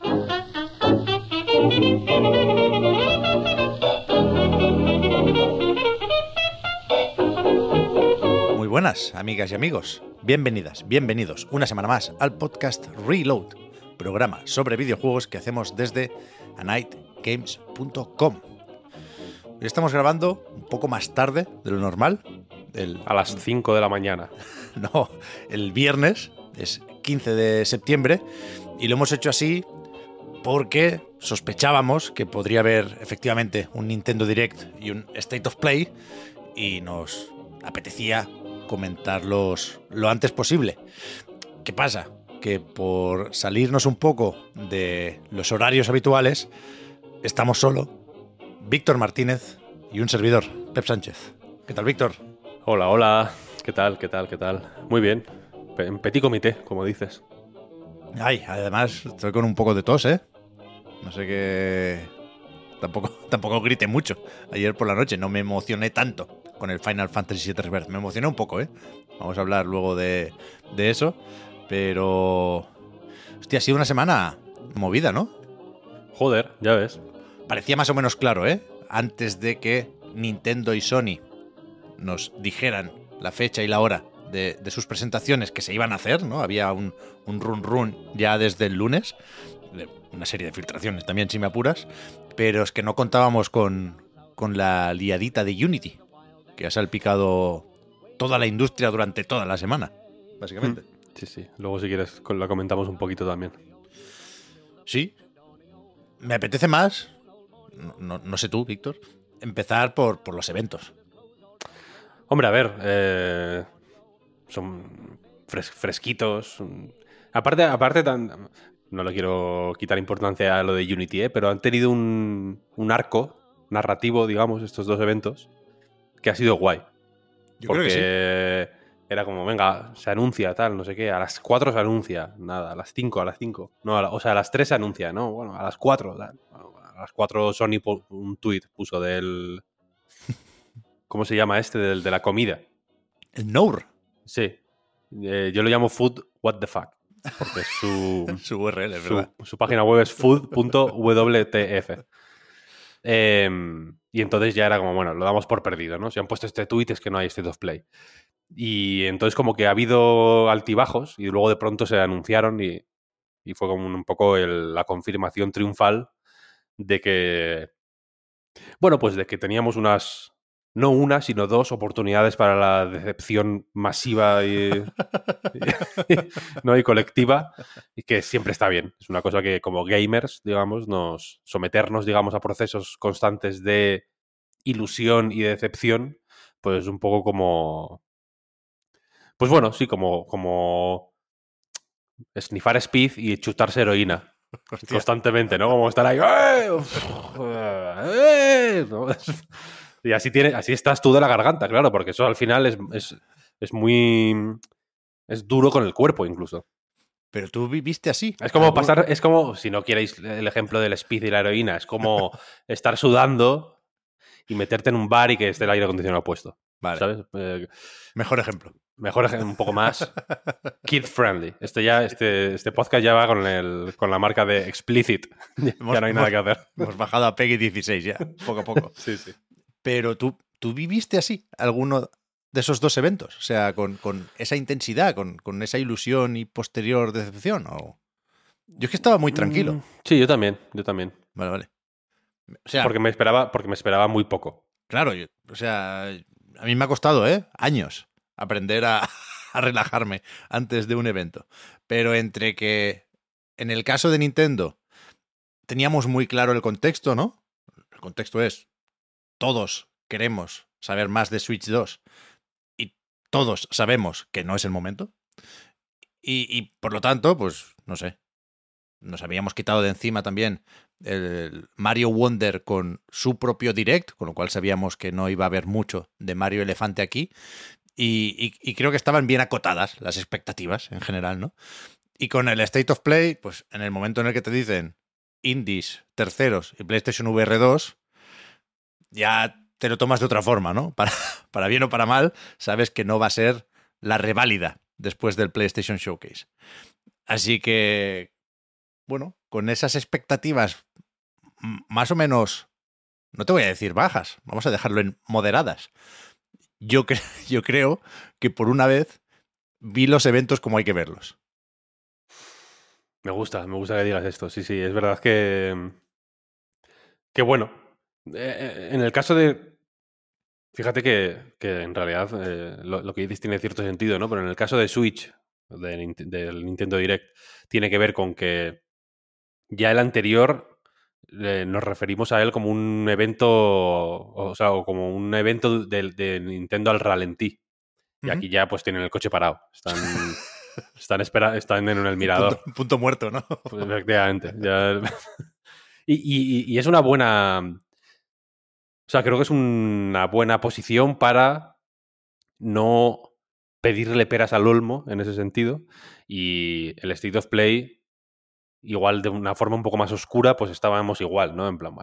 Muy buenas, amigas y amigos. Bienvenidas, bienvenidos una semana más al podcast Reload, programa sobre videojuegos que hacemos desde anightgames.com. Hoy estamos grabando un poco más tarde de lo normal. El, A las 5 de la mañana. no, el viernes, es 15 de septiembre, y lo hemos hecho así porque sospechábamos que podría haber efectivamente un Nintendo Direct y un State of Play, y nos apetecía comentarlos lo antes posible. ¿Qué pasa? Que por salirnos un poco de los horarios habituales, estamos solo, Víctor Martínez y un servidor, Pep Sánchez. ¿Qué tal, Víctor? Hola, hola. ¿Qué tal? ¿Qué tal? ¿Qué tal? Muy bien. En petit comité, como dices. Ay, además estoy con un poco de tos, ¿eh? No sé qué... Tampoco, tampoco grité mucho ayer por la noche, no me emocioné tanto con el Final Fantasy VII Rebirth. Me emocioné un poco, ¿eh? Vamos a hablar luego de, de eso, pero... Hostia, ha sido una semana movida, ¿no? Joder, ya ves. Parecía más o menos claro, ¿eh? Antes de que Nintendo y Sony nos dijeran la fecha y la hora de, de sus presentaciones que se iban a hacer, ¿no? Había un, un run run ya desde el lunes, una serie de filtraciones también, si me apuras, pero es que no contábamos con, con la liadita de Unity, que ha salpicado toda la industria durante toda la semana, básicamente. Sí, sí. Luego, si quieres, la comentamos un poquito también. Sí. Me apetece más, no, no- no sé tú, Víctor, empezar por, por los eventos. Hombre, a ver. eh, son fres- fresquitos. Aparte, aparte tan, no le quiero quitar importancia a lo de Unity, ¿eh? pero han tenido un, un arco narrativo, digamos, estos dos eventos, que ha sido guay. Yo porque creo que sí. era como, venga, se anuncia, tal, no sé qué. A las 4 se anuncia, nada, a las 5, a las 5. No, la- o sea, a las 3 se anuncia, ¿no? Bueno, a las 4, tal. Bueno, a las 4 Sony un tweet puso del... ¿Cómo se llama este? Del, de la comida. El Nour, Sí. Eh, yo lo llamo food what the fuck. Porque su, su URL, es su, verdad. su página web es food.wtf. Em, y entonces ya era como, bueno, lo damos por perdido, ¿no? Si han puesto este tweet es que no hay State of Play. Y entonces como que ha habido altibajos y luego de pronto se anunciaron y, y fue como un poco el- la confirmación triunfal de que, bueno, pues de que teníamos unas, no una, sino dos oportunidades para la decepción masiva y, ¿no? y colectiva y que siempre está bien. Es una cosa que como gamers, digamos, nos someternos, digamos, a procesos constantes de ilusión y de decepción, pues un poco como... Pues bueno, sí, como, como snifar speed y chutarse heroína Hostia. constantemente, ¿no? Como estar ahí... ¡eh! Uf, ¡eh! ¿no? Y así, tiene, así estás tú de la garganta, claro, porque eso al final es, es, es muy... Es duro con el cuerpo incluso. Pero tú viviste así. Es como pasar, es como, si no queréis el ejemplo del speed y la heroína, es como estar sudando y meterte en un bar y que esté el aire acondicionado puesto. Vale, ¿Sabes? Eh, mejor ejemplo. mejor ej- un poco más kid friendly. Este ya, este, este podcast ya va con el, con la marca de explicit. Ya, Hemos- no hay nada que hacer. Hemos bajado a Peggy 16 ya, poco a poco. Sí, sí. Pero tú, tú viviste así alguno de esos dos eventos, o sea, con, con esa intensidad, con, con esa ilusión y posterior decepción. ¿o? Yo es que estaba muy tranquilo. Mm, Sí, yo también, yo también. Vale, vale. O sea, Porque me esperaba, porque me esperaba muy poco. claro, yo- o sea, a mí me ha costado, ¿eh? Años aprender a, a relajarme antes de un evento. Pero entre que en el caso de Nintendo teníamos muy claro el contexto, ¿no? El contexto es, todos queremos saber más de Switch 2 y todos sabemos que no es el momento. Y, por lo tanto, pues, no sé. Nos habíamos quitado de encima también el Mario Wonder con su propio direct, con lo cual sabíamos que no iba a haber mucho de Mario Elefante aquí. Y, y- y creo que estaban bien acotadas las expectativas en general, ¿no? Y con el State of Play, pues en el momento en el que te dicen indies, terceros y PlayStation VR 2, ya te lo tomas de otra forma, ¿no? Para, para bien o para mal, sabes que no va a ser la reválida después del PlayStation Showcase. Así que, bueno, con esas expectativas más o menos, no te voy a decir bajas, vamos a dejarlo en moderadas. Yo, yo creo que por una vez vi los eventos como hay que verlos. Me gusta, me gusta que digas esto. Sí, sí, es verdad que. Que bueno. Eh, en el caso de. Fíjate que, que en realidad eh, lo, lo que dices tiene cierto sentido, ¿no? Pero en el caso de Switch, del Nintendo Direct, tiene que ver con que ya el anterior eh, nos referimos a él como un evento, o sea, o como un evento de, de Nintendo al ralentí. Y aquí ya pues tienen el coche parado. Están, están, espera, están en el mirador. Punto, punto muerto, ¿no? Pues efectivamente. ya- y, y- y es una buena. O sea, creo que es una buena posición para no pedirle peras al olmo en ese sentido. Y el State of Play, igual de una forma un poco más oscura, pues estábamos igual, ¿no? En plan,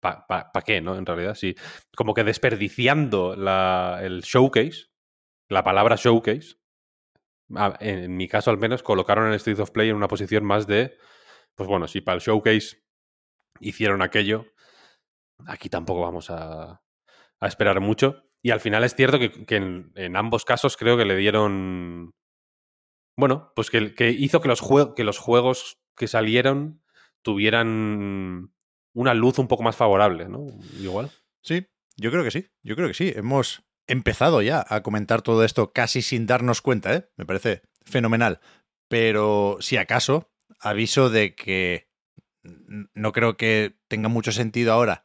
¿para pa, pa qué, no? En realidad, sí. Como que desperdiciando la, el showcase, la palabra showcase, en, en mi caso al menos, colocaron el State of Play en una posición más de, pues bueno, si para el showcase hicieron aquello, aquí tampoco vamos a, esperar mucho. Y al final es cierto que, en, ambos casos creo que le dieron. Bueno, pues que, hizo que los, que los juegos que salieron tuvieran una luz un poco más favorable, ¿no? Igual. Sí, yo creo que sí, yo creo que sí. Hemos empezado ya a comentar todo esto casi sin darnos cuenta, ¿eh? Me parece fenomenal. Pero si acaso, aviso de que no creo que tenga mucho sentido ahora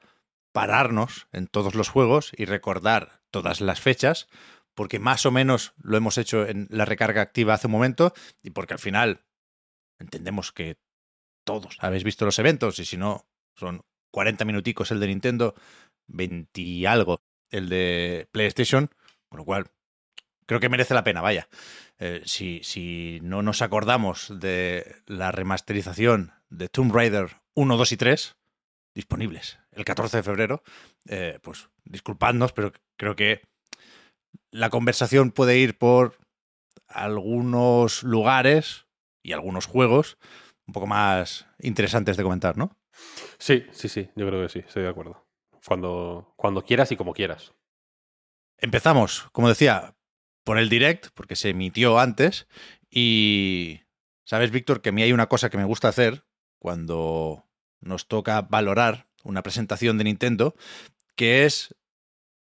pararnos en todos los juegos y recordar todas las fechas, porque más o menos lo hemos hecho en la recarga activa hace un momento y porque al final entendemos que todos habéis visto los eventos y si no, son 40 minuticos el de Nintendo, 20 y algo el de PlayStation, con lo cual creo que merece la pena, vaya. Eh, si, si no nos acordamos de la remasterización de Tomb Raider 1, 2 y 3, disponibles el 14 de febrero, eh, pues disculpadnos, pero creo que la conversación puede ir por algunos lugares y algunos juegos un poco más interesantes de comentar, ¿no? Sí, sí, sí, yo creo que sí, estoy de acuerdo. Cuando, cuando quieras y como quieras. Empezamos, como decía, por el direct, porque se emitió antes. Y sabes, Víctor, que a mí hay una cosa que me gusta hacer cuando nos toca valorar una presentación de Nintendo, que es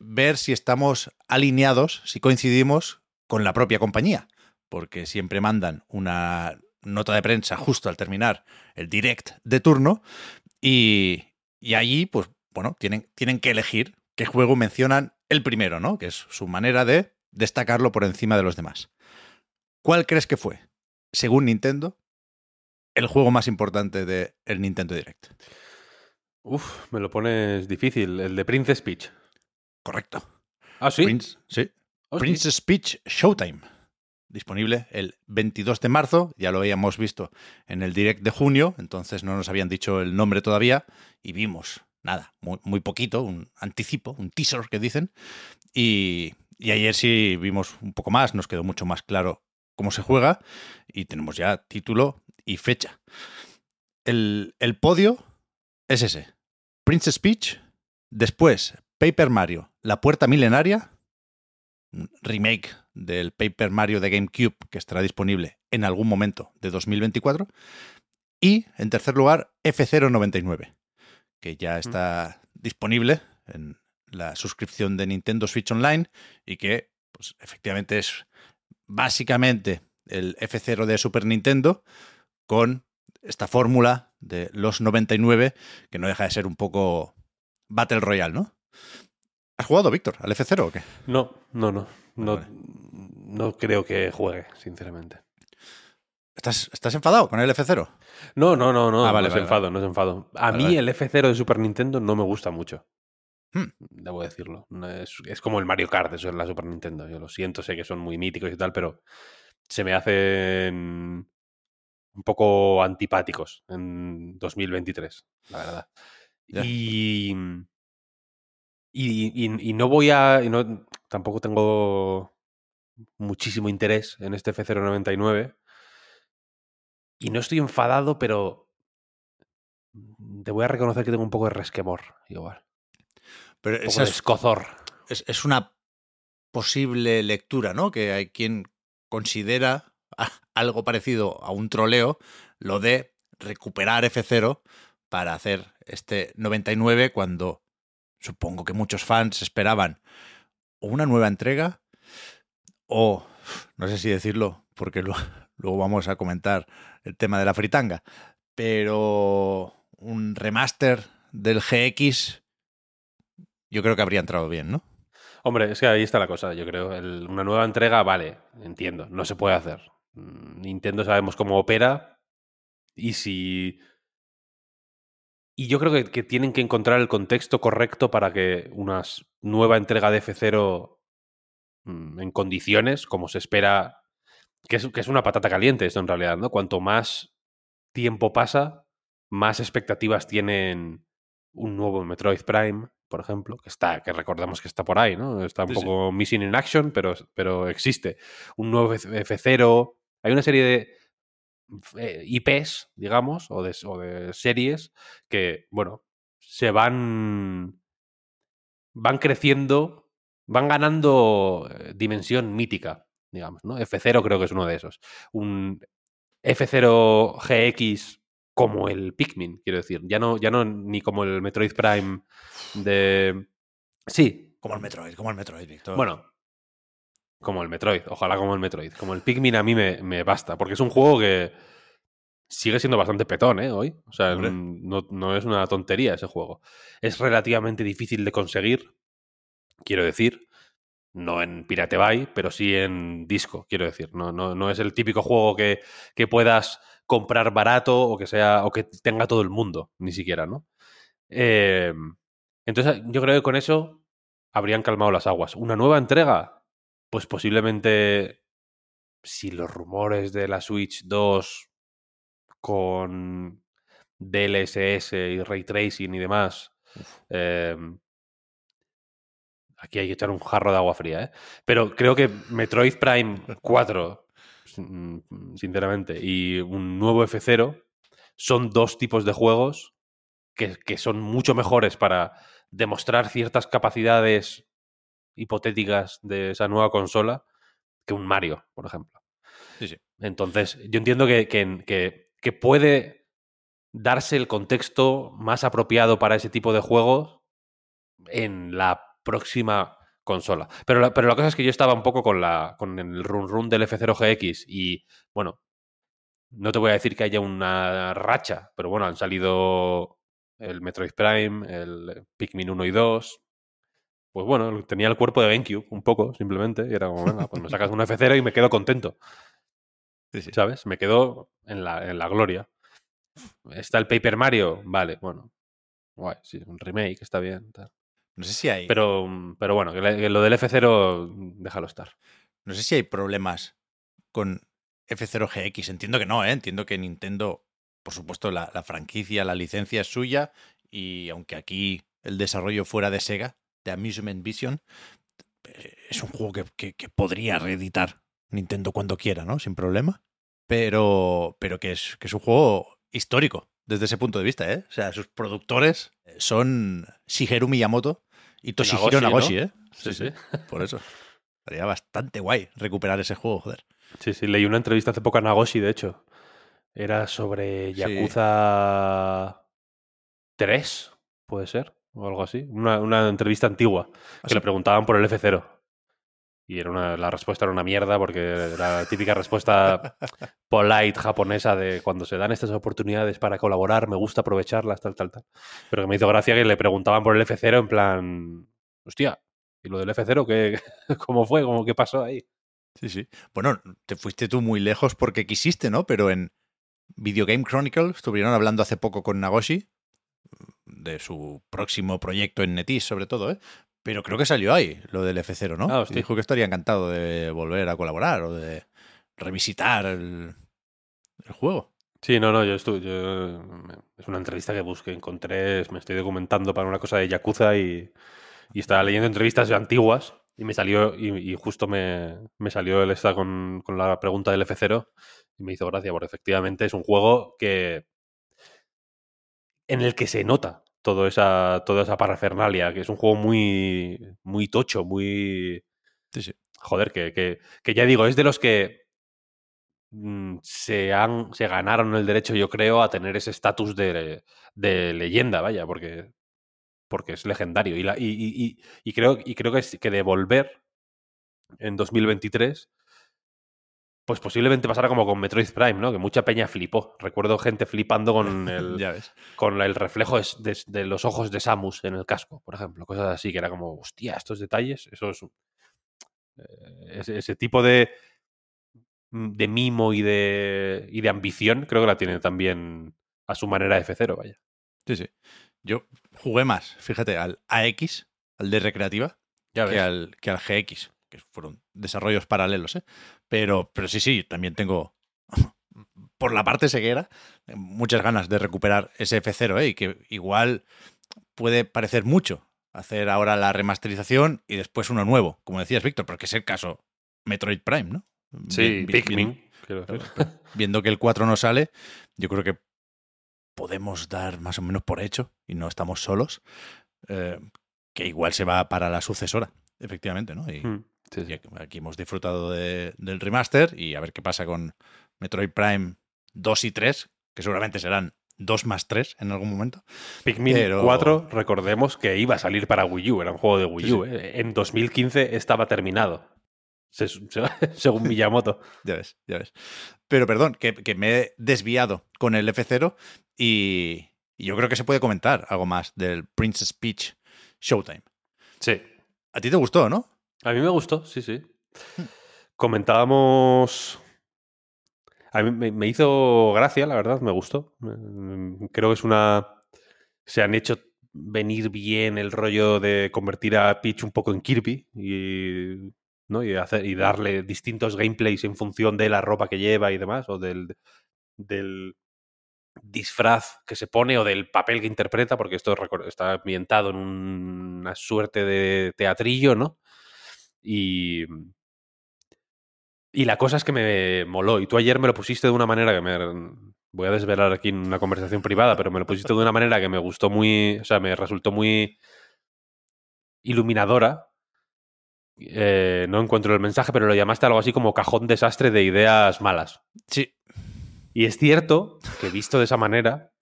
ver si estamos alineados, si coincidimos con la propia compañía. Porque siempre mandan una nota de prensa justo al terminar el direct de turno. Y, y allí, pues, bueno, tienen, tienen que elegir qué juego mencionan el primero, ¿no? Que es su manera de destacarlo por encima de los demás. ¿Cuál crees que fue, según Nintendo, el juego más importante del Nintendo Direct? Uf, me lo pones difícil. El de Princess Peach. Correcto. Ah, sí. Prince, sí. Peach Showtime. Disponible el 22 de marzo, ya lo habíamos visto en el direct de junio, entonces no nos habían dicho el nombre todavía y vimos, nada, muy, muy poquito, un anticipo, un teaser que dicen. Y, y ayer sí vimos un poco más, nos quedó mucho más claro cómo se juega y tenemos ya título y fecha. El, el podio es ese. Princess Peach, después Paper Mario, La Puerta Milenaria, un remake del Paper Mario de GameCube que estará disponible en algún momento de 2024. Y, en tercer lugar, F099, que ya está disponible en la suscripción de Nintendo Switch Online y que, pues, efectivamente es básicamente el F0 de Super Nintendo con esta fórmula de los 99 que no deja de ser un poco Battle Royale, ¿no? ¿Has jugado, Víctor, al F0 o qué? No, no, no. No, Vale. no creo que juegue, sinceramente. ¿Estás, ¿Estás enfadado con el F0? No, no, no, no. Ah, vale, no es vale, enfado, no es enfado. A mí el F0 de Super Nintendo no me gusta mucho. Hmm. Debo decirlo. Es, es como el Mario Kart, eso es la Super Nintendo. Yo lo siento, sé que son muy míticos y tal, pero se me hacen un poco antipáticos en 2023, la verdad. Ya. Y, y, y- y no voy a. y no, tampoco tengo muchísimo interés en este F099. Y no estoy enfadado, pero te voy a reconocer que tengo un poco de resquemor, igual. Pero Un poco esa de es, escozor. es, es una posible lectura, ¿no? Que hay quien considera algo parecido a un troleo lo de recuperar F0 para hacer este 99 cuando supongo que muchos fans esperaban una nueva entrega o, no sé si decirlo, porque luego vamos a comentar el tema de la fritanga, pero un remaster del GX yo creo que habría entrado bien, ¿no? Hombre, es que ahí está la cosa, yo creo. El- una nueva entrega, vale, entiendo, no se puede hacer. Mm, Nintendo sabemos cómo opera y si... Y yo creo que, que tienen que encontrar el contexto correcto para que una nueva entrega de F0 mm, en condiciones, como se espera, que es, que es una patata caliente esto en realidad, ¿no? Cuanto más tiempo pasa, más expectativas tienen un nuevo Metroid Prime, por ejemplo, que está, que recordamos que está por ahí, ¿no? Está un Sí, sí. poco missing in action, pero, pero existe. Un nuevo F- F0. Hay una serie de eh, IPs, digamos, o de, o de series que, bueno, se van. van creciendo, van ganando eh, dimensión mítica, digamos, ¿no? F0 creo que es uno de esos. Un F0 GX como el Pikmin, quiero decir. Ya no, ya no ni como el Metroid Prime de. Sí, Como el Metroid, como el Metroid, Víctor. bueno. Como el Metroid, ojalá como el Metroid. Como el Pikmin a mí me, me basta, porque es un juego que sigue siendo bastante petón, ¿eh? Hoy. O sea, no, no es una tontería ese juego. Es relativamente difícil de conseguir, quiero decir. No en Pirate Bay, pero sí en disco, quiero decir. No, no, no es el típico juego que, que puedas comprar barato o que sea. o que tenga todo el mundo, ni siquiera, ¿no? Eh, entonces, yo creo que con eso habrían calmado las aguas. Una nueva entrega, pues posiblemente, si los rumores de la Switch 2 con DLSS y ray tracing y demás, eh, aquí hay que echar un jarro de agua fría, ¿eh? Pero creo que Metroid Prime 4, sin- sinceramente, y un nuevo F0 son dos tipos de juegos que, que son mucho mejores para demostrar ciertas capacidades hipotéticas de esa nueva consola que un Mario, por ejemplo. Sí, sí. Entonces, yo entiendo que, que- que- que puede darse el contexto más apropiado para ese tipo de juegos en la próxima consola. Pero la, pero la cosa es que yo estaba un poco con, la, con el run run del F0 GX y, bueno, no te voy a decir que haya una racha, pero bueno, han salido el Metroid Prime, el Pikmin 1 y 2. Pues bueno, tenía el cuerpo de GameCube un poco, simplemente. Y era como, venga, pues me sacas un F0 y me quedo contento. Sí, sí. ¿Sabes? Me quedo en la, en la gloria. Está el Paper Mario, vale, bueno. Guay, sí, un remake, está bien. tal. No sé si hay. Pero, pero bueno, lo del F0, déjalo estar. No sé si hay problemas con F0 GX. Entiendo que no, ¿eh? Entiendo que Nintendo, por supuesto, la, la franquicia, la licencia es suya. Y aunque aquí el desarrollo fuera de Sega, de Amusement Vision, eh, es un juego que, que- que podría reeditar Nintendo cuando quiera, ¿no? Sin problema. Pero, pero que, es, que es un juego histórico desde ese punto de vista, ¿eh? O sea, sus productores son Shigeru Miyamoto y Toshihiro Nagoshi, Nagoshi, ¿no? ¿eh? Sí, sí. Por eso. Sería bastante guay recuperar ese juego, joder. Sí, sí, leí una entrevista hace poco a Nagoshi, de hecho. Era sobre Sí. Yakuza 3, puede ser, o algo así. Una, una entrevista antigua, que ¿Ah, le sí? preguntaban por el F0. Y era una, la respuesta era una mierda porque era la típica respuesta polite japonesa de cuando se dan estas oportunidades para colaborar, me gusta aprovecharlas, tal, tal, tal. Pero que me hizo gracia que le preguntaban por el F0 en plan, hostia, ¿y lo del F0 qué, cómo fue? ¿Cómo, ¿Qué pasó ahí? Sí, sí. Bueno, te fuiste tú muy lejos porque quisiste, ¿no? Pero en Video Game Chronicle estuvieron hablando hace poco con Nagoshi de su próximo proyecto en Netis, sobre todo, ¿eh? Pero creo que salió ahí lo del F0, ¿no? Ah. Dijo que estaría encantado de volver a colaborar o de revisitar el, el juego. Sí, no, no, yo estuve. yo- es una entrevista que busqué, encontré, me estoy documentando para una cosa de Yakuza y, y estaba leyendo entrevistas antiguas y me salió, y, y justo me, me salió el esta con, con la pregunta del F0 y me hizo gracia, porque efectivamente es un juego que. En el que se nota toda esa, toda esa parafernalia, que es un juego muy, muy tocho, muy. Sí, sí. Joder, que, que, que ya digo, es de los que mm, se, han, se ganaron el derecho, yo creo, a tener ese estatus de, de leyenda, vaya, porque, porque es legendario. Y, la, y, y- y- creo, y creo que, es, que de volver en 2023, pues posiblemente pasara como con Metroid Prime, ¿no? Que mucha peña flipó. Recuerdo gente flipando con el, Ya ves. con el reflejo de, los ojos de Samus en el casco, por ejemplo. Cosas así, que era como, hostia, estos detalles, eso es... eh, ese, ese tipo de, de mimo y de, y de ambición creo que la tiene también a su manera F0, vaya. Sí, sí. Yo jugué más, fíjate, al AX, al de recreativa, Ya que al, que al GX, que fueron desarrollos paralelos, ¿eh? Pero, pero sí, sí, también tengo, por la parte ceguera, muchas ganas de recuperar ese F0, ¿eh? Y que igual puede parecer mucho hacer ahora la remasterización y después uno nuevo, como decías, Víctor, porque es el caso Metroid Prime, ¿no? Sí, Pikmin. viendo que el 4 no sale, yo creo que podemos dar más o menos por hecho, y no estamos solos, eh, que igual se va para la sucesora, efectivamente, ¿no? Y, Mm, sí, sí. y aquí- hemos disfrutado de- del remaster y a ver qué pasa con Metroid Prime 2 y 3, que seguramente serán 2 más 3 en algún momento. Pikmin Pero- 4, recordemos que iba a salir para Wii U, era un juego de Wii Sí, U. ¿eh? En 2015 estaba terminado, se- se- según Miyamoto. Ya ves, ya ves. Pero perdón, que, que me he desviado con el F0 y, y yo creo que se puede comentar algo más del Princess Peach Showtime. Sí. A ti te gustó, ¿no? A mí me gustó, sí, sí. Comentábamos. A mí me, hizo gracia, la verdad, me gustó. Creo que es una. Se han hecho venir bien el rollo de convertir a Peach un poco en Kirby y, ¿no? y, hacer, y darle distintos gameplays en función de la ropa que lleva y demás, o del, del disfraz que se pone o del papel que interpreta, porque esto está ambientado en un- una suerte de teatrillo, ¿no? Y, y la cosa es que me moló. Y tú ayer me lo pusiste de una manera que me. Voy a desvelar aquí en una conversación privada, pero me lo pusiste de una manera que me gustó muy. O sea, me resultó muy iluminadora. Eh, no encuentro el mensaje, pero lo llamaste algo así como cajón desastre de ideas malas. Sí. Y es cierto que visto de esa manera,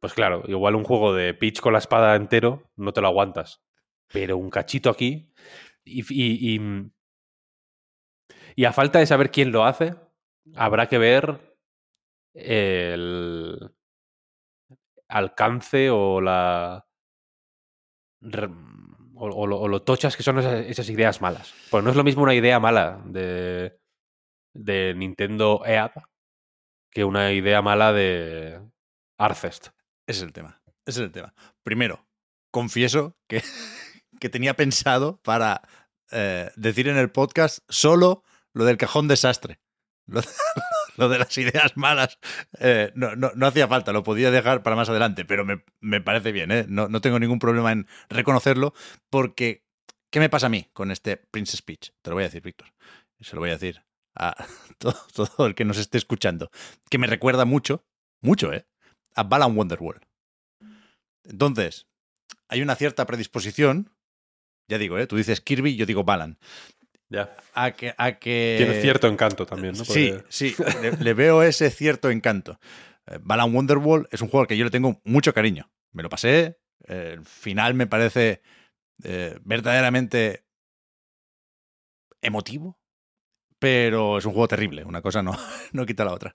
pues claro, igual un juego de pitch con la espada entero no te lo aguantas. Pero un cachito aquí. Y, y, y- y a falta de saber quién lo hace, habrá que ver el alcance o la. re- O, o lo, o lo tochas que son esas, esas ideas malas. Pues no es lo mismo una idea mala de, de Nintendo EAD que una idea mala de Arcest. Ese es el tema. Ese es el tema. Primero, confieso que, que tenía pensado para eh, decir en el podcast solo lo del cajón desastre. Lo, de las ideas malas eh, no, no, no hacía falta, lo podía dejar para más adelante, pero me, me parece bien, ¿eh? no, no tengo ningún problema en reconocerlo porque ¿qué me pasa a mí con este Princess Peach? Te lo voy a decir, Víctor. Se lo voy a decir a todo, todo el que nos esté escuchando. Que me recuerda mucho, mucho, ¿eh? A Balan Wonderworld. Entonces, hay una cierta predisposición, ya digo, ¿eh? tú dices Kirby, yo digo Balan, Ya. a que... A que Tiene cierto encanto también, ¿no? Sí, Porque- sí, le, le veo ese cierto encanto. Eh, Balan Wonderworld es un juego al que yo le tengo mucho cariño. Me lo pasé, eh, el final me parece eh, verdaderamente emotivo, pero es un juego terrible, una cosa no, no quita la otra.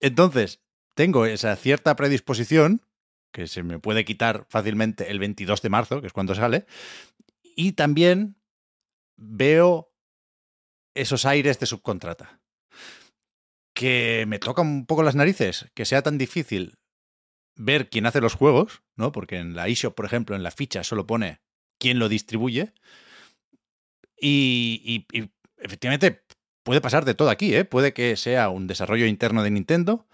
Entonces, tengo esa cierta predisposición, que se me puede quitar fácilmente el 22 de marzo, que es cuando sale, y también veo esos aires de subcontrata. Que me toca un poco las narices, que sea tan difícil ver quién hace los juegos, ¿no? Porque en la eShop, por ejemplo, en la ficha solo pone quién lo distribuye. Y, y- y efectivamente puede pasar de todo aquí, ¿eh? Puede que sea un desarrollo interno de Nintendo.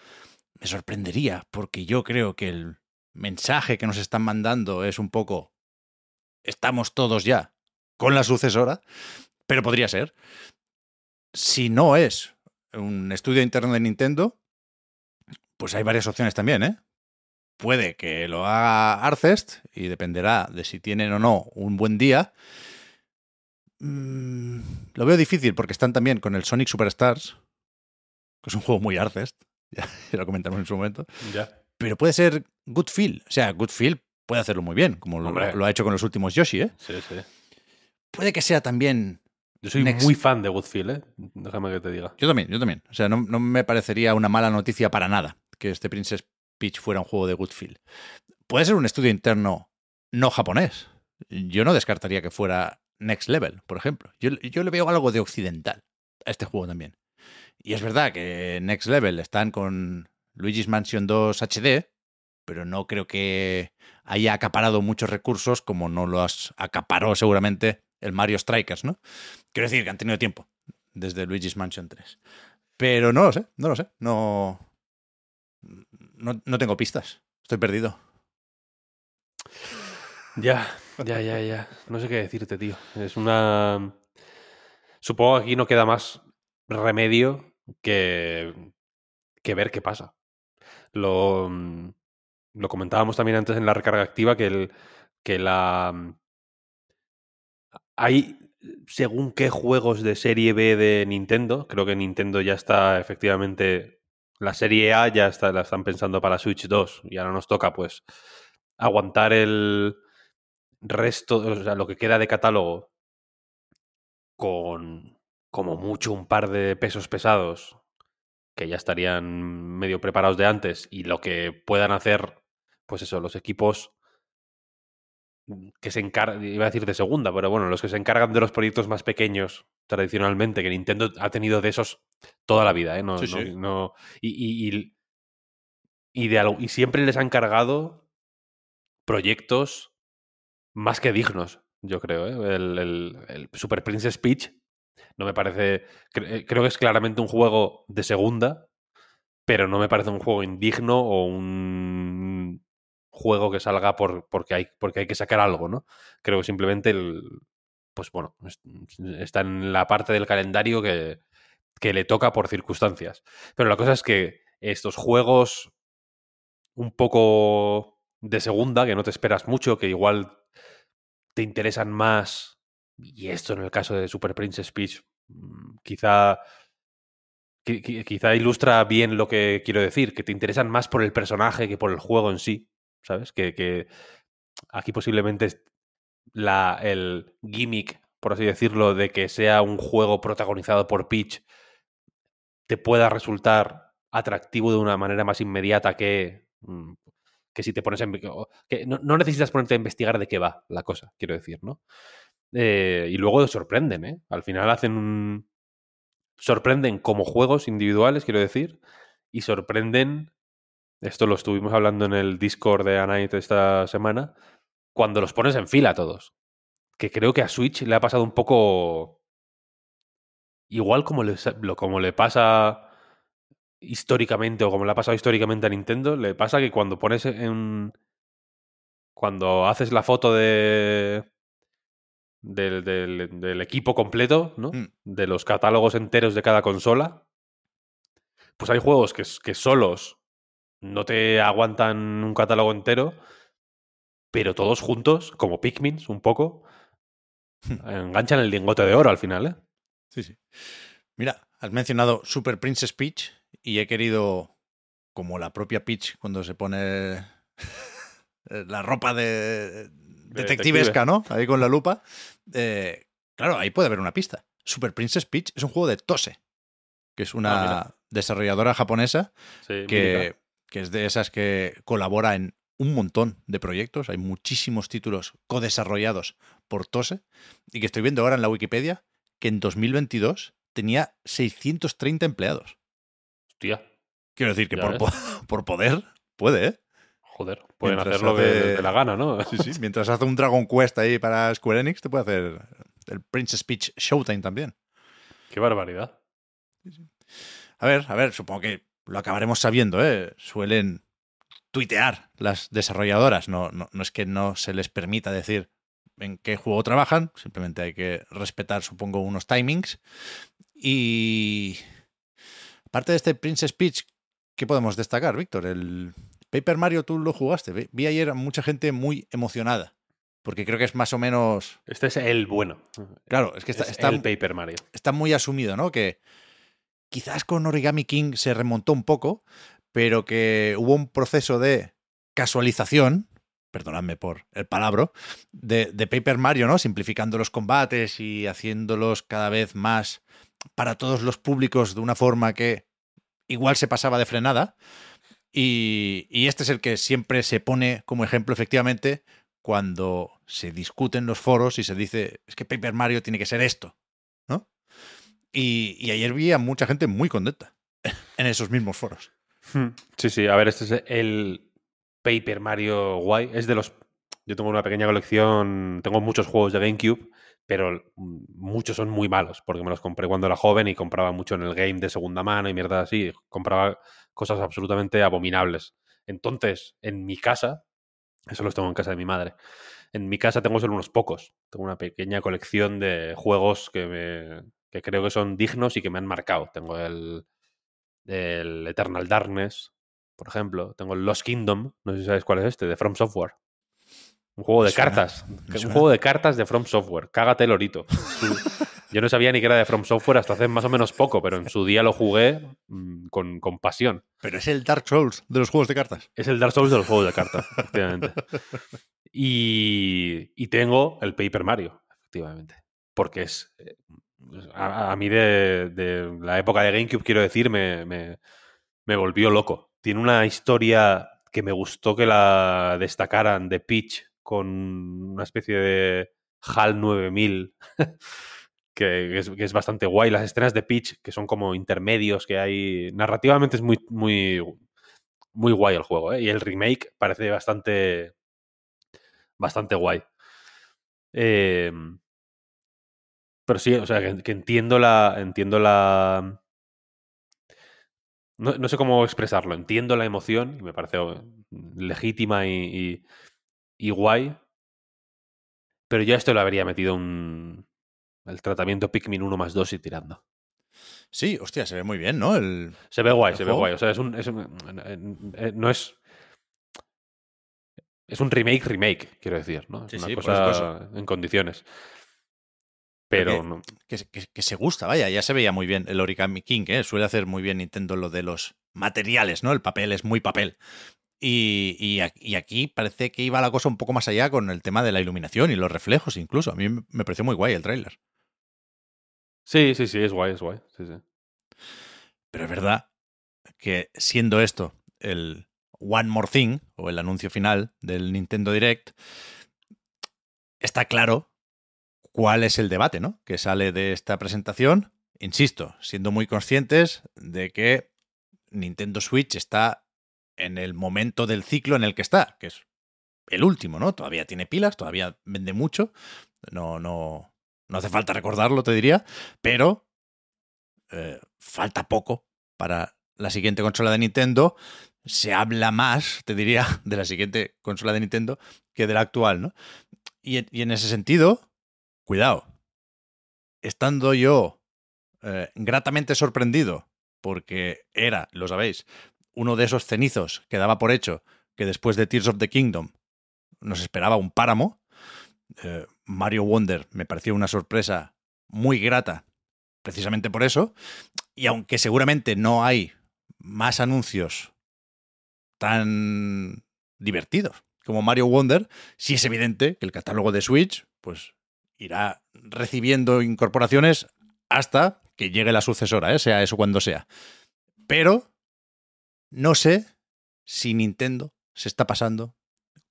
Me sorprendería, porque yo creo que el mensaje que nos están mandando es un poco. Estamos todos ya con la sucesora, pero podría ser. Si no es un estudio interno de Nintendo, pues hay varias opciones también, ¿eh? Puede que lo haga Arcest y dependerá de si tienen o no un buen día. Mm, lo veo difícil porque están también con el Sonic Superstars, que es un juego muy Arcest, ya lo comentamos en su momento. Ya. Pero puede ser Good Feel. O sea, Good Feel puede hacerlo muy bien, como lo, ha hecho con los últimos Yoshi, ¿eh? Sí, sí. Puede que sea también. Yo soy Next. muy fan de Goodfield, ¿eh? Déjame que te diga. Yo también, yo también. O sea, no, no me parecería una mala noticia para nada que este Princess Peach fuera un juego de Good Feel. Puede ser un estudio interno no japonés. Yo no descartaría que fuera Next Level, por ejemplo. Yo, yo le veo algo de occidental a este juego también. Y es verdad que Next Level están con Luigi's Mansion 2 HD, pero no creo que haya acaparado muchos recursos como no los acaparó seguramente el Mario Strikers, ¿no? Quiero decir que han tenido tiempo desde Luigi's Mansion 3. Pero no lo sé, no lo sé. No, no, no tengo pistas. Estoy perdido. Ya, ya, ya, ya. No sé qué decirte, tío. Es una. Supongo que aquí no queda más remedio que, que ver qué pasa. Lo, lo comentábamos también antes en la recarga activa que, el, que la. mm, Hay según qué juegos de serie B de Nintendo. Creo que Nintendo ya está efectivamente. La serie A ya está, la están pensando para Switch 2. Y ahora nos toca, pues, aguantar el resto, o sea, lo que queda de catálogo con como mucho un par de pesos pesados que ya estarían medio preparados de antes y lo que puedan hacer, pues eso, los equipos que se encargan, iba a decir de segunda, pero bueno, los que se encargan de los proyectos más pequeños tradicionalmente, que Nintendo ha tenido de esos toda la vida, ¿eh? No, Sí, no- sí. no- y, y- y- y de algo, y siempre les han cargado proyectos más que dignos, yo creo. ¿eh? El, el- el Super Princess Peach no me parece. cre- creo que es claramente un juego de segunda, pero no me parece un juego indigno o un juego que salga por, porque, hay, porque hay que sacar algo, ¿no? Creo que simplemente el. Pues bueno, es- está en la parte del calendario que, que le toca por circunstancias. Pero la cosa es que estos juegos un poco de segunda, que no te esperas mucho, que igual te interesan más, y esto en el caso de Super Princess Peach, mm, quizá, qui- qui- quizá ilustra bien lo que quiero decir, que te interesan más por el personaje que por el juego en sí, ¿sabes? Que, que aquí posiblemente la, el gimmick, por así decirlo, de que sea un juego protagonizado por Peach te pueda resultar atractivo de una manera más inmediata que, mm, que si te pones o- que no, no necesitas ponerte a investigar de qué va la cosa, quiero decir, ¿no? Eh, y luego sorprenden, ¿eh? Al final hacen un... Sorprenden como juegos individuales, quiero decir, y sorprenden, esto lo estuvimos hablando en el Discord de Anite esta semana, cuando los pones en fila todos. Que creo que a Switch le ha pasado un poco igual como le, como le pasa históricamente o como le ha pasado históricamente a Nintendo, le pasa que cuando pones en... Cuando haces la foto de... Del, del- del equipo completo, ¿no? Mm. De los catálogos enteros de cada consola. Pues hay juegos que, que solos no te aguantan un catálogo entero, pero todos juntos, como Pikmin, un poco, enganchan el lingote de oro al final, ¿eh? Sí, sí. Mira, has mencionado Super Princess Peach y he querido, como la propia Peach cuando se pone la ropa de detectivesca, ¿no? Ahí con la lupa. eh, claro, ahí puede haber una pista. Super Princess Peach es un juego de Tose, que es una Ah, mira. desarrolladora japonesa Sí, que, que es de esas que colabora en un montón de proyectos. Hay muchísimos títulos codesarrollados por Tose y que estoy viendo ahora en la Wikipedia que en 2022 tenía 630 empleados. Hostia. Quiero decir que por, po- por poder puede, ¿eh? Joder, pueden Mientras hacer lo que hace- les dé la gana, ¿no? Sí, sí. Mientras hace un Dragon Quest ahí para Square Enix, te puede hacer el Princess Peach Showtime también. Qué barbaridad. A ver, a ver, supongo que lo acabaremos sabiendo, ¿eh? Suelen tuitear las desarrolladoras. No, no, no es que no se les permita decir en qué juego trabajan, simplemente hay que respetar, supongo, unos timings. Y aparte de este Princess Peach, ¿qué podemos destacar, Víctor? El Paper Mario tú lo jugaste. Vi- ayer a mucha gente muy emocionada, porque creo que es más o menos... Este es el bueno. Claro, es que está, Es está- el Paper Mario. está muy asumido, ¿no? Que quizás con Origami King se remontó un poco, pero que hubo un proceso de casualización, perdonadme por el palabra, de, Paper Mario, ¿no? Simplificando los combates y haciéndolos cada vez más para todos los públicos de una forma que igual se pasaba de frenada. Y, y este es el que siempre se pone como ejemplo, efectivamente, cuando se discute en los foros y se dice, es que Paper Mario tiene que ser esto. Y, y ayer vi a mucha gente muy contenta en esos mismos foros. Hmm. Sí, sí, a ver, este es el Paper Mario guay. Es de los. Yo tengo una pequeña colección, tengo muchos juegos de GameCube, pero mm, muchos son muy malos, porque me los compré cuando era joven y compraba mucho en el game de segunda mano y mierda así. Compraba cosas absolutamente abominables. Entonces, en mi casa, eso los tengo en casa de mi madre. En mi casa tengo solo unos pocos. Tengo una pequeña colección de juegos que, me, que creo que son dignos y que me han marcado. Tengo el, el Eternal Darkness, por ejemplo. Tengo el Lost Kingdom, no sé si sabes cuál es este, de From Software. Un juego de suena, cartas. Un juego de cartas de From Software. Cágate lorito. Su- Yo no sabía ni que era de From Software hasta hace más o menos poco, pero en su día lo jugué mm, con, con pasión. Pero es el Dark Souls de los juegos de cartas. Es el Dark Souls de los juegos de cartas, efectivamente. Y, y tengo el Paper Mario, efectivamente. Porque es. A, mí de, de la época de GameCube, quiero decir, me, me, me volvió loco. Tiene una historia que me gustó que la destacaran de Peach con una especie de HAL 9000 que es, que es bastante guay. Las escenas de Peach, que son como intermedios que hay. Narrativamente es muy, muy, muy guay el juego, ¿eh? Y el remake parece bastante. bastante guay. Eh, pero sí, o sea, que, que entiendo la. Entiendo la. No, no sé cómo expresarlo. Entiendo la emoción y me parece eh, legítima y, y, y guay. Pero yo a esto le habría metido un. El tratamiento Pikmin 1 más 2 y tirando. Sí, hostia, se ve muy bien, ¿no? El, Se ve guay, ¿El se ve guay. O sea, es un. es un- no es. Es un remake, remake, quiero decir, ¿no? Es Sí, una sí, cosa en condiciones. Pero Porque- no. que, se- que- que se gusta, vaya, ya se veía muy bien el Origami King, ¿eh? Suele hacer muy bien Nintendo lo de los materiales, ¿no? El papel es muy papel. Y, y y aquí parece que iba la cosa un poco más allá con el tema de la iluminación y los reflejos incluso. A mí me me pareció muy guay el tráiler. Sí, sí, sí, es guay, es guay. Sí, sí. Pero es verdad que siendo esto el One More Thing o el anuncio final del Nintendo Direct, está claro cuál es el debate, ¿no? Que sale de esta presentación. Insisto, siendo muy conscientes de que Nintendo Switch está en el momento del ciclo en el que está, que es el último, ¿no? Todavía tiene pilas, todavía vende mucho. No, no, no hace falta recordarlo, te diría, pero eh, falta poco para la siguiente consola de Nintendo. Se habla más, te diría, de la siguiente consola de Nintendo que de la actual, ¿no? Y, en- y en ese sentido, cuidado. Estando yo eh, gratamente sorprendido, porque era, lo sabéis, uno de esos cenizos que daba por hecho que después de Tears of the Kingdom nos esperaba un páramo. eh, Mario Wonder me pareció una sorpresa muy grata, precisamente por eso. Y aunque seguramente no hay más anuncios tan divertidos como Mario Wonder, sí es evidente que el catálogo de Switch pues irá recibiendo incorporaciones hasta que llegue la sucesora, ¿eh? sea eso cuando sea. Pero no sé si Nintendo se está pasando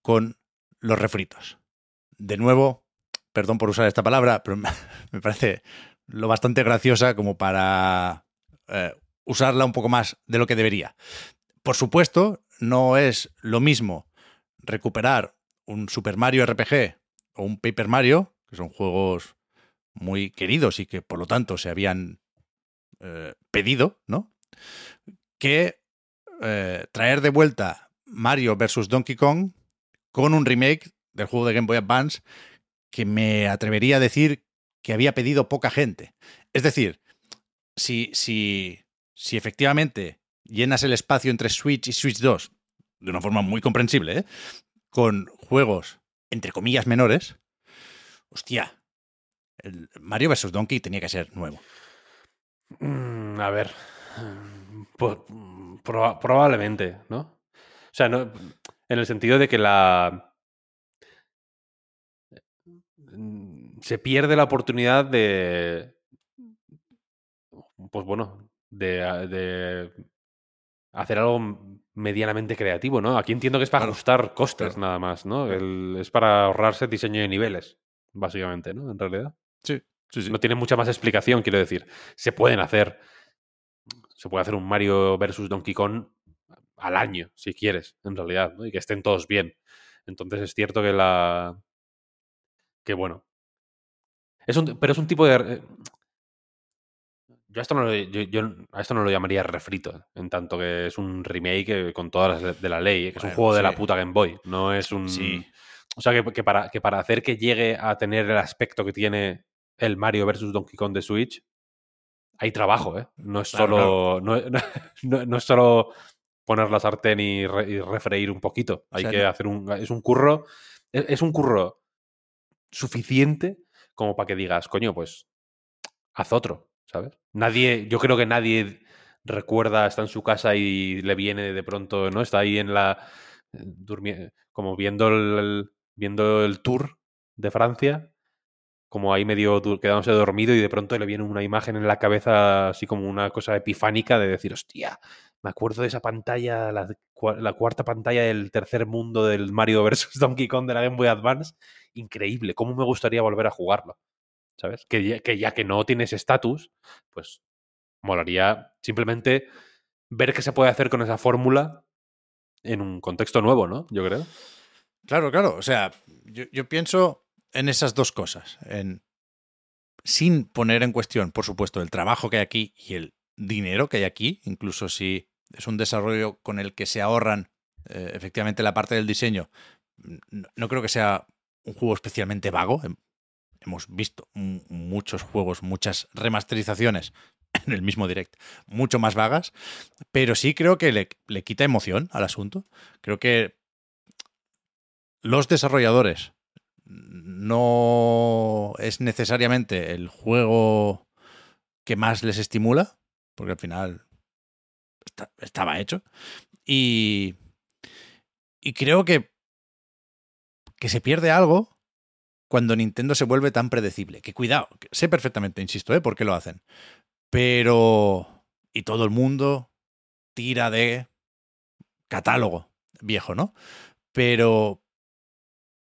con los refritos. De nuevo, perdón por usar esta palabra, pero me parece lo bastante graciosa como para eh, usarla un poco más de lo que debería. Por supuesto, no es lo mismo recuperar un Super Mario RPG o un Paper Mario, que son juegos muy queridos y que por lo tanto se habían eh, pedido, ¿no? Que eh, traer de vuelta Mario vs. Donkey Kong con un remake del juego de Game Boy Advance que me atrevería a decir que había pedido poca gente. Es decir, si, si, si efectivamente llenas el espacio entre Switch y Switch 2 de una forma muy comprensible, ¿eh? con juegos entre comillas menores, hostia, el Mario vs. Donkey tenía que ser nuevo. Mm, a ver, pues, probablemente, ¿no? O sea, no, en el sentido de que la... Mm, se pierde la oportunidad de... Pues bueno, de, de hacer algo medianamente creativo, ¿no? Aquí entiendo que es para ajustar costes nada más, ¿no? es para ahorrarse diseño de niveles, básicamente, ¿no? En realidad. Sí, sí, sí. No tiene mucha más explicación, quiero decir. Se pueden hacer. Se puede hacer un Mario versus Donkey Kong al año, si quieres, en realidad, ¿no? Y que estén todos bien. Entonces es cierto que la. Que bueno. Es un, pero es un tipo de. Yo a, esto no lo, yo, a esto no lo llamaría refrito, en tanto que es un remake con todas las de la ley, ¿eh? que es un juego de la puta Game Boy. No es un. Sí. O sea, que, para, que para hacer que llegue a tener el aspecto que tiene el Mario versus Donkey Kong de Switch, hay trabajo, ¿eh? No es solo. No, es solo poner la sartén y, refreír un poquito. Hay que hacer un. Es un curro. Es, es un curro suficiente como para que digas, coño, pues haz otro, ¿sabes? Nadie, yo creo que nadie recuerda, está en su casa y le viene de pronto, ¿no? Está ahí en la. Eh, como viendo el, viendo el tour de Francia, como ahí medio quedándose dormido y de pronto le viene una imagen en la cabeza así como una cosa epifánica de decir, hostia, me acuerdo de esa pantalla, la, cuarta pantalla del tercer mundo del Mario vs. Donkey Kong de la Game Boy Advance, increíble, cómo me gustaría volver a jugarlo, ¿sabes? Que ya que, ya que no tienes estatus, pues molaría simplemente ver qué se puede hacer con esa fórmula en un contexto nuevo, ¿no? Yo creo. Claro, claro. O sea, yo, pienso en esas dos cosas. En, sin poner en cuestión, por supuesto, el trabajo que hay aquí y el dinero que hay aquí, incluso si es un desarrollo con el que se ahorran eh, efectivamente la parte del diseño, no, creo que sea un juego especialmente vago. Hemos visto muchos juegos, muchas remasterizaciones en el mismo direct, mucho más vagas, pero sí creo que le, le quita emoción al asunto. Creo que los desarrolladores no es necesariamente el juego que más les estimula, porque al final estaba hecho. Y, y creo que, que se pierde algo cuando Nintendo se vuelve tan predecible. Que cuidado, sé perfectamente, insisto, ¿eh? por qué lo hacen. Pero... Y todo el mundo tira de catálogo viejo, ¿no? Pero,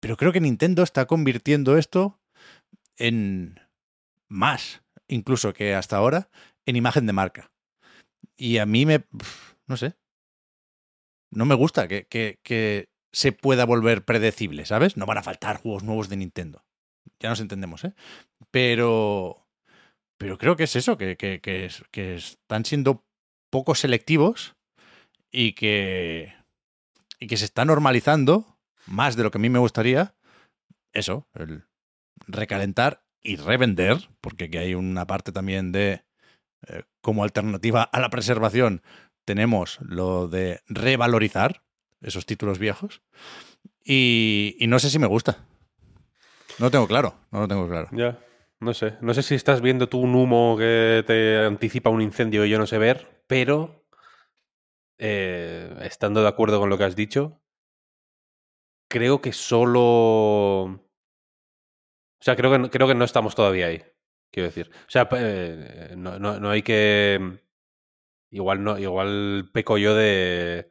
pero creo que Nintendo está convirtiendo esto en más, incluso que hasta ahora, en imagen de marca. Y a mí me... no sé. No me gusta que, que, se pueda volver predecible, ¿sabes? No van a faltar juegos nuevos de Nintendo. Ya nos entendemos, ¿eh? Pero... Pero creo que es eso, que, que, que están siendo poco selectivos y que, y que se está normalizando más de lo que a mí me gustaría, eso, el recalentar y revender, porque aquí hay una parte también de, eh, como alternativa a la preservación, tenemos lo de revalorizar esos títulos viejos. Y, no sé si me gusta. No lo tengo claro, no lo tengo claro. Ya, no sé. No sé si estás viendo tú un humo que te anticipa un incendio y yo no sé ver, pero eh, estando de acuerdo con lo que has dicho, creo que solo. O sea, creo que, creo que no estamos todavía ahí. Quiero decir. O sea, eh, no, no, hay que. Igual no, igual peco yo de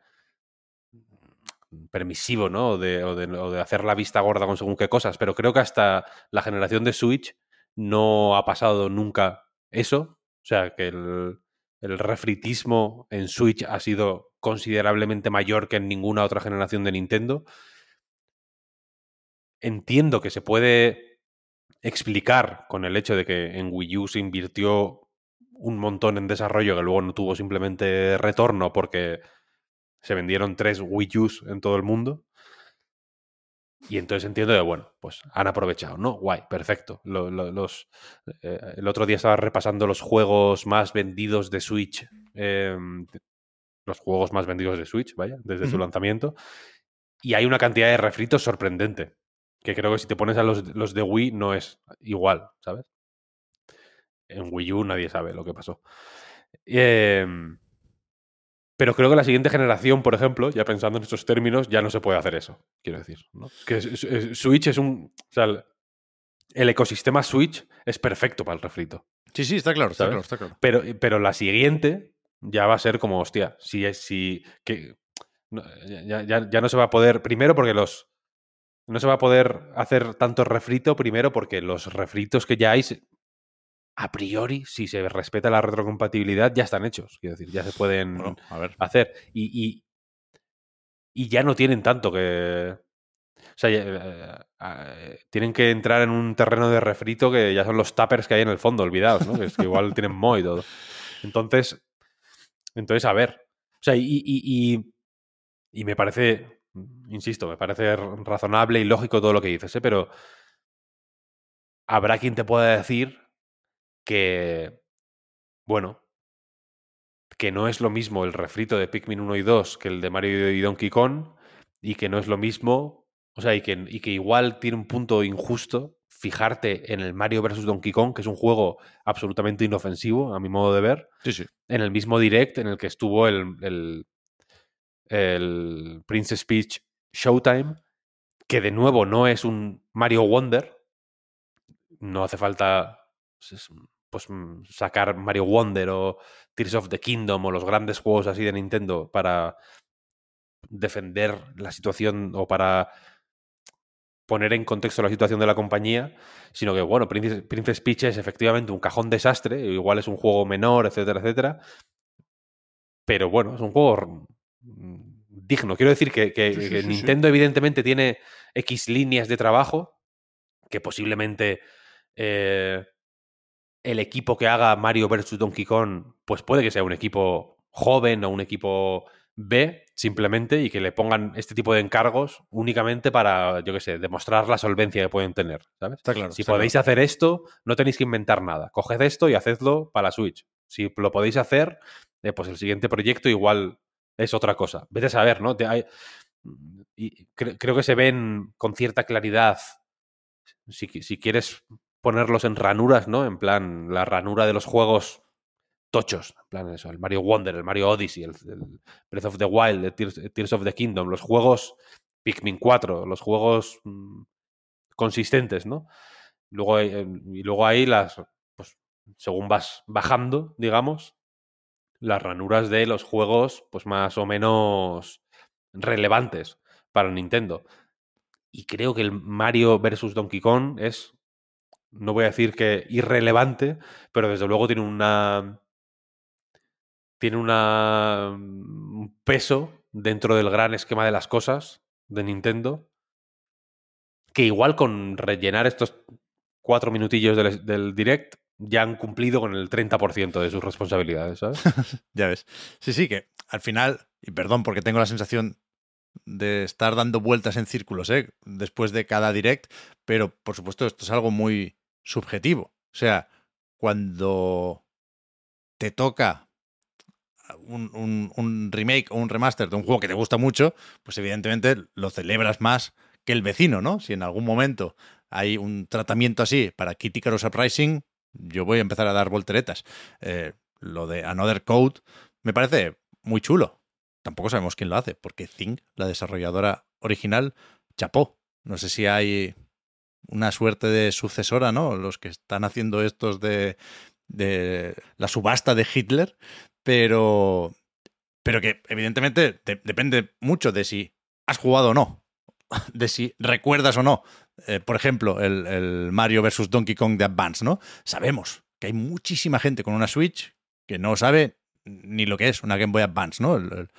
permisivo, ¿no? O de, o de, hacer la vista gorda con según qué cosas, pero creo que hasta la generación de Switch no ha pasado nunca eso. O sea, que el, el refritismo en Switch ha sido considerablemente mayor que en ninguna otra generación de Nintendo. Entiendo que se puede explicar con el hecho de que en Wii U se invirtió un montón en desarrollo que luego no tuvo simplemente retorno porque se vendieron tres Wii U's en todo el mundo. Y entonces entiendo que, bueno, pues han aprovechado, ¿no? Guay, perfecto. los, eh, el otro día estaba repasando los juegos más vendidos de Switch. Em, los juegos más vendidos de Switch, vaya, desde su lanzamiento. Y hay una cantidad de refritos sorprendente. Que creo que si te pones a los, los de Wii no es igual, ¿sabes? En Wii U nadie sabe lo que pasó. Eh, pero creo que la siguiente generación, por ejemplo, ya pensando en estos términos, ya no se puede hacer eso, quiero decir. Que Switch es un... O sea, el ecosistema Switch es perfecto para el refrito. Sí, sí, está claro, está claro, está claro. Pero, pero la siguiente ya va a ser como, hostia, si es si que ya, ya, no se va a poder. Primero porque los. No se va a poder hacer tanto refrito, primero porque los refritos que ya hay a priori, si se respeta la retrocompatibilidad, ya están hechos. Quiero decir, ya se pueden hacer. Y, y, ya no tienen tanto que. O sea, eh, eh, tienen que entrar en un terreno de refrito que ya son los tappers que hay en el fondo, olvidados, ¿no? que, es que igual tienen mo y todo. Entonces, entonces, a ver. O sea, y, y, y, me parece, insisto, me parece razonable y lógico todo lo que dices, ¿eh? pero habrá quien te pueda decir que, bueno, que no es lo mismo el refrito de Pikmin 1 y 2 que el de Mario y Donkey Kong, y que no es lo mismo, o sea, y que, y que igual tiene un punto injusto fijarte en el Mario vs. Donkey Kong, que es un juego absolutamente inofensivo, a mi modo de ver, sí, sí. en el mismo direct en el que estuvo el, el, el Princess Peach Showtime, que de nuevo no es un Mario Wonder, no hace falta pues, pues mm, sacar Mario Wonder o Tears of the Kingdom o los grandes juegos así de Nintendo para defender la situación o para poner en contexto la situación de la compañía, sino que, bueno, Princess, Peach es efectivamente un cajón desastre, igual es un juego menor, etcétera, etcétera, pero bueno, es un juego digno. Quiero decir que, Nintendo evidentemente tiene X líneas de trabajo, que posiblemente eh, el equipo que haga Mario vs. Donkey Kong, pues puede que sea un equipo joven o un equipo B, simplemente, y que le pongan este tipo de encargos únicamente para, yo qué sé, demostrar la solvencia que pueden tener, ¿sabes? Está claro. Si podéis hacer esto, no tenéis que inventar nada. Coged esto y hacedlo para la Switch. Si lo podéis hacer, eh, pues el siguiente proyecto igual es otra cosa. Vete a saber, ¿no? y creo que se ven con cierta claridad. Si, si quieres ponerlos en ranuras, ¿no? En plan, la ranura de los juegos tochos. En plan, eso, el Mario Wonder, el Mario Odyssey, el, Breath of the Wild, el Tears, of the Kingdom, los juegos Pikmin 4, los juegos mm, consistentes, ¿no? Luego, eh, y luego ahí las, pues, según vas bajando, digamos, las ranuras de los juegos, pues más o menos relevantes para Nintendo. Y creo que el Mario vs. Donkey Kong es no voy a decir que irrelevante, pero desde luego tiene una. Tiene una, un peso dentro del gran esquema de las cosas de Nintendo. Que igual con rellenar estos cuatro minutillos del direct ya han cumplido con el 30% de sus responsabilidades, ¿sabes? ya ves. Sí, sí, que al final, y perdón porque tengo la sensación de estar dando vueltas en círculos ¿eh? después de cada direct, pero por supuesto esto es algo muy subjetivo. O sea, cuando te toca un, un, remake o un remaster de un juego que te gusta mucho, pues evidentemente lo celebras más que el vecino, ¿no? Si en algún momento hay un tratamiento así para Icarus Uprising, yo voy a empezar a dar volteretas. Eh, lo de Another Code me parece muy chulo. Tampoco sabemos quién lo hace, porque Think, la desarrolladora original, chapó. No sé si hay una suerte de sucesora, ¿no? Los que están haciendo estos de, de la subasta de Hitler, pero, pero que evidentemente depende mucho de si has jugado o no, de si recuerdas o no eh, por ejemplo, el, Mario vs. Donkey Kong de Advance, ¿no? Sabemos que hay muchísima gente con una Switch que no sabe ni lo que es una Game Boy Advance, ¿no? El,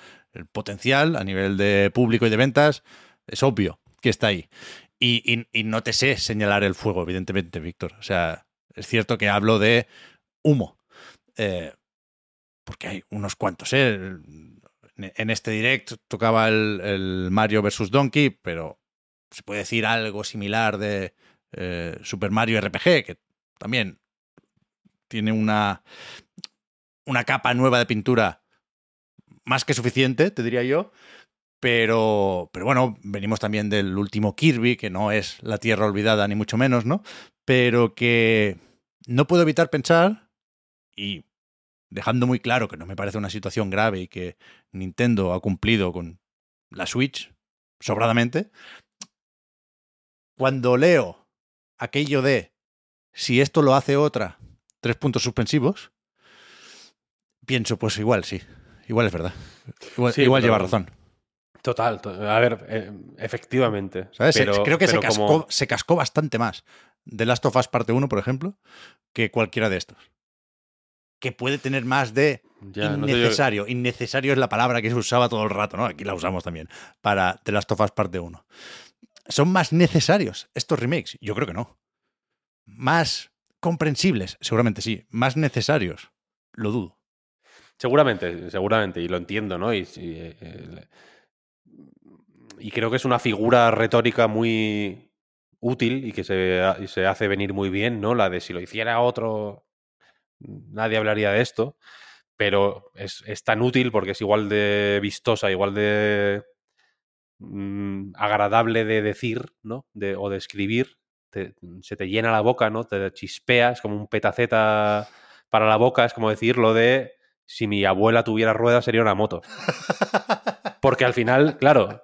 potencial a nivel de público y de ventas es obvio que está ahí. Y, no te sé señalar el fuego, evidentemente, Víctor. O sea, es cierto que hablo de humo. Eh, porque hay unos cuantos, ¿eh? En- En este direct tocaba el, el Mario vs. Donkey, pero se puede decir algo similar de eh, Super Mario RPG, que también tiene una, una capa nueva de pintura más que suficiente, te diría yo. Pero, pero bueno, venimos también del último Kirby, que no es la tierra olvidada, ni mucho menos, ¿no? Pero que no puedo evitar pensar, y dejando muy claro que no me parece una situación grave y que Nintendo ha cumplido con la Switch sobradamente, cuando leo aquello de si esto lo hace otra, tres puntos suspensivos, pienso, pues igual sí, igual es verdad. Igual, Sí, igual pero- lleva razón. Total, to- a ver, eh, efectivamente. ¿sabes? Pero- Creo que se cascó, como- se cascó bastante más de Last of Us parte 1, por ejemplo, que cualquiera de estos. Que puede tener más de Ya, no innecesario. Innecesario es la palabra que se usaba todo el rato, ¿no? Aquí la usamos también para The Last of Us parte 1. ¿Son más necesarios estos remakes? Yo creo que no. Más comprensibles, seguramente sí. Más necesarios, lo dudo. Seguramente, seguramente, y lo entiendo, ¿no? Y, y, eh, y creo que es una figura retórica muy útil y que se, y se hace venir muy bien, ¿no? La de si lo hiciera otro, nadie hablaría de esto, pero es, es tan útil porque es igual de vistosa, igual de mm, agradable de decir, ¿no? De, o de escribir. Se te llena la boca, ¿no? Te chispeas como un petaceta para la boca, es como decir lo de si mi abuela tuviera ruedas sería una moto. Porque al final, claro,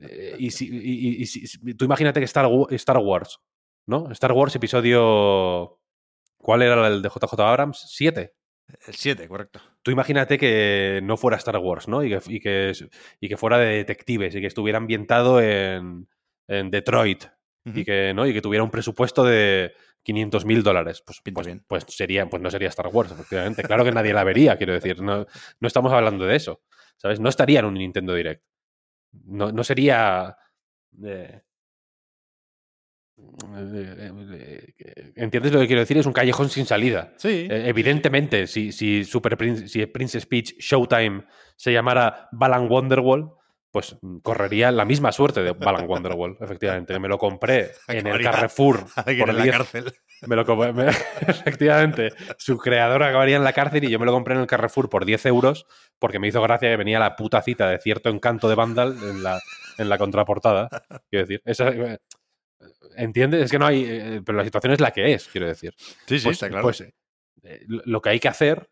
eh, y si, y- si- tú imagínate que Star, Star Wars, ¿no? Star Wars episodio... ¿Cuál era el de JJ Abrams? ¿Siete? El 7, correcto. Tú imagínate que no fuera Star Wars, ¿no? Y que, y que, y que fuera de detectives y que estuviera ambientado en, en Detroit y, que, ¿no? y que tuviera un presupuesto de 500 mil dólares. Pues, pues, bien. pues sería, pues no sería Star Wars, efectivamente. Claro que nadie la vería, quiero decir. No, no estamos hablando de eso. ¿Sabes? No estaría en un Nintendo Direct. No, no sería. eh, ¿Entiendes lo que quiero decir? Es un callejón sin salida. Sí. Eh, evidentemente, si, si Super Prince, si Princess Peach Showtime se llamara Balan Wonderwall, pues correría la misma suerte de Balan Wonderwall, efectivamente. Me lo compré en el Carrefour por en la 10 cárcel. me lo compré- me- efectivamente, su creador acabaría en la cárcel y yo me lo compré en el Carrefour por 10 euros porque me hizo gracia que venía la puta cita de cierto encanto de Vandal en la, en la contraportada. Quiero decir, esa, ¿entiendes? Es que no hay. eh, pero la situación es la que es, quiero decir. Sí, sí, Pues, está claro. pues, eh, lo que hay que hacer,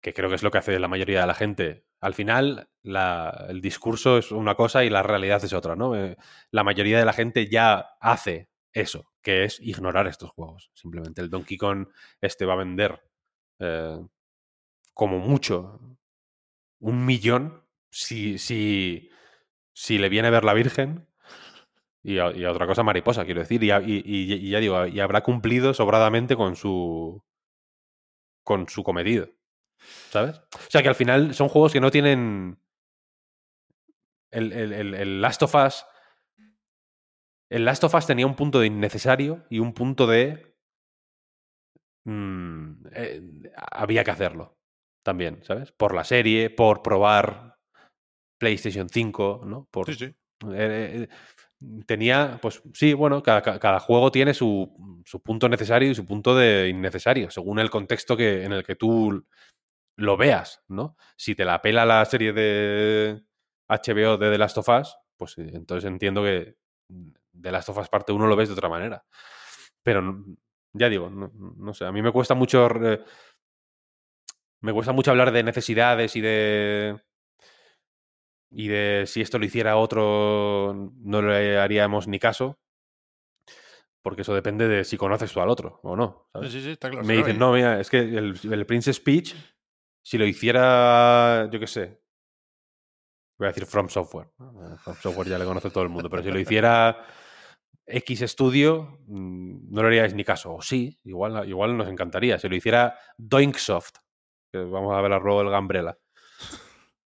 que creo que es lo que hace la mayoría de la gente, al final la- el discurso es una cosa y la realidad es otra, ¿no? Eh, la mayoría de la gente ya hace eso, que es ignorar estos juegos. Simplemente el Donkey Kong este va a vender como mucho un millón si, si, si le viene a ver la Virgen. Y a, y a otra cosa mariposa, quiero decir. Y, a- y- y- y ya digo, y habrá cumplido sobradamente con su. con su cometido. ¿Sabes? O sea que al final son juegos que no tienen. El, el- el- el Last of Us. El Last of Us tenía un punto de innecesario y un punto de. mm, eh, había que hacerlo. También, ¿sabes? Por la serie, por probar PlayStation 5, ¿no? Por, Sí, sí. eh, eh, tenía, pues sí, bueno, cada, ca- cada juego tiene su, su punto necesario y su punto de innecesario, según el contexto que, en el que tú lo veas, ¿no? Si te la pela la serie de HBO de The Last of Us, pues eh, entonces entiendo que The Last of Us parte 1 lo ves de otra manera. Pero ya digo, no, no sé, a mí me cuesta mucho... eh, me cuesta mucho hablar de necesidades y de y de si esto lo hiciera otro no le haríamos ni caso porque eso depende de si conoces tú al otro o no Sí, ¿sabes? sí, sí, está claro. me dicen no mira es que el, el Princess Peach si lo hiciera yo qué sé voy a decir From Software From Software ya le conoce todo el mundo pero si lo hiciera X estudio mm, no le haríais ni caso. O sí, igual, igual nos encantaría. Si lo hiciera Doinksoft, que vamos a ver luego el Gambrella.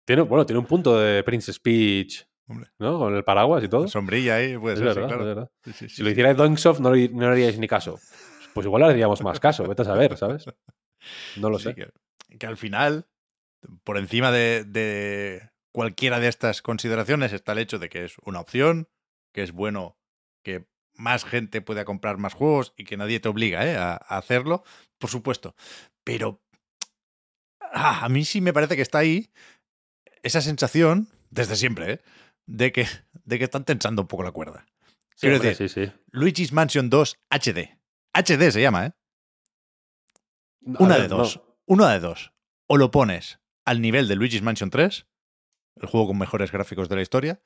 Tiene, bueno, tiene un punto de Princess Peach, ¿no? Con el paraguas y todo. Sombrilla ahí, puede ser, claro. si lo hiciera Doinksoft no, no le haríais ni caso. Pues igual le haríamos más caso, vete a saber, ¿sabes? No lo sé. Que, al final, por encima de cualquiera de estas consideraciones está el hecho de que es una opción, que es bueno que más gente pueda comprar más juegos y que nadie te obliga ¿eh? a, hacerlo, por supuesto. Pero ah, a mí sí me parece que está ahí esa sensación, desde siempre, ¿eh? de, que, de que están tensando un poco la cuerda. Quiero decir, Luigi's Mansion 2 HD. HD se llama, ¿eh? Una de dos. Una de dos. O lo pones al nivel de Luigi's Mansion 3, el juego con mejores gráficos de la historia,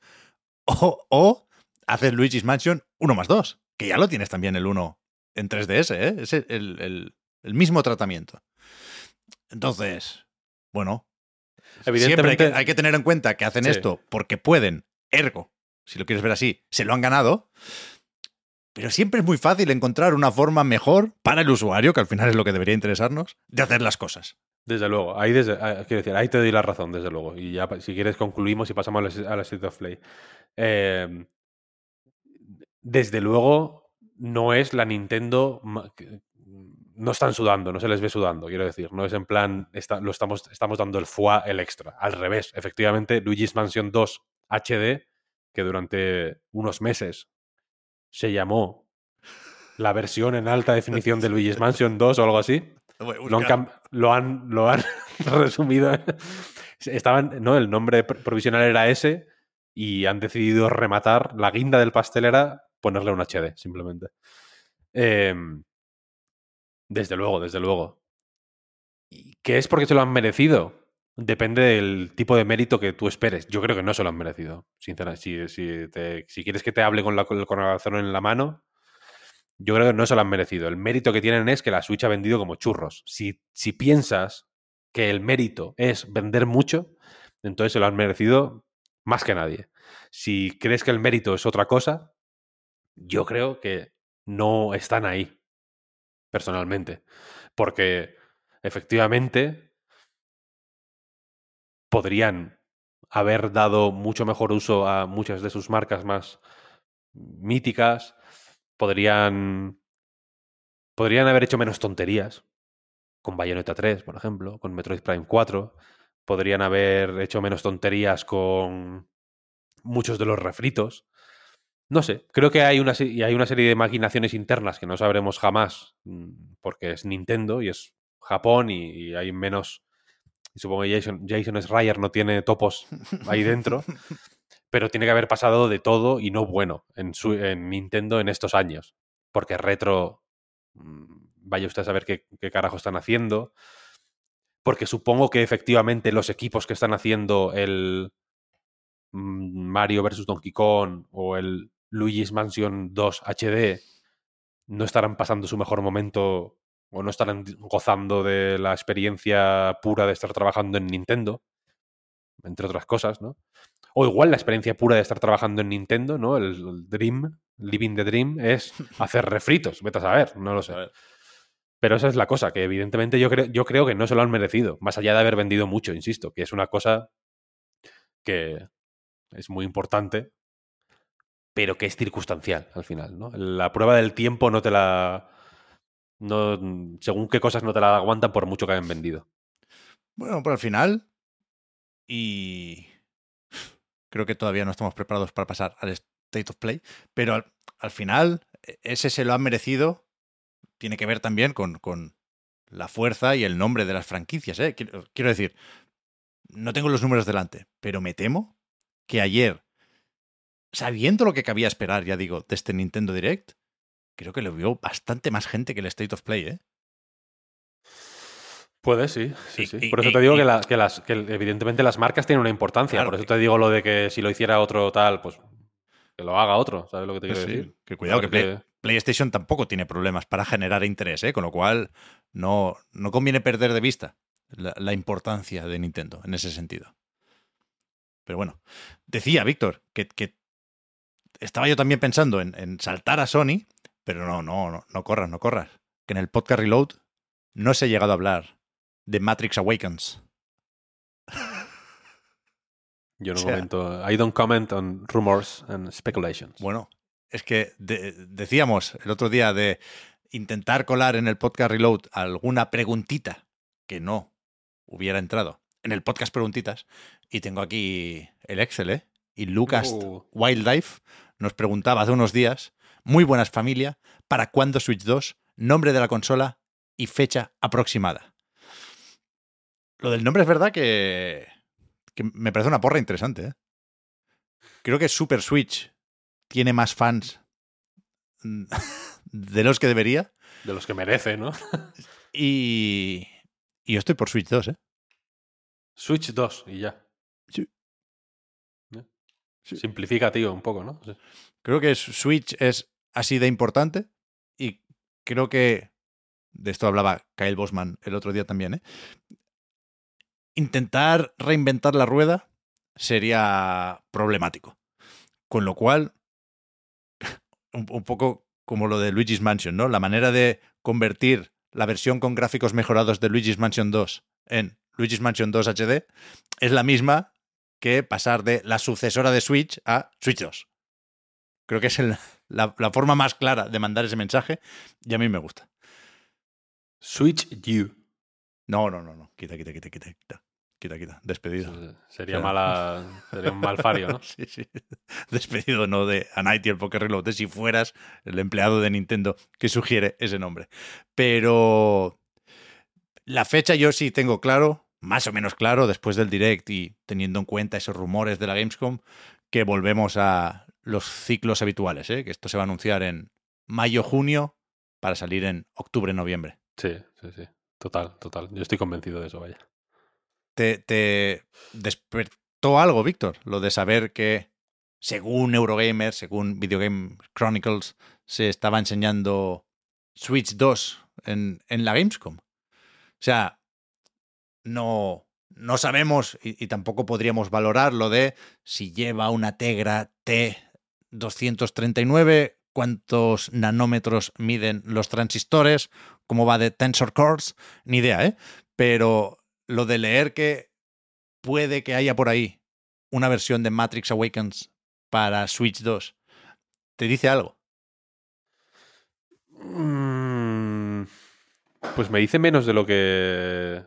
o, o haces Luigi's Mansion 1 más 2, que ya lo tienes también el 1 en 3DS, ¿eh? es el, mismo tratamiento. Entonces, bueno, Evidentemente, hay que, tener en cuenta que hacen esto porque pueden, ergo, si lo quieres ver así, se lo han ganado. Pero siempre es muy fácil encontrar una forma mejor para el usuario, que al final es lo que debería interesarnos, de hacer las cosas. Desde luego, ahí, desde, ah, quiero decir, ahí te doy la razón, desde luego. Y ya, si quieres, concluimos y pasamos a la, State of Play. Eh, desde luego no es la Nintendo no están sudando, no se les ve sudando, quiero decir. No es en plan, lo estamos, estamos dando el FUA, el extra. Al revés, efectivamente, Luigi's Mansion 2 HD, que durante unos meses se llamó la versión en alta definición de Luigi's Mansion 2 o algo así, lo han, lo han, lo han resumido. Estaban, no, el nombre provisional era ese y han decidido rematar la guinda del pastel era ponerle un HD, simplemente. Em, desde luego, desde luego. ¿Qué es porque se lo han merecido? Depende del tipo de mérito que tú esperes. Yo creo que no se lo han merecido. Sinceramente, si, si, quieres que te hable con, la, el corazón en la mano, yo creo que no se lo han merecido. El mérito que tienen es que la Switch ha vendido como churros. Si, si piensas que el mérito es vender mucho, entonces se lo han merecido más que nadie. Si crees que el mérito es otra cosa, yo creo que no están ahí, personalmente. Porque efectivamente podrían haber dado mucho mejor uso a muchas de sus marcas más míticas, podrían podrían haber hecho menos tonterías con Bayonetta 3, por ejemplo, con Metroid Prime 4, podrían haber hecho menos tonterías con muchos de los refritos. No sé, creo que hay una, hay una serie de maquinaciones internas que no sabremos jamás, mm, porque es Nintendo y es Japón y, hay menos. supongo que Jason, Jason Schreier no tiene topos ahí dentro, pero tiene que haber pasado de todo y no bueno en, su, en Nintendo en estos años, porque retro. Mm, vaya usted a saber qué, qué carajo están haciendo. Porque supongo que efectivamente los equipos que están haciendo el mm, Mario vs. Donkey Kong o el Luigi's Mansion 2 HD no estarán pasando su mejor momento o no estarán gozando de la experiencia pura de estar trabajando en Nintendo, entre otras cosas, ¿no? O igual la experiencia pura de estar trabajando en Nintendo, ¿no? El, Dream, Living the Dream, es hacer refritos, vete a saber, no lo sé. Pero esa es la cosa, que evidentemente yo, creo, yo creo que no se lo han merecido, más allá de haber vendido mucho, insisto, que es una cosa que es muy importante pero que es circunstancial al final, ¿no? La prueba del tiempo no te la... No, según qué cosas no te la aguantan por mucho que hayan vendido. Bueno, pero al final, y creo que todavía no estamos preparados para pasar al State of Play, pero al, final, e, ese se lo han merecido, tiene que ver también con, con la fuerza y el nombre de las franquicias. ¿eh? quiero decir, no tengo los números delante, pero me temo que ayer sabiendo lo que cabía esperar, ya digo, de este Nintendo Direct, creo que lo vio bastante más gente que el State of Play, ¿eh? Puede, sí. sí, sí. por eso te digo que, las, que evidentemente las marcas tienen una importancia. por eso te digo lo de que si lo hiciera otro tal, pues que lo haga otro. ¿Sabes lo que te quiero decir? Que cuidado, que, PlayStation tampoco tiene problemas para generar interés, ¿eh? Con lo cual no, no conviene perder de vista la importancia de Nintendo en ese sentido. Pero bueno, decía Víctor que, que estaba yo también pensando en, en saltar a Sony, pero no, no, no, no corras, no corras. Que en el podcast Reload no se ha llegado a hablar de Matrix Awakens. Yo no O sea- comento. I don't comment on rumors and speculations. Bueno, es que de- decíamos el otro día de intentar colar en el podcast Reload alguna preguntita que no hubiera entrado en el podcast Preguntitas. Y tengo aquí el Excel, ¿eh? Y Lucas Uh. Wildlife nos preguntaba hace unos días, muy buenas familia, ¿para cuándo Switch 2? Nombre de la consola y fecha aproximada. Lo del nombre es verdad que, que me parece una porra interesante. ¿eh? Creo que Super Switch tiene más fans de los que debería. De los que merece, ¿no? Y, y yo estoy por Switch 2, ¿eh? Switch 2 y ya. Simplifica, tío, un poco, ¿no? Sí. Creo que Switch es así de importante y creo que de esto hablaba Kyle Bosman el otro día también, ¿eh? Intentar reinventar la rueda sería problemático. Con lo cual, un, un poco como lo de Luigi's Mansion, ¿no? La manera de convertir la versión con gráficos mejorados de Luigi's Mansion 2 en Luigi's Mansion 2 HD es la misma que pasar de la sucesora de Switch a Switch 2. Creo que es el- la, la forma más clara de mandar ese mensaje y a mí me gusta. Switch U. No, no, no, no. Quita, quita, quita, quita, quita. Quita, quita. Despedido. Sería Claro. mala. Sería un malfario, ¿no? Sí, sí. Despedido no de A Night y el Poker Reload, de si fueras el empleado de Nintendo que sugiere ese nombre. Pero la fecha yo sí tengo claro, más o menos claro, después del direct y teniendo en cuenta esos rumores de la Gamescom, que volvemos a los ciclos habituales, ¿eh? que esto se va a anunciar en mayo-junio para salir en octubre-noviembre. Sí, sí, sí. Total, total. Yo estoy convencido de eso, vaya. ¿Te, te despertó algo, Víctor? Lo de saber que, según Eurogamer, según Video Game Chronicles, se estaba enseñando Switch 2 en, en la Gamescom. O sea, no, no sabemos y, tampoco podríamos valorar lo de si lleva una Tegra T239, cuántos nanómetros miden los transistores, cómo va de tensor cores, ni idea, ¿eh? Pero lo de leer que puede que haya por ahí una versión de Matrix Awakens para Switch 2, ¿te dice algo? Mm, Pues me dice menos de lo que.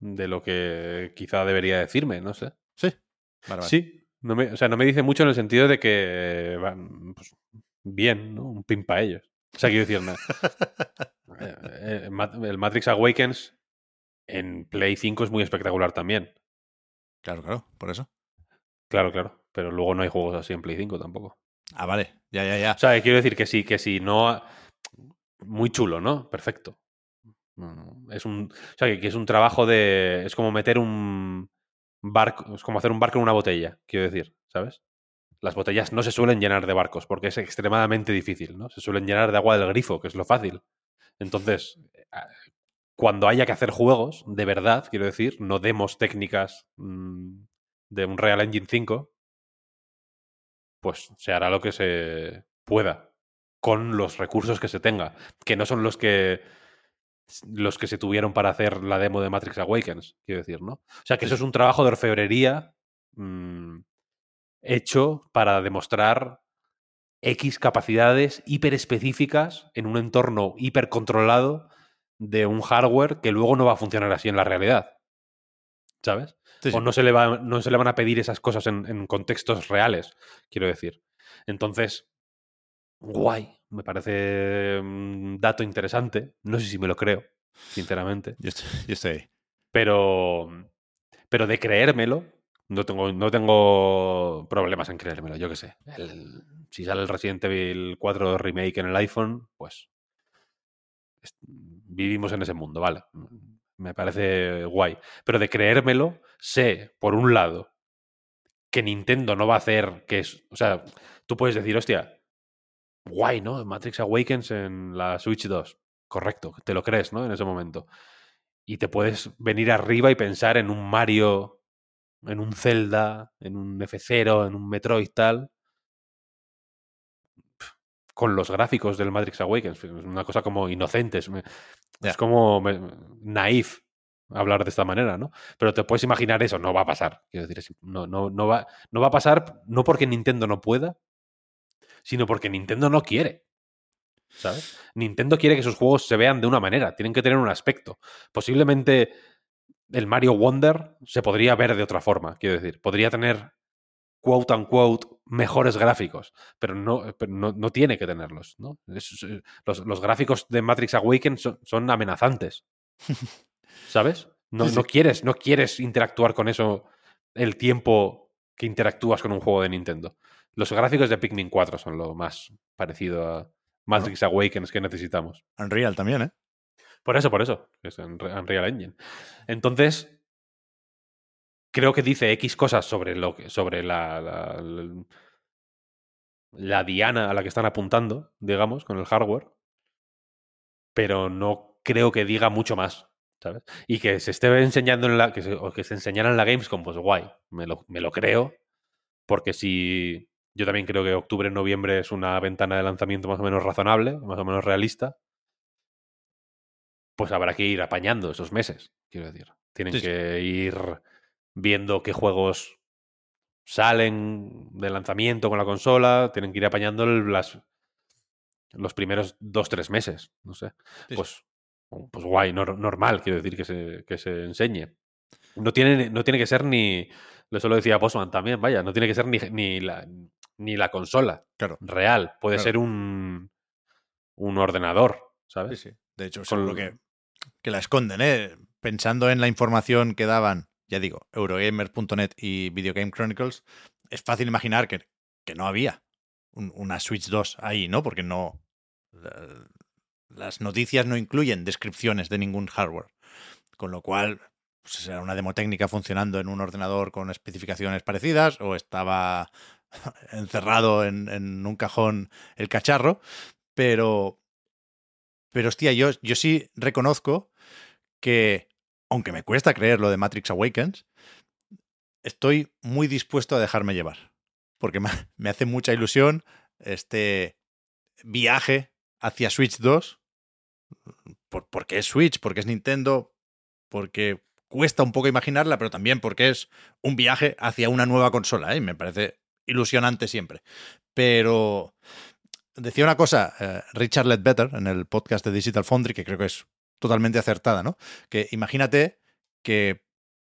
De lo que quizá debería decirme, no sé. Sí. Vale, vale. Sí, no me, o sea, no me dice mucho en el sentido de que van pues, bien, ¿no? Un pin para ellos. O sea, quiero decir. Eh, eh, el Matrix Awakens en Play 5 es muy espectacular también. Claro, claro, por eso. Claro, claro. Pero luego no hay juegos así en Play 5 tampoco. Ah, vale, ya, ya, ya. O sea, quiero decir que sí, que sí, no. Muy chulo, ¿no? Perfecto. Es un. O sea, que, es un trabajo de. Es como meter un barco. Es como hacer un barco en una botella, quiero decir, ¿sabes? Las botellas no se suelen llenar de barcos porque es extremadamente difícil, ¿no? Se suelen llenar de agua del grifo, que es lo fácil. Entonces, eh, cuando haya que hacer juegos, de verdad, quiero decir, no demos técnicas mm, de un Real Engine 5, pues se hará lo que se pueda con los recursos que se tenga, que no son los que los que se tuvieron para hacer la demo de Matrix Awakens, quiero decir, ¿no? O sea, que eso es un trabajo de orfebrería mm, hecho para demostrar X capacidades hiperespecíficas en un entorno hipercontrolado de un hardware que luego no va a funcionar así en la realidad. ¿Sabes? Sí, sí. O no se, le va, no se le van a pedir esas cosas en, en contextos reales, quiero decir. Entonces, guay. Me parece un dato interesante. No sé si me lo creo, sinceramente. Yo estoy, yo estoy ahí. Pero, pero de creérmelo, no tengo, no tengo problemas en creérmelo, yo qué sé. El- si sale el Resident Evil 4 Remake en el iPhone, pues vivimos en ese mundo, vale. Me parece guay. Pero de creérmelo, sé, por un lado, que Nintendo no va a hacer que es. O sea, tú puedes decir, hostia, guay, ¿no? Matrix Awakens en la Switch 2. Correcto, te lo crees, ¿no? En ese momento. Y te puedes venir arriba y pensar en un Mario, en un Zelda, en un F0, en un Metroid tal. con los gráficos del Matrix Awakens. Es una cosa como inocente, es, como me- naif hablar de esta manera, ¿no? Pero te puedes imaginar eso, no va a pasar. Quiero decir, no, no, no, va, no va a pasar no porque Nintendo no pueda, sino porque Nintendo no quiere. ¿Sabes? Nintendo quiere que sus juegos se vean de una manera, tienen que tener un aspecto. Posiblemente el Mario Wonder se podría ver de otra forma, quiero decir, podría tener quote unquote mejores gráficos, pero no, pero no, no tiene que tenerlos, ¿no? Es- es- los, los gráficos de Matrix Awakens son, son amenazantes. ¿Sabes? No, Sí, sí. no quieres, no quieres interactuar con eso el tiempo que interactúas con un juego de Nintendo. Los gráficos de Pikmin 4 son lo más parecido a Matrix Awakens que necesitamos. Unreal también, ¿eh? Por eso, por eso. Es Unre- Unreal Engine. Entonces, creo que dice X cosas sobre lo que, sobre la, la, la- la diana a la que están apuntando, digamos, con el hardware. Pero no creo que diga mucho más. ¿Sabes? Y que se esté enseñando en la. Que se, o que se enseñara en la Gamescom, pues guay. Me lo, me lo creo. Porque si. Yo también creo que octubre, noviembre es una ventana de lanzamiento más o menos razonable, más o menos realista pues habrá que ir apañando esos meses, quiero decir. Tienen Sí, sí. que ir viendo qué juegos salen de lanzamiento con la consola, tienen que ir apañando las, los primeros dos, tres meses, no sé. Sí, Pues, pues guay, nor- normal, quiero decir, que se, que se enseñe. No tiene, no tiene que ser ni, eso lo decía Postman también, vaya, no tiene que ser ni, ni, la, ni la consola Claro. real, puede Claro. ser un, un ordenador, ¿sabes? Sí, sí. De hecho, Con- seguro que, que la esconden, ¿eh? Pensando en la información que daban, ya digo, Eurogamer.net y Video Game Chronicles, es fácil imaginar que, que no había un- una Switch 2 ahí, ¿no? Porque no. La- las noticias no incluyen descripciones de ningún hardware. Con lo cual, pues será una demo técnica funcionando en un ordenador con especificaciones parecidas o estaba encerrado en, un cajón el cacharro. Pero, pero hostia, yo, yo sí reconozco que, aunque me cuesta creer lo de Matrix Awakens, estoy muy dispuesto a dejarme llevar. Porque me hace mucha ilusión este viaje hacia Switch 2. Por, porque es Switch, porque es Nintendo, porque cuesta un poco imaginarla, pero también porque es un viaje hacia una nueva consola. ¿eh? Me parece ilusionante siempre. Pero decía una cosa eh, Richard Ledbetter en el podcast de Digital Foundry, que creo que es totalmente acertada, ¿no? Que imagínate que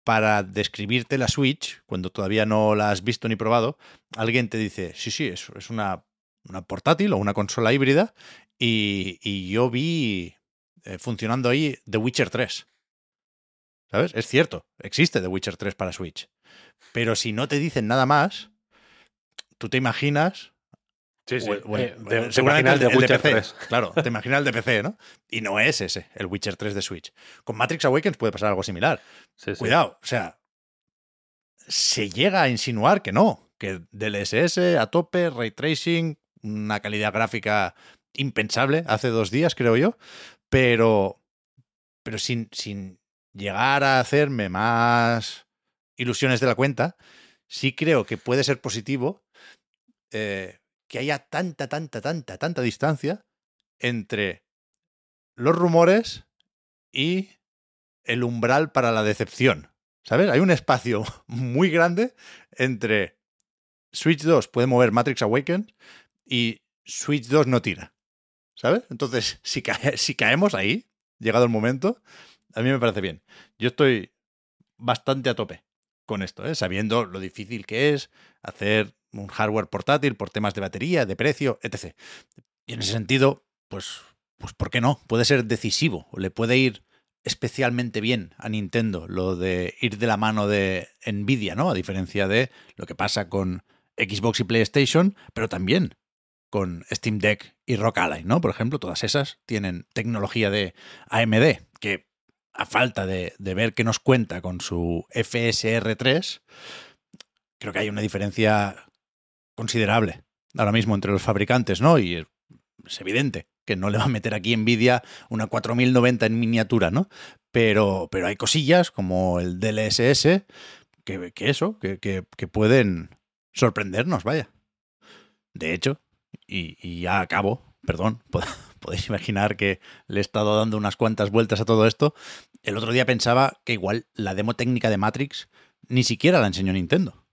para describirte la Switch, cuando todavía no la has visto ni probado, alguien te dice, sí, sí, es, es una, una portátil o una consola híbrida, y, y yo vi eh, funcionando ahí The Witcher 3. ¿Sabes? Es cierto, existe The Witcher 3 para Switch. Pero si no te dicen nada más, tú te imaginas Sí, sí. Eh, te- te seguramente el, de Witcher PC. 3. Claro, te imaginas el de PC, ¿no? Y no es ese, el Witcher 3 de Switch. Con Matrix Awakens puede pasar algo similar. Sí. Cuidado, o sea, se llega a insinuar que no, que DLSS a tope, ray tracing, una calidad gráfica impensable hace dos días, creo yo, pero, pero sin, sin llegar a hacerme más ilusiones de la cuenta, sí creo que puede ser positivo eh, que haya tanta, tanta, tanta, tanta distancia entre los rumores y el umbral para la decepción. ¿Sabes? Hay un espacio muy grande entre Switch 2 puede mover Matrix Awakens y Switch 2 no tira. ¿Sabes? Entonces, si, cae- si caemos ahí, llegado el momento, a mí me parece bien. Yo estoy bastante a tope con esto, ¿eh? sabiendo lo difícil que es hacer un hardware portátil por temas de batería, de precio, etc. Y en ese sentido, pues, pues ¿por qué no? Puede ser decisivo, le puede ir especialmente bien a Nintendo lo de ir de la mano de Nvidia, ¿no? A diferencia de lo que pasa con Xbox y PlayStation, pero también con Steam Deck y Rock Ally, ¿no? Por ejemplo, todas esas tienen tecnología de AMD, que a falta de, ver qué nos cuenta con su FSR3, creo que hay una diferencia considerable ahora mismo entre los fabricantes, ¿no? Y es evidente que no le va a meter aquí Nvidia una 4090 en miniatura, ¿no? Pero, pero hay cosillas como el DLSS que, que eso, que pueden sorprendernos, vaya. De hecho, y, y ya acabo, perdón, podéis imaginar que le he estado dando unas cuantas vueltas a todo esto. El otro día pensaba que igual la demo técnica de Matrix ni siquiera la enseñó Nintendo.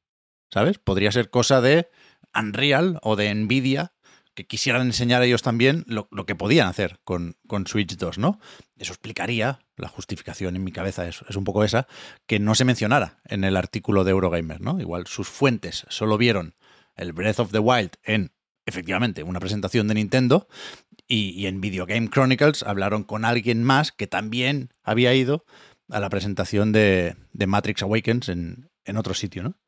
¿Sabes? Podría ser cosa de Unreal o de Nvidia que quisieran enseñar ellos también lo, que podían hacer con, con, Switch 2, ¿no? Eso explicaría, la justificación en mi cabeza es, es, un poco esa, que no se mencionara en el artículo de Eurogamer, ¿no? Igual sus fuentes solo vieron el Breath of the Wild en, efectivamente, una presentación de Nintendo y, en Video Game Chronicles hablaron con alguien más que también había ido a la presentación de, de Matrix Awakens en, en, otro sitio, ¿no?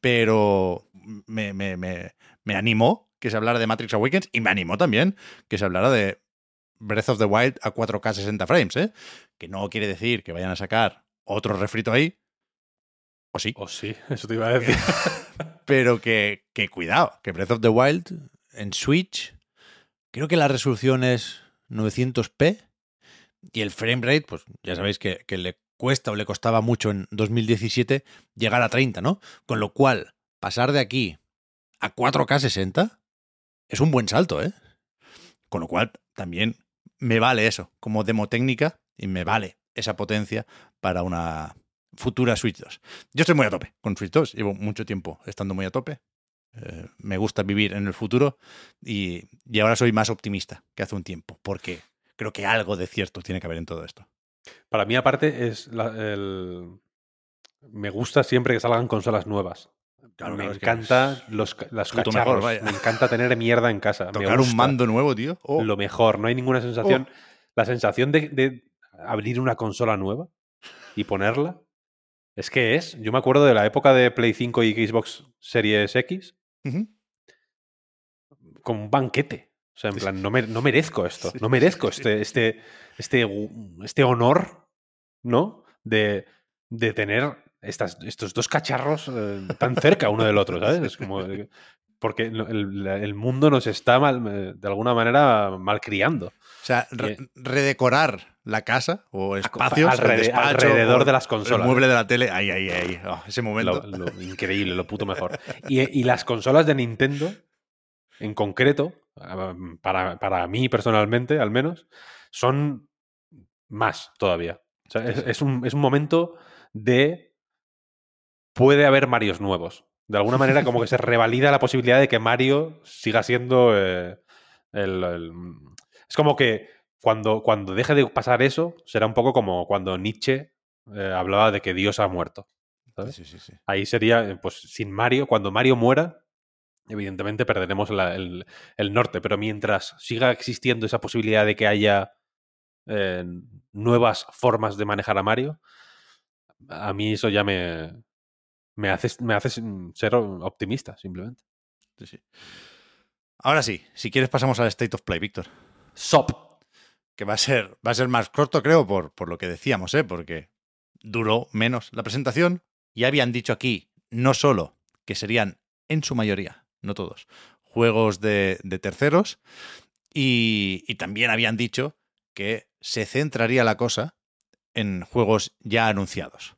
Pero me, me, me, me animó que se hablara de Matrix Awakens y me animó también que se hablara de Breath of the Wild a 4K 60 frames, ¿eh? Que no quiere decir que vayan a sacar otro refrito ahí. O sí. O sí, eso te iba a decir. Pero que, que cuidado, que Breath of the Wild en Switch, creo que la resolución es 900p y el frame rate, pues ya sabéis que, que le cuesta o le costaba mucho en 2017 llegar a 30, ¿no? Con lo cual, pasar de aquí a 4K 60 es un buen salto, ¿eh? Con lo cual, también me vale eso como demo técnica y me vale esa potencia para una futura Switch 2. Yo estoy muy a tope con Switch 2, llevo mucho tiempo estando muy a tope. Eh, me gusta vivir en el futuro y, y ahora soy más optimista que hace un tiempo, porque creo que algo de cierto tiene que haber en todo esto. Para mí, aparte, es la, el... me gusta siempre que salgan consolas nuevas. Claro, me claro, es que encanta los, las cacharros. mejor, me encanta tener mierda en casa. Tocar un mando nuevo, tío. Oh. Lo mejor. No hay ninguna sensación. La sensación de, de abrir una consola nueva y ponerla. Es que es. Yo me acuerdo de la época de Play 5 y Xbox Series X Ujú. como un banquete. O sea, en plan, no, me- no merezco esto. No merezco este, este, este, este honor, ¿no? De, de tener estas, estos dos cacharros eh, tan cerca uno del otro, ¿sabes? Es como. eh, Porque el, el mundo nos está mal, eh, de alguna manera malcriando. O sea, re- redecorar la casa o espacios, el alrede- despacho, alrededor o de las consolas. El mueble de la tele. Ahí, ahí, ahí. Oh, ese momento. Lo, lo increíble, lo puto mejor. Y, y las consolas de Nintendo, en concreto, ah, para, para mí personalmente, al menos, son más todavía. O sea, es, es un, es un momento de. Puede haber Marios nuevos. De alguna manera, como que se revalida la posibilidad de que Mario siga siendo eh, el, el- Es como que cuando, cuando deje de pasar eso, será un poco como cuando Nietzsche eh, hablaba de que Dios ha muerto. ¿sabes? Sí, sí, sí. Ahí sería, eh, pues sin Mario, cuando Mario muera, evidentemente perderemos la- el, el norte, pero mientras siga existiendo esa posibilidad de que haya eh, nuevas formas de manejar a Mario, a mí eso ya me, me, hace, me hace ser optimista, simplemente. sí, sí. Ahora sí, si quieres pasamos al State of Play, Víctor. SOP. Que va a ser, va a ser más corto, creo, por, por lo que decíamos, ¿eh? Porque duró menos la presentación. Y habían dicho aquí, no solo que serían, en su mayoría, no todos, juegos de, de terceros, y, y también habían dicho que se centraría la cosa en juegos ya anunciados.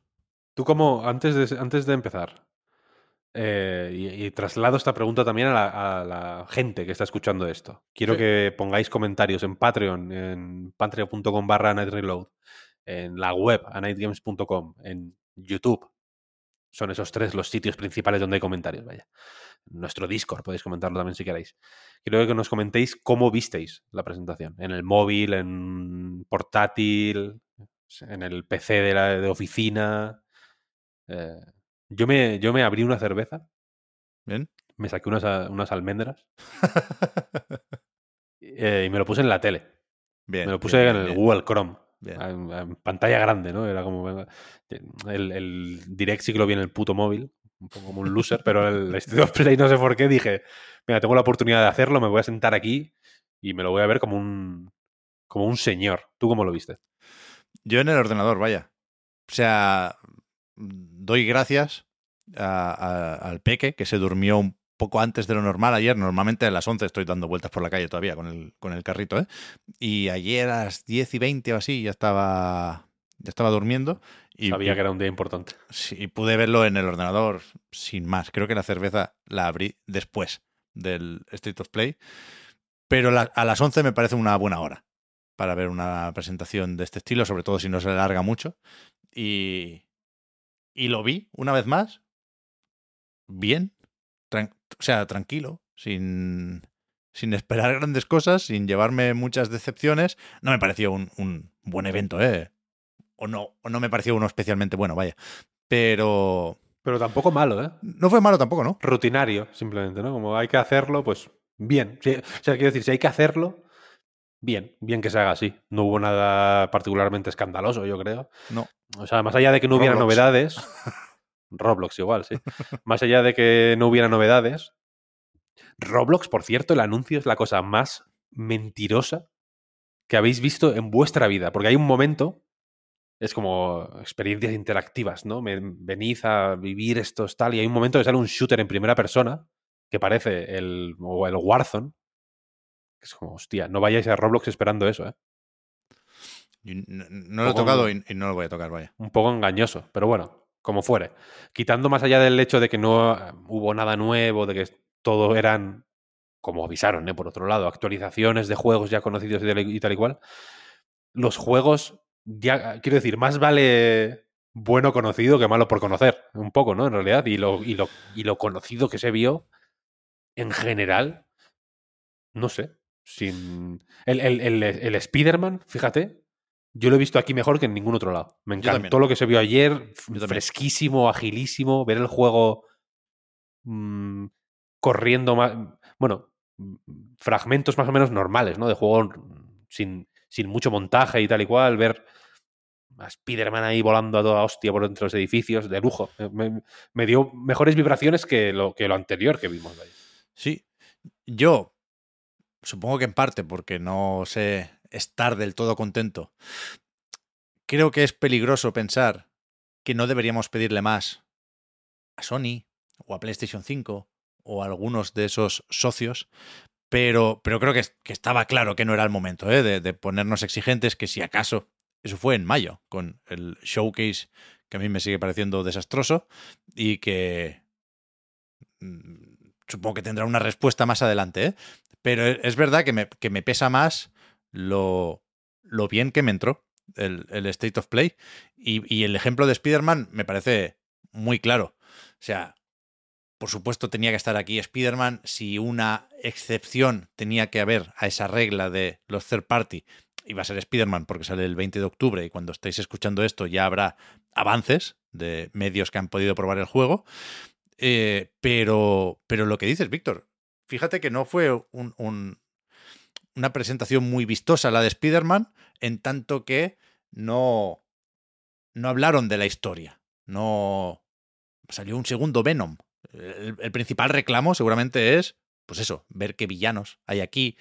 Tú como, antes de, antes de empezar, eh, y, y traslado esta pregunta también a la, a la gente que está escuchando esto. Quiero Sí. que pongáis comentarios en Patreon, en patreon.com barra nightreload, en la web, a nightgames.com, en YouTube. Son esos tres los sitios principales donde hay comentarios, vaya. Nuestro Discord podéis comentarlo también si queréis. Quiero que nos comentéis cómo visteis la presentación. En el móvil, en portátil, en el PC de, la, de oficina. Eh, yo, me, yo me abrí una cerveza, ¿Bien? me saqué unas, unas almendras eh, y me lo puse en la tele. Bien. Me lo puse bien, en el bien, Google Chrome. bien. En, en pantalla grande, ¿no? Era como. venga, El, el Direct sí que lo vi en el puto móvil, un poco como un loser, pero el State of Play no sé por qué dije, mira, tengo la oportunidad de hacerlo, me voy a sentar aquí y me lo voy a ver como un, como un señor. ¿Tú cómo lo viste? Yo en el ordenador, vaya. O sea, doy gracias a- a- al peque que se durmió un poco antes de lo normal ayer. Normalmente a las 11 estoy dando vueltas por la calle todavía con el, con el carrito, ¿eh? Y ayer a las 10 y 20 o así ya estaba, ya estaba durmiendo. Y, Sabía que era un día importante. sí, y pude verlo en el ordenador sin más. Creo que la cerveza la abrí después del State of Play, pero la- a las 11 me parece una buena hora para ver una presentación de este estilo, sobre todo si no se alarga mucho. Y, y lo vi una vez más, bien, o sea, tranquilo, sin, sin esperar grandes cosas, sin llevarme muchas decepciones. No me pareció un, un buen evento, ¿eh? O no, o no me pareció uno especialmente bueno, vaya. Pero Pero tampoco malo, ¿eh? no fue malo tampoco, ¿no? Rutinario, simplemente, ¿no? Como hay que hacerlo, pues bien. Sí, o sea, quiero decir, si hay que hacerlo, bien. Bien que se haga así. No hubo nada particularmente escandaloso, yo creo. No. O sea, más allá de que no hubiera novedades. Roblox igual, sí. Más allá de que no hubiera novedades. Roblox, por cierto, el anuncio es la cosa más mentirosa que habéis visto en vuestra vida. Porque hay un momento, es como experiencias interactivas, ¿no? Venid a vivir estos tal. Y hay un momento que sale un shooter en primera persona, que parece el, o el Warzone. Es como, hostia, no vayáis a Roblox esperando eso, ¿eh? No, no lo he tocado y, y no lo voy a tocar, vaya. un poco engañoso, pero bueno, como fuere. Quitando más allá del hecho de que no eh, hubo nada nuevo, de que todo eran, como avisaron, ¿eh? por otro lado, actualizaciones de juegos ya conocidos y tal y, y tal y cual, los juegos, ya, quiero decir, más vale bueno conocido que malo por conocer, un poco, ¿no? En realidad, y lo, y lo, y lo conocido que se vio, en general, no sé, sin... El, el, el, el Spider-Man, fíjate, yo lo he visto aquí mejor que en ningún otro lado. Me encantó lo que se vio ayer, fresquísimo, agilísimo, ver el juego mm, corriendo más... Bueno, fragmentos más o menos normales, ¿no? De juego sin, sin mucho montaje y tal y cual, ver a Spider-Man ahí volando a toda hostia por entre los edificios, de lujo. Eh, Me, me dio mejores vibraciones que lo, que lo anterior que vimos. vaya. Sí, yo supongo que en parte porque no sé estar del todo contento. Creo que es peligroso pensar que no deberíamos pedirle más a Sony o a PlayStation 5 o a algunos de esos socios, pero, pero creo que, que estaba claro que no era el momento ¿eh? de, de ponernos exigentes, que si acaso, eso fue en mayo, con el showcase que a mí me sigue pareciendo desastroso y que mm, supongo que tendrá una respuesta más adelante, ¿eh? Pero e- es verdad que me, que me pesa más lo, lo bien que me entró el, el State of Play. Y, y el ejemplo de Spider-Man me parece muy claro. O sea, por supuesto tenía que estar aquí Spider-Man. Si una excepción tenía que haber a esa regla de los third party, iba a ser Spider-Man porque sale el 20 de octubre y cuando estéis escuchando esto ya habrá avances de medios que han podido probar el juego. Eh, pero, pero lo que dices, Víctor, fíjate que no fue un- un- una presentación muy vistosa la de Spider-Man, en tanto que no, no hablaron de la historia. No salió un segundo Venom. El, el principal reclamo seguramente es, pues eso, ver qué villanos hay aquí,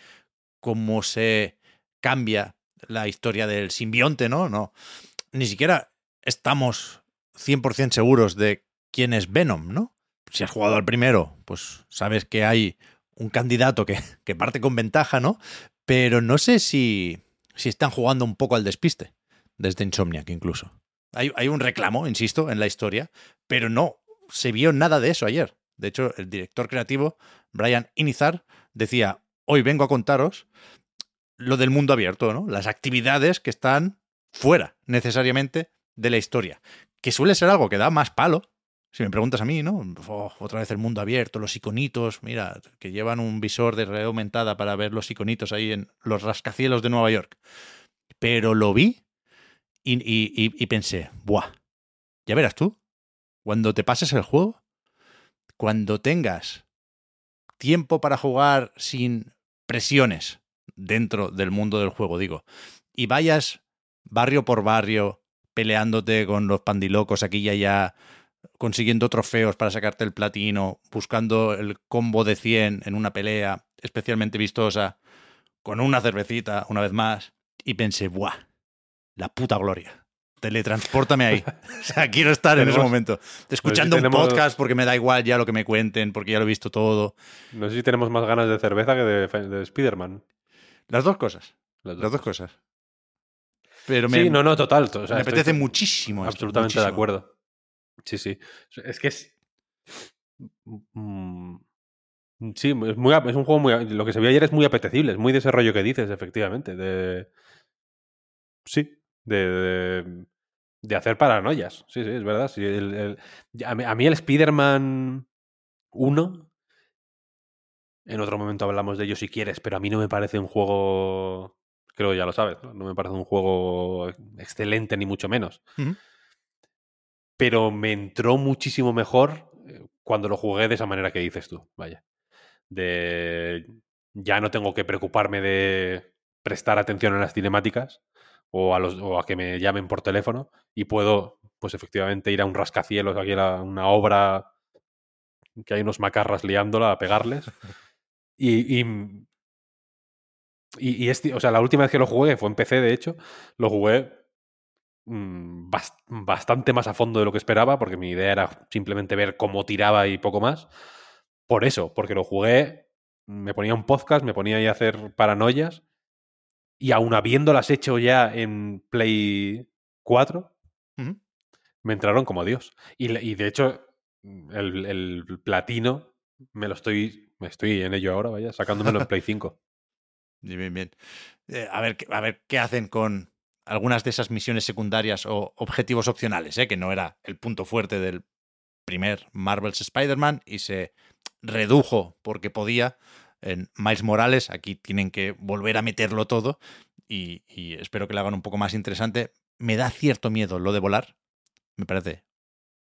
cómo se cambia la historia del simbionte, ¿no? No. Ni siquiera estamos 100% seguros de quién es Venom, ¿no? Si has jugado al primero, pues sabes que hay un candidato que, que parte con ventaja, ¿no? Pero no sé si, si están jugando un poco al despiste, desde Insomniac incluso. Hay, hay un reclamo, insisto, en la historia, pero no se vio nada de eso ayer. De hecho, el director creativo, Brian Inizar, decía, hoy vengo a contaros lo del mundo abierto, ¿no? Las actividades que están fuera, necesariamente, de la historia. Que suele ser algo que da más palo, si me preguntas a mí, ¿no? Oh, otra vez el mundo abierto, los iconitos, mira, que llevan un visor de realidad aumentada para ver los iconitos ahí en los rascacielos de Nueva York. Pero lo vi y, y- y- y pensé, ¡buah! Ya verás tú, cuando te pases el juego, cuando tengas tiempo para jugar sin presiones dentro del mundo del juego, digo, y vayas barrio por barrio peleándote con los pandilocos aquí y allá, consiguiendo trofeos para sacarte el platino, buscando el combo de 100 en una pelea especialmente vistosa, con una cervecita una vez más, y pensé, ¡buah! La puta gloria. Teletranspórtame ahí. O sea, quiero estar en ese momento. Escuchando un podcast porque me da igual ya lo que me cuenten, porque ya lo he visto todo. No sé si tenemos más ganas de cerveza que de, de Spider-Man. Las dos cosas. Las Las dos. cosas. Pero me, Sí, no, no, total. to- o sea, me apetece muchísimo. esto, Absolutamente de muchísimo. acuerdo. Sí, sí. Es que es. mm, Sí, es, muy, es un juego muy. Lo que se vio ayer es muy apetecible, es muy de ese rollo que dices, efectivamente. De. Sí, de, de, hacer paranoias. Sí, sí, es verdad. Sí, el, a, mí, el Spider-Man 1. En otro momento hablamos de ello si quieres, pero a mí no me parece un juego. Creo que ya lo sabes, ¿no? No me parece un juego excelente, ni mucho menos. Pero me entró muchísimo mejor eh, cuando lo jugué de esa manera que dices tú. Vaya de ya no tengo que preocuparme de prestar atención a las cinemáticas o a, los, o a que me llamen por teléfono y puedo, pues efectivamente, ir a un rascacielos, aquí a una obra que hay unos macarras liándola a pegarles. Y, y, y, este, o sea, la última vez que lo jugué fue en PC, de hecho, lo jugué mm, bastante más a fondo de lo que esperaba, porque mi idea era simplemente ver cómo tiraba y poco más por eso, porque lo jugué, me ponía un podcast, me ponía ahí a hacer paranoias y aún habiéndolas hecho ya en Play 4, me entraron como Dios. Y, de hecho, el, platino me lo estoy, me estoy en ello ahora, vaya, sacándomelo en Play 5. Bien, bien. Eh, a, ver, a ver qué hacen con algunas de esas misiones secundarias o objetivos opcionales, ¿eh? que no era el punto fuerte del primer Marvel's Spider-Man y se redujo porque podía en Miles Morales. Aquí tienen que volver a meterlo todo y, espero que lo hagan un poco más interesante. Me da cierto miedo lo de volar. Me parece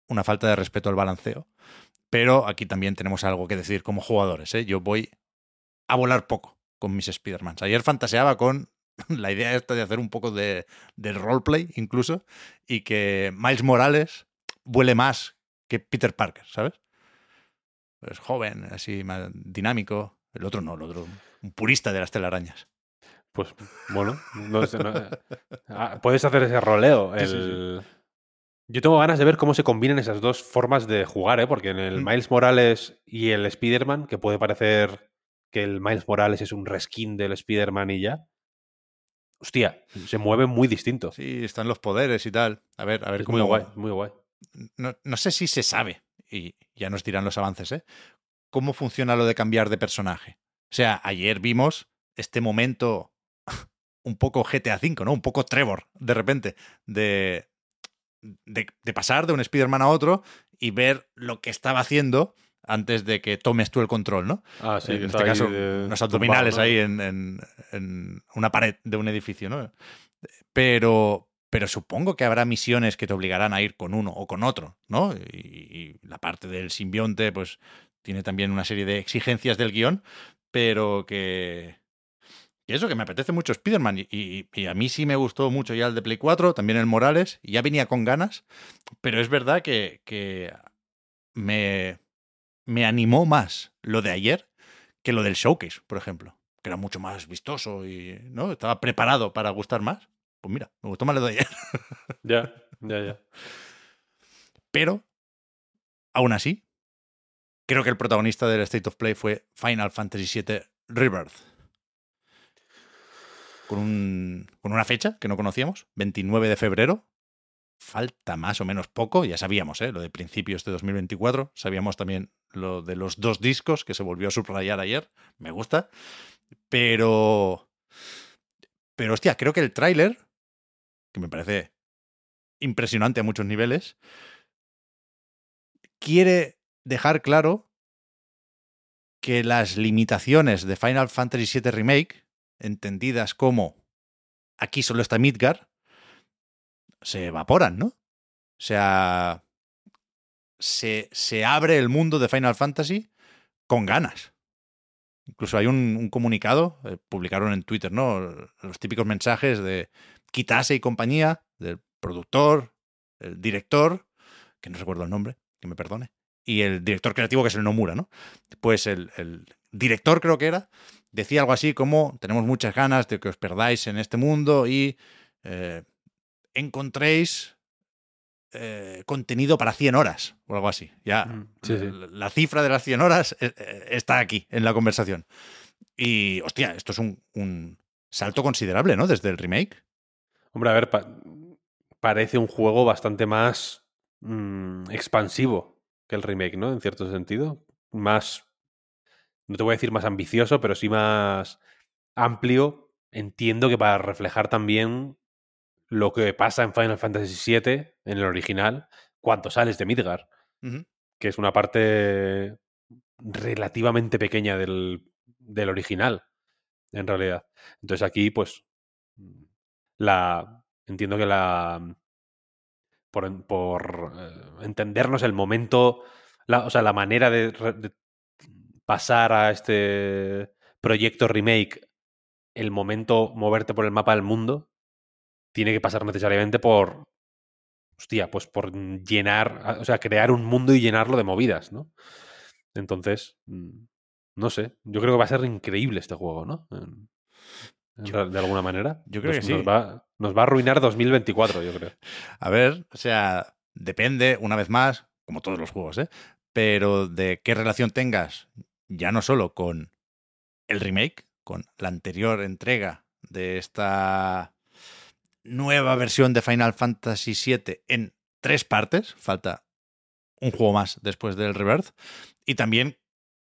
una falta de respeto al balanceo. Pero aquí también tenemos algo que decir como jugadores. ¿eh? Yo voy a volar poco con mis Spider-Mans. Ayer fantaseaba con la idea esta de hacer un poco de, de roleplay incluso y que Miles Morales vuele más que Peter Parker, ¿sabes? es joven, así más dinámico. El otro no, el otro, un purista de las telarañas. Pues bueno, no sé, ah, puedes hacer ese roleo. Yo tengo ganas de ver cómo se combinan esas dos formas de jugar, ¿eh? porque en el mm. Miles Morales y el Spider-Man, que puede parecer que el Miles Morales es un reskin del Spider-Man y ya. Hostia, se mueve muy distinto. Sí, están los poderes y tal. A ver, a ver cómo. Muy guay, muy guay. No, no sé si se sabe y ya nos dirán los avances, ¿eh? ¿Cómo funciona lo de cambiar de personaje? O sea, ayer vimos este momento un poco GTA V, ¿no? Un poco Trevor, de repente, de, de, pasar de un Spider-Man a otro y ver lo que estaba haciendo antes de que tomes tú el control, ¿no? Ah, sí, en este caso, unos abdominales ahí en, en, en, una pared de un edificio, ¿no? Pero, pero supongo que habrá misiones que te obligarán a ir con uno o con otro, ¿no? Y, la parte del simbionte, pues tiene también una serie de exigencias del guion, pero que... Y eso, que me apetece mucho Spider-Man. Y, a mí sí me gustó mucho ya el de Play 4, también el Morales, y ya venía con ganas, pero es verdad que, que me, me animó más lo de ayer que lo del showcase, por ejemplo, que era mucho más vistoso y ¿no? estaba preparado para gustar más. Pues mira, me gustó más de ayer. ya, ya, ya. Pero, aún así, creo que el protagonista del State of Play fue Final Fantasy VII Rebirth. Con, un, con una fecha que no conocíamos, 29 de febrero. Falta más o menos poco, ya sabíamos, ¿eh? lo de principios de 2024. Sabíamos también lo de los dos discos que se volvió a subrayar ayer. Me gusta. Pero. Pero hostia, creo que el tráiler que me parece impresionante a muchos niveles, quiere dejar claro que las limitaciones de Final Fantasy VII Remake, entendidas como aquí solo está Midgar, se evaporan, ¿no? O sea, se, se abre el mundo de Final Fantasy con ganas. Incluso hay un, comunicado, eh, publicaron en Twitter, ¿no? Los típicos mensajes de Kitase y compañía, del productor, el director, que no recuerdo el nombre, que me perdone, y el director creativo, que es el Nomura, ¿no? Pues el, director, creo que era, decía algo así como: Tenemos muchas ganas de que os perdáis en este mundo y eh, encontréis eh, contenido para 100 horas o algo así. Ya, mm, La, cifra de las 100 horas eh, está aquí en la conversación. Y, hostia, esto es un, un salto considerable, ¿no? Desde el remake. Hombre, a ver, parece un juego bastante más mm, expansivo que el remake, ¿no? En cierto sentido. Más. no te voy a decir más ambicioso, pero sí más amplio. Entiendo que para reflejar también lo que pasa en Final Fantasy VII, en el original, cuando sales de Midgar, que es una parte relativamente pequeña del, del original, en realidad. Entonces aquí, pues, la entiendo que la por, por eh, entendernos el momento, la, o sea, la manera de, pasar a este proyecto remake, el momento moverte por el mapa del mundo, tiene que pasar necesariamente por, hostia, pues por llenar, o sea, crear un mundo y llenarlo de movidas, ¿no? Entonces, mm, no sé, yo creo que va a ser increíble este juego, ¿no? de alguna manera. Yo creo que sí. Nos va, nos va, a arruinar 2024, yo creo. A ver, o sea, depende, una vez más, como todos los juegos, ¿eh? Pero de qué relación tengas, ya no solo con el remake, con la anterior entrega de esta nueva versión de Final Fantasy VII en tres partes, falta un juego más después del Rebirth, y también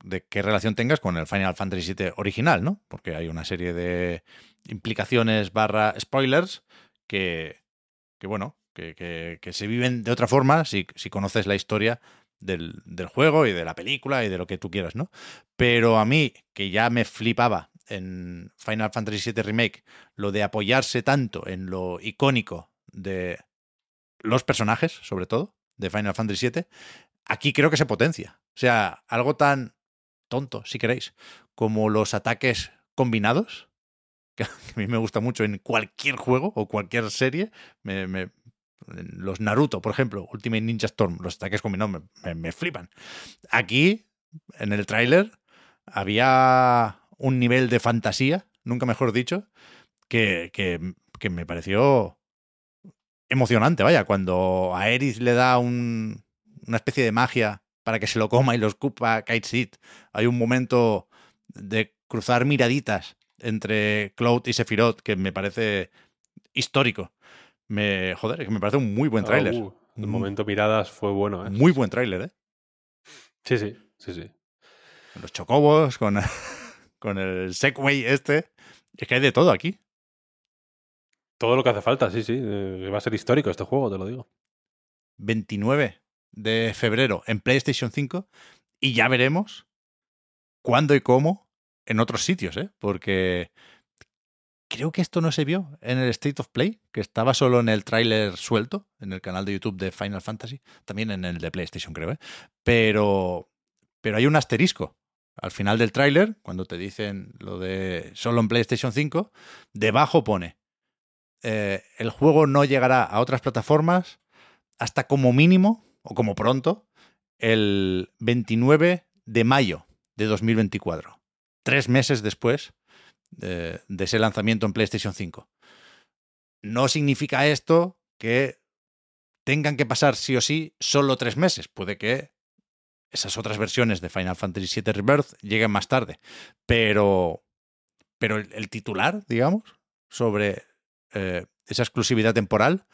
de qué relación tengas con el Final Fantasy VII original, ¿no? Porque hay una serie de implicaciones barra spoilers que, que bueno, que, que, que, se viven de otra forma si, si conoces la historia del, del, juego y de la película y de lo que tú quieras, ¿no? Pero a mí, que ya me flipaba en Final Fantasy VII Remake, lo de apoyarse tanto en lo icónico de los personajes, sobre todo, de Final Fantasy VII, aquí creo que se potencia. O sea, algo tan tonto, si queréis, como los ataques combinados, que a mí me gusta mucho en cualquier juego o cualquier serie. Los Naruto, por ejemplo, Ultimate Ninja Storm, los ataques combinados me, me flipan. Aquí, en el tráiler, había un nivel de fantasía, nunca mejor dicho, que, que, que me pareció emocionante, vaya, cuando a Eris le da un, una especie de magia para que se lo coma y lo escupa Kite Seed. Hay un momento de cruzar miraditas entre Cloud y Sephiroth que me parece histórico. Me, joder, que me parece un muy buen tráiler. Uh, el momento miradas fue bueno, ¿eh? Muy buen tráiler, ¿eh? Sí, sí, sí, sí. Los chocobos, con, con el Segway este. Es que hay de todo aquí. Todo lo que hace falta, sí, sí. Eh, va a ser histórico este juego, te lo digo. 29 de febrero en PlayStation 5 y ya veremos cuándo y cómo en otros sitios, ¿eh? Porque creo que esto no se vio en el State of Play, que estaba solo en el tráiler suelto, en el canal de YouTube de Final Fantasy, también en el de PlayStation, creo, ¿eh? Pero, pero hay un asterisco. Al final del tráiler, cuando te dicen lo de solo en PlayStation 5, debajo pone, eh, el juego no llegará a otras plataformas hasta como mínimo o como pronto, el 29 de mayo de 2024, tres meses después de, de, ese lanzamiento en PlayStation 5. No significa esto que tengan que pasar sí o sí solo tres meses. Puede que esas otras versiones de Final Fantasy VII Rebirth lleguen más tarde. Pero, pero el, el titular, digamos, sobre eh, esa exclusividad temporal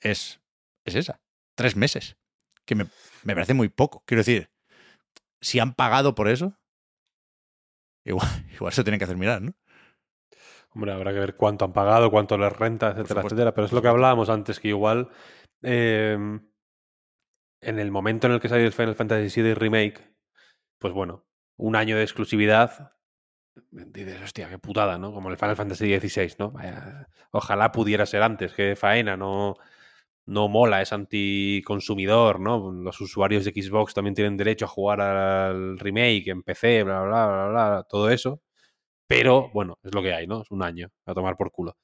es, es esa. Tres meses que me, me, parece muy poco. Quiero decir, si han pagado por eso, igual, igual se tienen que hacer mirar, ¿no? Hombre, habrá que ver cuánto han pagado, cuánto les renta, etcétera, etcétera. Pero es lo que hablábamos antes, que igual eh, en el momento en el que salió el Final Fantasy VII Remake, pues bueno, un año de exclusividad, dices, hostia, qué putada, ¿no? Como el Final Fantasy XVI, ¿no? Vaya, ojalá pudiera ser antes, que faena, no no mola, es anticonsumidor, ¿no? Los usuarios de Xbox también tienen derecho a jugar al remake en PC, bla, bla, bla, bla, todo eso. Pero, bueno, es lo que hay, ¿no? Es un año a tomar por culo.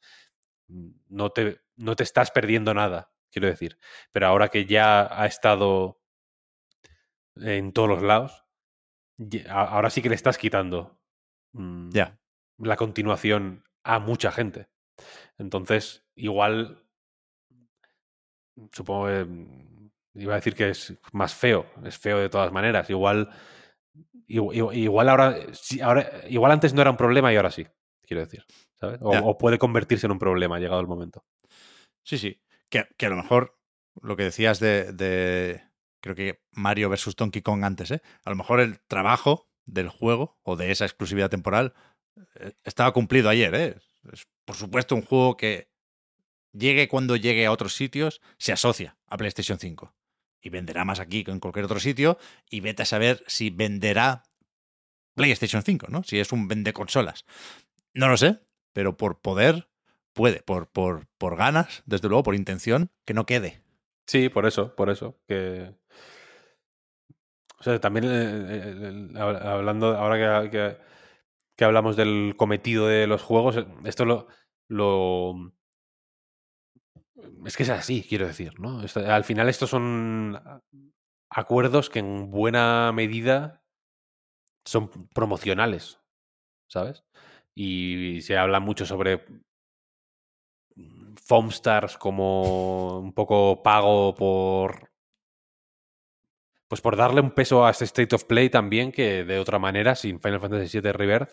No te, no te estás perdiendo nada, quiero decir. Pero ahora que ya ha estado en todos los lados, ahora sí que le estás quitando mmm, yeah. la continuación a mucha gente. Entonces, igual supongo que iba a decir que es más feo, es feo de todas maneras. Igual, igual, igual ahora, ahora, igual antes no era un problema y ahora sí, quiero decir, ¿sabes? O, o puede convertirse en un problema llegado el momento. Sí, sí. Que, a lo mejor lo que decías de, de, creo que Mario versus Donkey Kong antes, ¿eh? A lo mejor el trabajo del juego o de esa exclusividad temporal eh, estaba cumplido ayer. ¿eh? Es, por supuesto, un juego que llegue cuando llegue a otros sitios, se asocia a PlayStation 5. Y venderá más aquí que en cualquier otro sitio. Y vete a saber si venderá PlayStation 5, ¿no? Si es un vende consolas. No lo sé, pero por poder puede, por, por, por ganas, desde luego, por intención, que no quede. Sí, por eso, por eso. Que. O sea, también eh, eh, hablando, ahora que, que, hablamos del cometido de los juegos, esto lo, lo. Es que es así, quiero decir, ¿no? al final, estos son acuerdos que en buena medida son promocionales, ¿sabes? Y se habla mucho sobre Foamstars como un poco pago por. Pues por darle un peso a este State of Play también, que de otra manera, sin Final Fantasy VII Rebirth,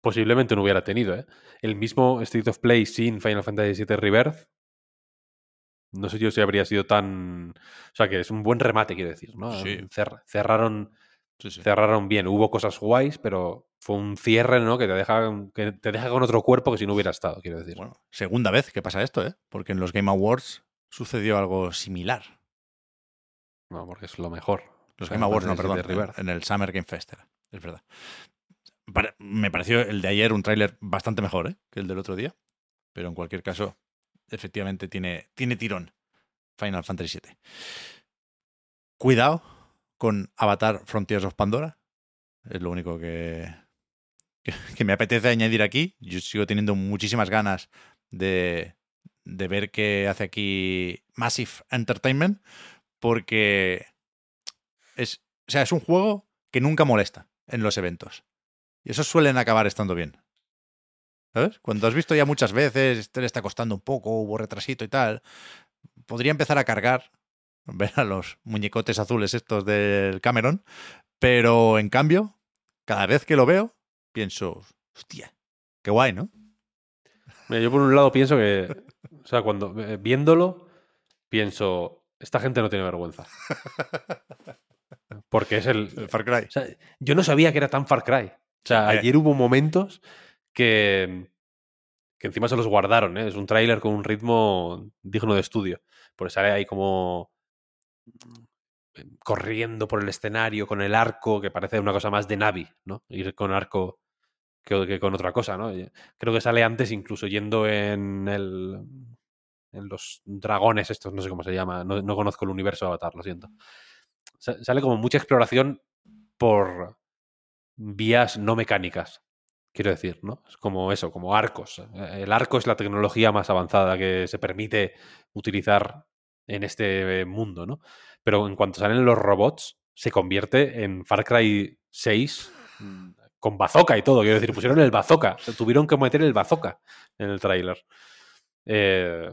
posiblemente no hubiera tenido. ¿eh? El mismo State of Play sin Final Fantasy VII Rebirth, no sé yo si habría sido tan. O sea, que es un buen remate, quiero decir, ¿no? cerraron Cerraron bien. Hubo cosas guays, pero fue un cierre, ¿no? Que te deja, que te deja con otro cuerpo que si no hubiera estado, quiero decir. Bueno, segunda vez que pasa esto, ¿eh? Porque en los Game Awards sucedió algo similar. No, porque es lo mejor. Los Game Awards, no, perdón. En, el Summer Game Fest es verdad. me pareció el de ayer un tráiler bastante mejor ¿eh? que el del otro día. Pero en cualquier caso, efectivamente tiene, tiene tirón Final Fantasy VII. Cuidado con Avatar Frontiers of Pandora. Es lo único que, que, me apetece añadir aquí. Yo sigo teniendo muchísimas ganas de, de ver qué hace aquí Massive Entertainment, porque es, o sea, es un juego que nunca molesta en los eventos. Y esos suelen acabar estando bien. ¿Sabes? Cuando has visto ya muchas veces, este le está costando un poco, hubo retrasito y tal, podría empezar a cargar ver a los muñecotes azules estos del Cameron, pero en cambio, cada vez que lo veo, pienso, hostia, qué guay, ¿no? yo por un lado pienso que, o sea, cuando eh, viéndolo, pienso, esta gente no tiene vergüenza. Porque es el, Far Cry. yo no sabía que era tan Far Cry. O sea, ayer hubo momentos que, que encima se los guardaron. ¿eh? Es un tráiler con un ritmo digno de estudio. Porque sale ahí como corriendo por el escenario con el arco, que parece una cosa más de Navi, ¿no? Ir con arco que, con otra cosa, ¿no? Creo que sale antes incluso yendo en el en los dragones estos, no sé cómo se llama, no, conozco el universo de Avatar, lo siento. Sale como mucha exploración por vías no mecánicas, quiero decir, ¿no? Es como eso, como arcos. El arco es la tecnología más avanzada que se permite utilizar en este mundo, ¿no? Pero en cuanto salen los robots, se convierte en Far Cry 6 mm, con bazooka y todo. Quiero decir, pusieron el bazooka. tuvieron que meter el bazooka en el tráiler. Eh,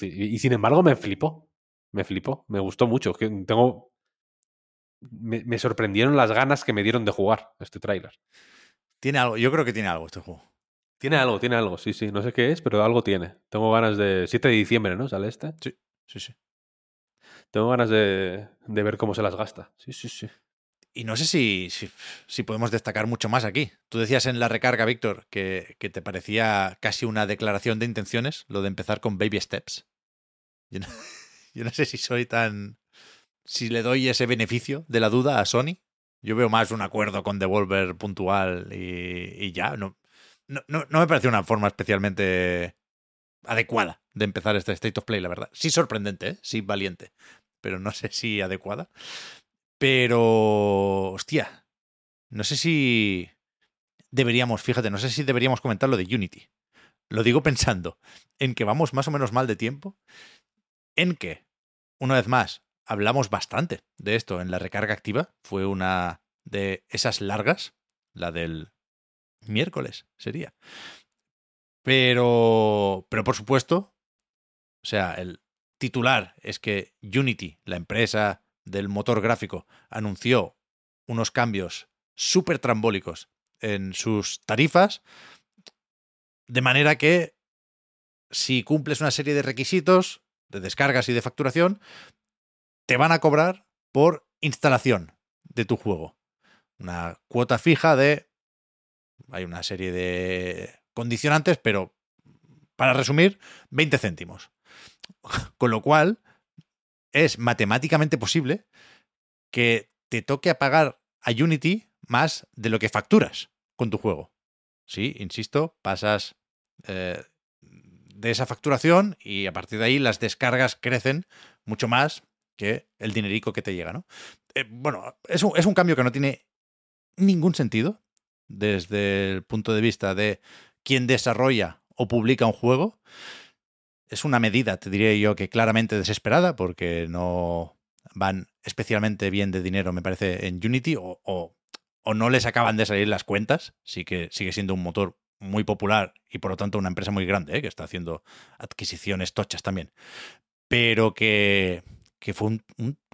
y, sin embargo me flipó. Me flipó. Me gustó mucho. Tengo... Me, me sorprendieron las ganas que me dieron de jugar este tráiler. Tiene algo, yo creo que tiene algo este juego. Tiene algo, tiene algo, sí, sí. No sé qué es, pero algo tiene. Tengo ganas de. 7 de diciembre, ¿no? ¿Sale este? Sí. Sí, sí. Tengo ganas de, ver cómo se las gasta. Sí, sí, sí. Y no sé si, si, podemos destacar mucho más aquí. Tú decías en la recarga, Víctor, que, que, te parecía casi una declaración de intenciones lo de empezar con baby steps. Yo no, sé si soy tan... Si le doy ese beneficio de la duda a Sony. Yo veo más un acuerdo con Devolver puntual y, y ya. No, no, no, me parece una forma especialmente adecuada de empezar este State of Play, la verdad. Sí sorprendente, ¿eh? sí valiente, pero no sé si adecuada. Pero, hostia, no sé si deberíamos, fíjate, no sé si deberíamos comentar lo de Unity. Lo digo pensando en que vamos más o menos mal de tiempo, en que, una vez más, hablamos bastante de esto en la recarga activa. Fue una de esas largas, la del miércoles sería, pero, pero por supuesto, o sea, el titular es que Unity, la empresa del motor gráfico, anunció unos cambios súper trambólicos en sus tarifas, de manera que si cumples una serie de requisitos de descargas y de facturación, te van a cobrar por instalación de tu juego. una cuota fija de... Hay una serie de condicionantes, pero para resumir, 20 céntimos. Con lo cual, es matemáticamente posible que te toque pagar a Unity más de lo que facturas con tu juego. Sí, insisto, pasas eh, de esa facturación y a partir de ahí las descargas crecen mucho más que el dinerico que te llega, ¿no? Eh, bueno, es un cambio que no tiene ningún sentido desde el punto de vista de quién desarrolla o publica un juego. Es una medida, te diría yo, que claramente desesperada, porque no van especialmente bien de dinero, me parece, en Unity, o, o, no les acaban de salir las cuentas. Sí que sigue siendo un motor muy popular y por lo tanto una empresa muy grande, ¿eh? que está haciendo adquisiciones tochas también. Pero que, que fue un,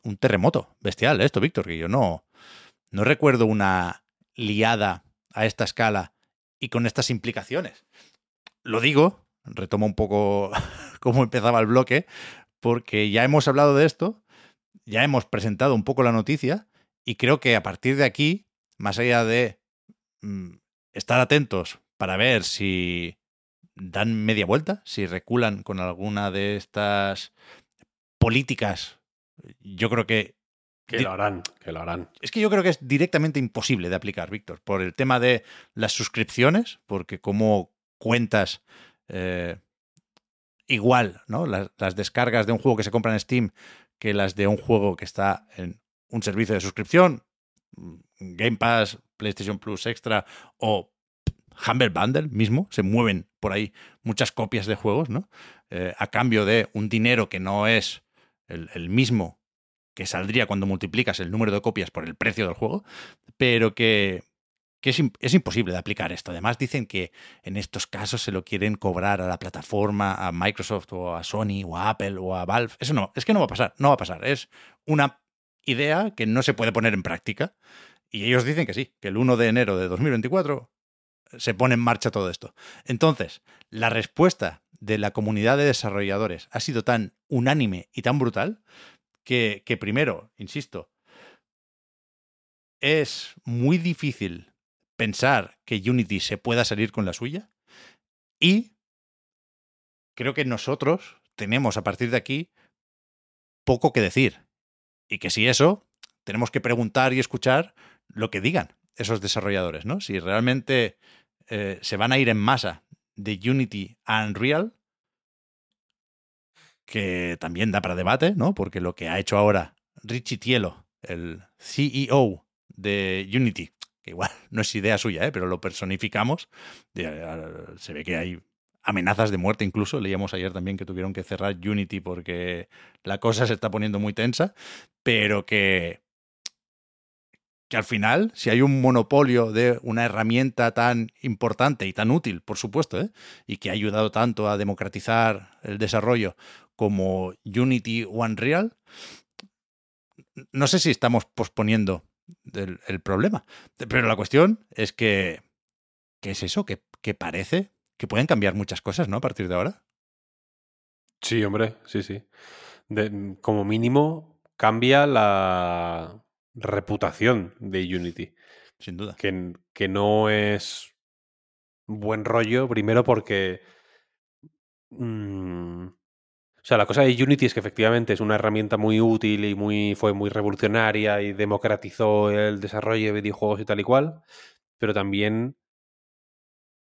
un, terremoto bestial esto, Víctor, que yo no, no recuerdo una liada a esta escala y con estas implicaciones. Lo digo, retomo un poco cómo empezaba el bloque, porque ya hemos hablado de esto, ya hemos presentado un poco la noticia y creo que a partir de aquí, más allá de mm, estar atentos para ver si dan media vuelta, si reculan con alguna de estas políticas yo creo que... Que lo harán, que lo harán. Es que yo creo que es directamente imposible de aplicar, Víctor, por el tema de las suscripciones, porque como cuentas eh, igual, ¿no? Las, las, descargas de un juego que se compra en Steam que las de un juego que está en un servicio de suscripción, mm, Game Pass, PlayStation Plus Extra o Humble Bundle mismo, se mueven por ahí muchas copias de juegos, ¿no? Eh, a cambio de un dinero que no es el, mismo que saldría cuando multiplicas el número de copias por el precio del juego, pero que, es, es, imposible de aplicar esto. Además dicen que en estos casos se lo quieren cobrar a la plataforma, a Microsoft o a Sony o a Apple o a Valve. Eso no, es que no va a pasar, no va a pasar. Es una idea que no se puede poner en práctica. Y ellos dicen que sí, que el 1 de enero de 2024 se pone en marcha todo esto. Entonces, la respuesta de la comunidad de desarrolladores ha sido tan unánime y tan brutal que, primero, insisto, es muy difícil pensar que Unity se pueda salir con la suya y creo que nosotros tenemos a partir de aquí poco que decir y que si eso tenemos que preguntar y escuchar lo que digan esos desarrolladores, ¿no? Si realmente eh, se van a ir en masa de Unity a Unreal, que también da para debate, ¿no? Porque lo que ha hecho ahora Richie Tielo, el CEO de Unity, que igual no es idea suya, ¿eh? pero lo personificamos, se ve que hay amenazas de muerte incluso. Leíamos ayer también que tuvieron que cerrar Unity porque la cosa se está poniendo muy tensa, pero que que al final, si hay un monopolio de una herramienta tan importante y tan útil, por supuesto, ¿eh? y que ha ayudado tanto a democratizar el desarrollo como Unity o Unreal, no sé si estamos posponiendo el, el problema. Pero la cuestión es que, ¿qué es eso? Que, que parece que pueden cambiar muchas cosas, ¿no? A partir de ahora. Sí, hombre, sí, sí. De, como mínimo, cambia la, reputación de Unity. Sin duda. Que, que no es buen rollo, primero porque... Mmm, o sea, la cosa de Unity es que efectivamente es una herramienta muy útil y muy, fue muy revolucionaria y democratizó el desarrollo de videojuegos y tal y cual, pero también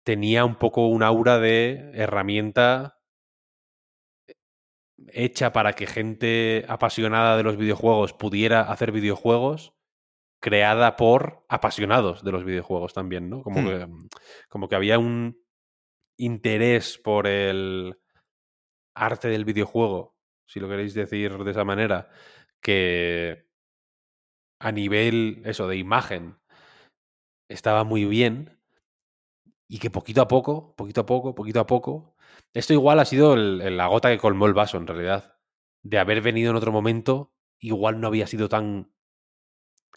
tenía un poco un aura de herramienta hecha para que gente apasionada de los videojuegos pudiera hacer videojuegos, creada por apasionados de los videojuegos también, ¿no? Como, hmm. que, como que había un interés por el arte del videojuego, si lo queréis decir de esa manera, que a nivel, eso, de imagen, estaba muy bien y que poquito a poco, poquito a poco, poquito a poco, esto igual ha sido la gota que colmó el vaso, en realidad. De haber venido en otro momento, igual no había sido tan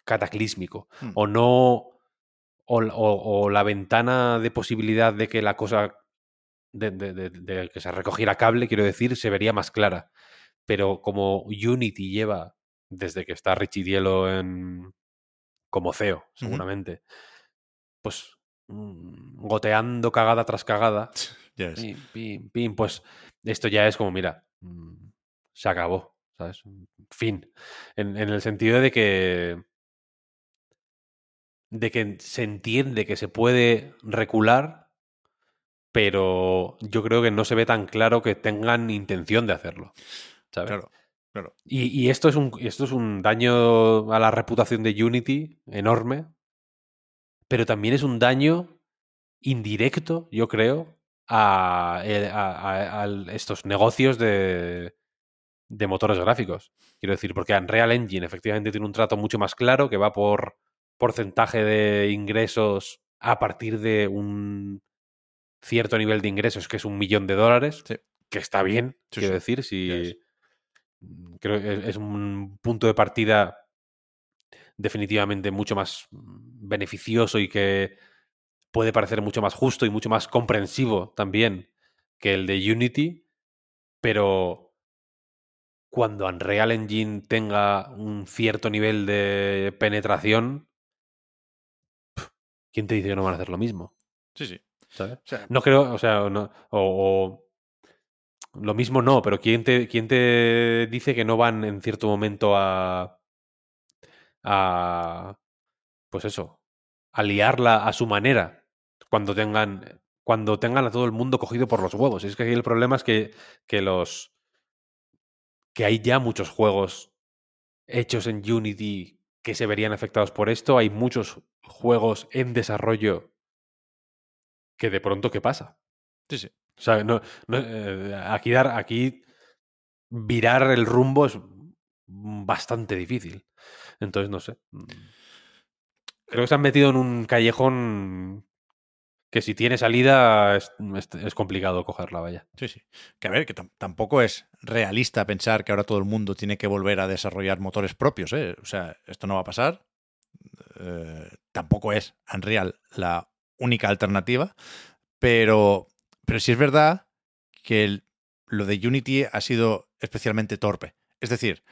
cataclísmico. Hmm. O no. O, la ventana de posibilidad de que la cosa. De, que se recogiera cable, quiero decir, se vería más clara. Pero como Unity lleva, desde que está Richie Dielo en, como CEO, seguramente. Pues mm, goteando cagada tras cagada. Ya ves. Pim, pim, pim, pues esto ya es como, mira, mm, se acabó, ¿sabes? Fin. En, en el sentido de que. de que se entiende que se puede recular, pero yo creo que no se ve tan claro que tengan intención de hacerlo. ¿Sabes? Claro, claro. Y, y esto, es un, esto es un daño a la reputación de Unity enorme, pero también es un daño indirecto, yo creo, a, eh, a- a- a estos negocios de, de motores gráficos. Quiero decir, porque Unreal Engine efectivamente tiene un trato mucho más claro que va por porcentaje de ingresos a partir de un cierto nivel de ingresos, que es un millón de dólares, Sí. que está bien, Sí, quiero sí, decir, si es. creo que es- un punto de partida definitivamente mucho más mm, beneficioso y que puede parecer mucho más justo y mucho más comprensivo también que el de Unity, pero cuando Unreal Engine tenga un cierto nivel de penetración, ¿quién te dice que no van a hacer lo mismo? Sí, sí. No creo, o sea, no, o, o lo mismo no, pero ¿quién te, quién te dice que no van en cierto momento a, a, pues eso, a liarla a su manera cuando tengan, cuando tengan a todo el mundo cogido por los huevos? Y es que aquí el problema es que, que los, que hay ya muchos juegos hechos en Unity que se verían afectados por esto, hay muchos juegos en desarrollo que de pronto, ¿qué pasa? sí, sí. O sea, no, no, eh, aquí, dar, aquí virar el rumbo es bastante difícil. Entonces, no sé. Mm. Creo que se han metido en un callejón que si tiene salida es, es- es complicado cogerla, vaya. Sí, sí. Que a ver, que tam- tampoco es realista pensar que ahora todo el mundo tiene que volver a desarrollar motores propios, ¿eh? O sea, esto no va a pasar. Eh, tampoco es Unreal la única alternativa, pero, pero sí es verdad que lo de Unity ha sido especialmente torpe. Es decir,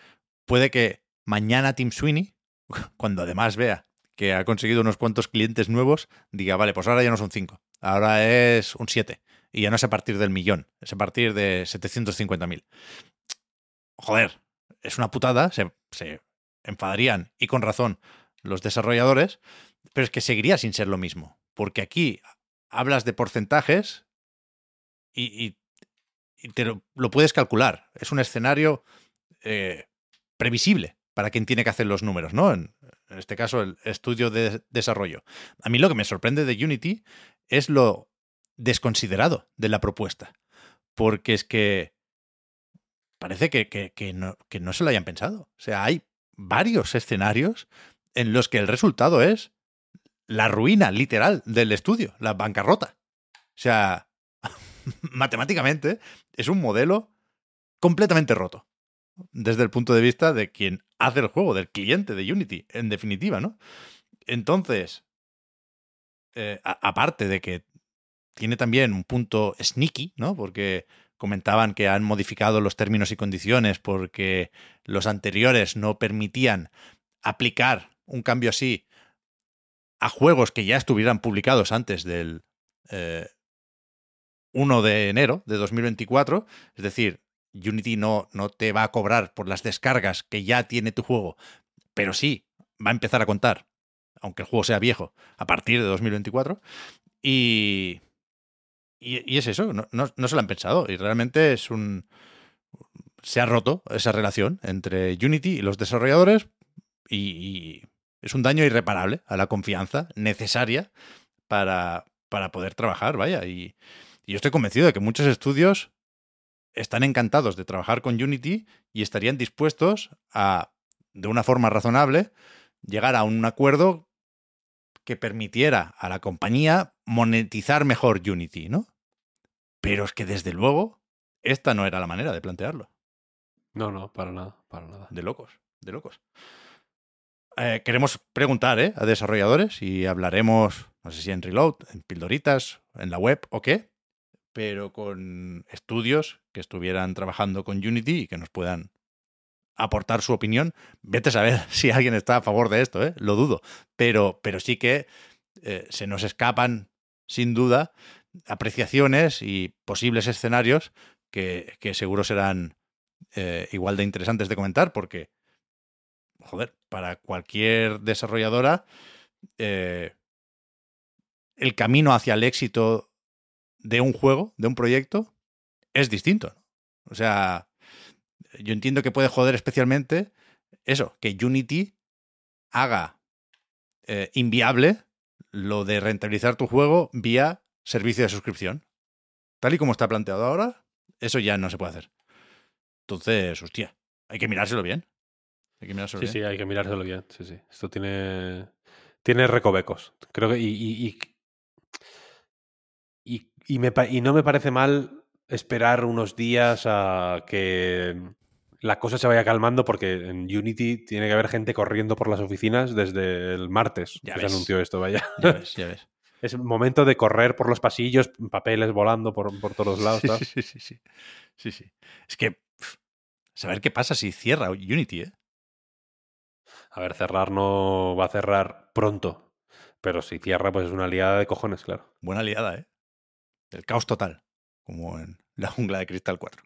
puede que mañana Tim Sweeney, cuando además vea que ha conseguido unos cuantos clientes nuevos, diga, vale, pues ahora ya no son cinco, ahora es un 7. Y ya no es a partir del millón, es a partir de 750.000. Joder, es una putada, se, se enfadarían, y con razón, los desarrolladores, pero es que seguiría sin ser lo mismo. Porque aquí hablas de porcentajes y, te lo, puedes calcular. Es un escenario eh, previsible para quien tiene que hacer los números, ¿no? En, en este caso, el estudio de desarrollo. A mí lo que me sorprende de Unity es lo desconsiderado de la propuesta. Porque es que parece que, que- que no, que no se lo hayan pensado. O sea, hay varios escenarios en los que el resultado es la ruina literal del estudio, la bancarrota. O sea, matemáticamente es un modelo completamente roto. Desde el punto de vista de quien hace el juego, del cliente de Unity, en definitiva, ¿no? Entonces, eh, aparte de que tiene también un punto sneaky, ¿no? Porque comentaban que han modificado los términos y condiciones porque los anteriores no permitían aplicar un cambio así a juegos que ya estuvieran publicados antes del eh, 1 de enero de 2024. Es decir, Unity no, no te va a cobrar por las descargas que ya tiene tu juego, pero sí va a empezar a contar, aunque el juego sea viejo, a partir de 2024. Y, y, y es eso, no, no, no se lo han pensado. Y realmente es un. Se ha roto esa relación entre Unity y los desarrolladores. Y es un daño irreparable a la confianza necesaria para, para poder trabajar, vaya. Y, y yo estoy convencido de que muchos estudios están encantados de trabajar con Unity y estarían dispuestos a, de una forma razonable, llegar a un acuerdo que permitiera a la compañía monetizar mejor Unity, ¿no? Pero es que desde luego esta no era la manera de plantearlo. No, no, para nada, para nada. De locos, de locos. Eh, queremos preguntar ¿eh? a desarrolladores y hablaremos, no sé si en Reload, en Pildoritas, en la web o qué, pero con estudios que estuvieran trabajando con Unity y que nos puedan aportar su opinión. Vete a saber si alguien está a favor de esto, ¿eh? lo dudo. Pero, pero sí que se nos escapan, sin duda, apreciaciones y posibles escenarios que, que seguro serán igual de interesantes de comentar, porque, joder, para cualquier desarrolladora, eh, el camino hacia el éxito de un juego, de un proyecto, es distinto. O sea, yo entiendo que puede joder especialmente eso, que Unity haga eh, inviable lo de rentabilizar tu juego vía servicio de suscripción. Tal y como está planteado ahora, eso ya no se puede hacer. Entonces, hostia, hay que mirárselo bien. Hay que mirárselo Sí, bien. sí, hay que mirárselo bien. Sí, sí. Esto tiene. Tiene recovecos. Creo que. Y, y, y, y- me, no me parece mal esperar unos días a que la cosa se vaya calmando, porque en Unity tiene que haber gente corriendo por las oficinas desde el martes Ya que ves. se anunció esto, vaya. Ya ves, ya ves. Es momento de correr por los pasillos, papeles volando por, por todos lados. Sí, sí, sí, sí, sí. Sí. Es que saber qué pasa si cierra Unity, ¿eh? A ver, cerrar no va a cerrar pronto. Pero si cierra, pues es una liada de cojones, claro. Buena liada, ¿eh? El caos total, como en la jungla de Cristal 4.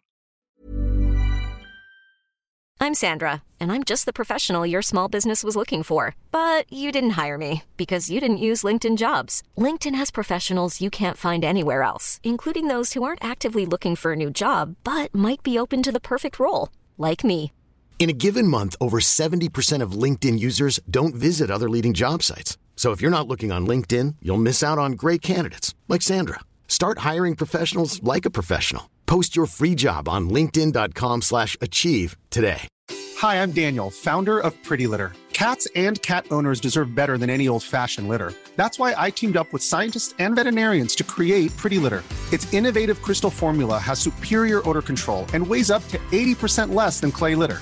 I'm Sandra, and I'm just the professional your small business was looking for. But you didn't hire me because you didn't use LinkedIn jobs. LinkedIn has professionals you can't find anywhere else, including those who aren't actively looking for a new job but might be open to the perfect role, like me. In a given month, over 70% of LinkedIn users don't visit other leading job sites. So if you're not looking on LinkedIn, you'll miss out on great candidates like Sandra. Start hiring professionals like a professional. Post your free job on linkedin.com/achieve today. Hi, I'm Daniel, founder of Pretty Litter. Cats and cat owners deserve better than any old-fashioned litter. That's why I teamed up with scientists and veterinarians to create Pretty Litter. Its innovative crystal formula has superior odor control and weighs up to 80% less than clay litter.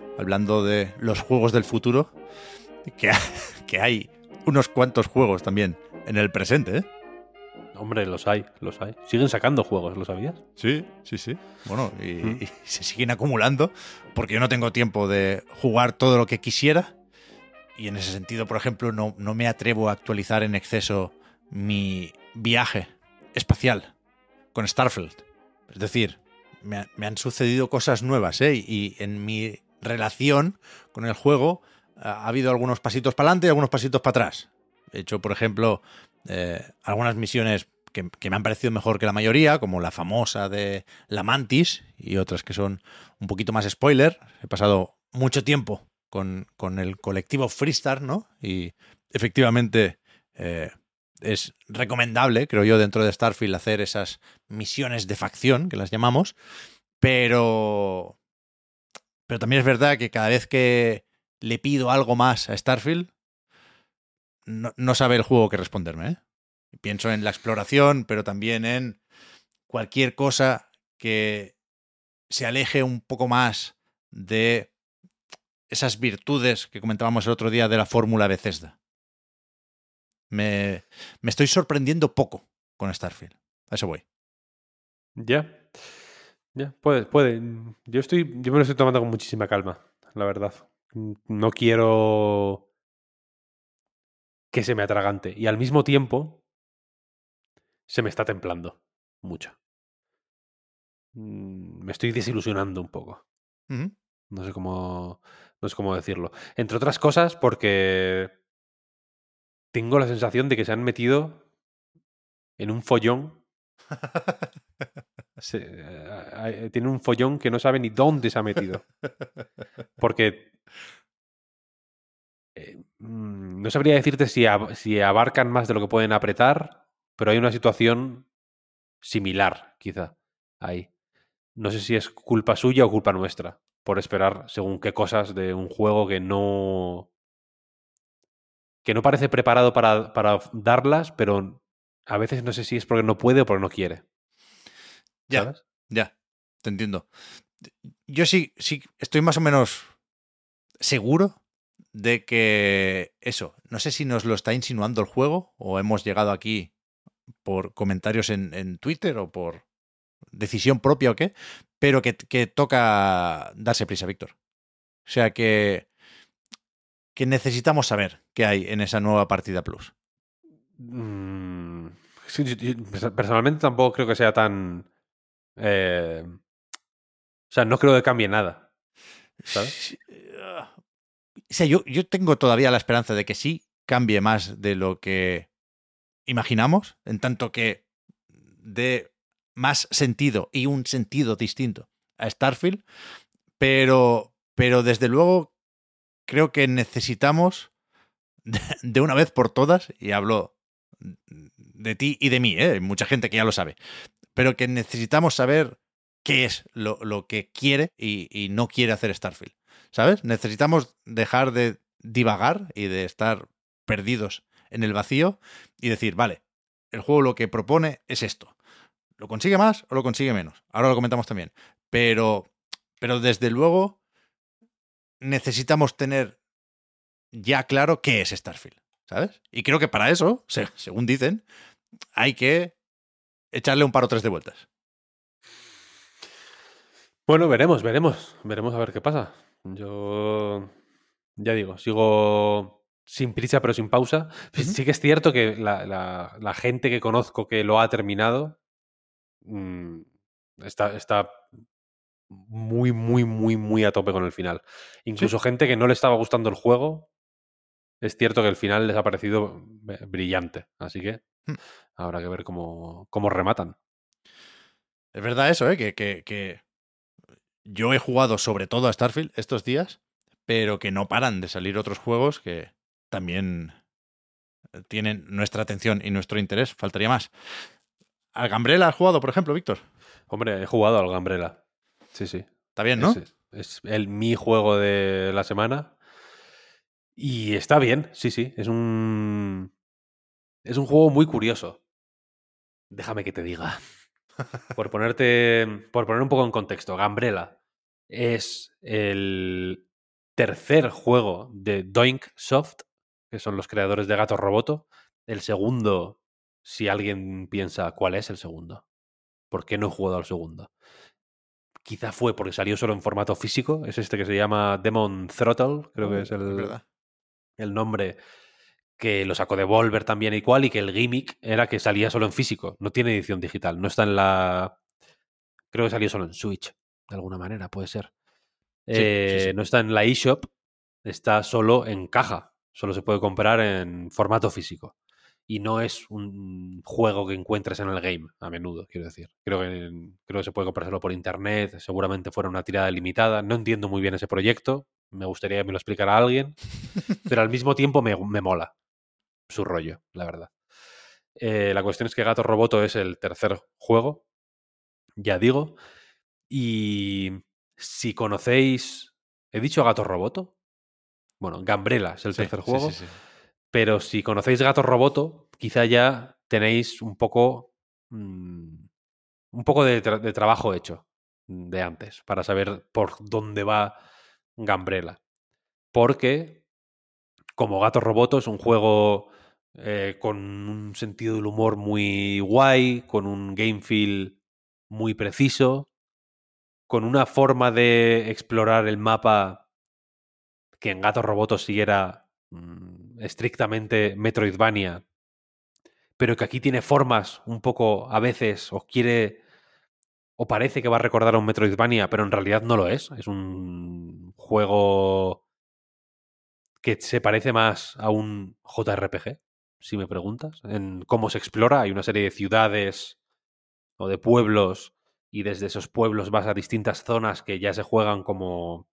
hablando de los juegos del futuro, que, que hay unos cuantos juegos también en el presente, ¿eh? Hombre, los hay, los hay. Siguen sacando juegos, ¿lo sabías? Sí, sí, sí. Bueno, y, Mm. y se siguen acumulando porque yo no tengo tiempo de jugar todo lo que quisiera. Y en ese sentido, por ejemplo, no, no me atrevo a actualizar en exceso mi viaje espacial con Starfield. Es decir, me, me han sucedido cosas nuevas, ¿eh? Y en mi relación con el juego ha ha habido algunos pasitos para adelante y algunos pasitos para atrás. He hecho, por ejemplo, eh, algunas misiones que, que me han parecido mejor que la mayoría, como la famosa de la Mantis y otras que son un poquito más spoiler. He pasado mucho tiempo con, con el colectivo Freestar, ¿no? Y efectivamente eh, es recomendable, creo yo, dentro de Starfield hacer esas misiones de facción, que las llamamos, pero... Pero también es verdad que cada vez que le pido algo más a Starfield, no, no sabe el juego que responderme. ¿eh? Pienso en la exploración, pero también en cualquier cosa que se aleje un poco más de esas virtudes que comentábamos el otro día de la fórmula Bethesda. Me, me estoy sorprendiendo poco con Starfield. A eso voy. Ya. Ya, puede, puede. Yo estoy, yo me lo estoy tomando con muchísima calma, la verdad. No quiero que se me atragante. Y al mismo tiempo, se me está templando mucho. Mm, Me estoy desilusionando un poco. No sé cómo. No sé cómo decirlo. Entre otras cosas, porque tengo la sensación de que se han metido en un follón. Eh, tiene un follón que no sabe ni dónde se ha metido. Porque. eh, mm, no sabría decirte si, si abarcan más de lo que pueden apretar, pero hay una situación similar, quizá, ahí. No sé si es culpa suya o culpa nuestra. por esperar según qué cosas de un juego que no que no parece preparado para, para darlas, pero a veces no sé si es porque no puede o porque no quiere. Ya, ¿Sabes? ya, te entiendo. Yo sí, sí, estoy más o menos seguro de que eso, no sé si nos lo está insinuando el juego o hemos llegado aquí por comentarios en, en Twitter o por decisión propia o qué, pero que, que toca darse prisa, Víctor. O sea que, que necesitamos saber qué hay en esa nueva partida plus. Mm, personalmente tampoco creo que sea tan... eh, o sea, no creo que cambie nada. ¿Sabes? Eh, O sea, yo, yo tengo todavía la esperanza de que sí cambie más de lo que imaginamos, en tanto que dé más sentido y un sentido distinto a Starfield, pero, pero desde luego creo que necesitamos de, una vez por todas, y hablo de ti y de mí, ¿eh? mucha gente que ya lo sabe, pero que necesitamos saber qué es lo, lo que quiere y, y no quiere hacer Starfield. ¿Sabes? Necesitamos dejar de divagar y de estar perdidos en el vacío y decir, vale, el juego lo que propone es esto. ¿Lo consigue más o lo consigue menos? Ahora lo comentamos también. Pero, pero desde luego necesitamos tener ya claro qué es Starfield, ¿sabes? Y creo que para eso, se- según dicen, hay que echarle un par o tres de vueltas. Bueno, veremos, veremos. Veremos a ver qué pasa. Yo ya digo, sigo sin prisa pero sin pausa. Sí- que es cierto que la, la- la gente que conozco que lo ha terminado mm, está, está muy, muy, muy, muy a tope con el final. Incluso gente que no le estaba gustando el juego, es cierto que el final les ha parecido eh, brillante. Así que Hmm. habrá que ver cómo, cómo rematan. Es verdad eso, ¿eh? Que, que, que yo he jugado sobre todo a Starfield estos días, pero que no paran de salir otros juegos que también tienen nuestra atención y nuestro interés. Faltaría más. ¿Al Gambrela has jugado, por ejemplo, Víctor? Hombre, he jugado al Gambrela. Sí, sí. Está bien, ¿no? Es, es el mi juego de la semana. Y está bien, sí, sí. Es un. Es un juego muy curioso. Déjame que te diga. Por ponerte. Por poner un poco en contexto, Gambrela es el tercer juego de Doink Soft, que son los creadores de Gato Roboto. El segundo, si alguien piensa cuál es el segundo. ¿Por qué no he jugado al segundo? Quizá fue porque salió solo en formato físico. Es este que se llama Demon Throttle, creo que es el. El nombre que lo sacó de Volver también y cual, y que el gimmick era que salía solo en físico. No tiene edición digital. No está en la. Creo que salió solo en Switch, de alguna manera, puede ser. Sí, sí, Eh, sí. No está en la eShop, está solo en caja. Solo se puede comprar en formato físico. Y no es un juego que encuentres en el game, a menudo, quiero decir. Creo que, creo que se puede comprar solo por internet, seguramente fuera una tirada limitada. No entiendo muy bien ese proyecto, me gustaría que me lo explicara alguien, pero al mismo tiempo me, me mola su rollo, la verdad. Eh, la cuestión es que Gato Roboto es el tercer juego, ya digo, y si conocéis... ¿He dicho Gato Roboto? Bueno, Gambrela es el Sí, tercer juego. sí, sí. Pero si conocéis Gato Roboto, quizá ya tenéis un poco. mm, un poco de, tra- de trabajo hecho de antes para saber por dónde va Gambrela. Porque, como Gato Roboto, es un juego eh, con un sentido del humor muy guay, con un game feel muy preciso, con una forma de explorar el mapa que en Gato Roboto siguiera mm, estrictamente Metroidvania, pero que aquí tiene formas un poco a veces, o quiere, o parece que va a recordar a un Metroidvania, pero en realidad no lo es. Es un juego que se parece más a un JRPG, si me preguntas, en cómo se explora. Hay una serie de ciudades o de pueblos, y desde esos pueblos vas a distintas zonas que ya se juegan como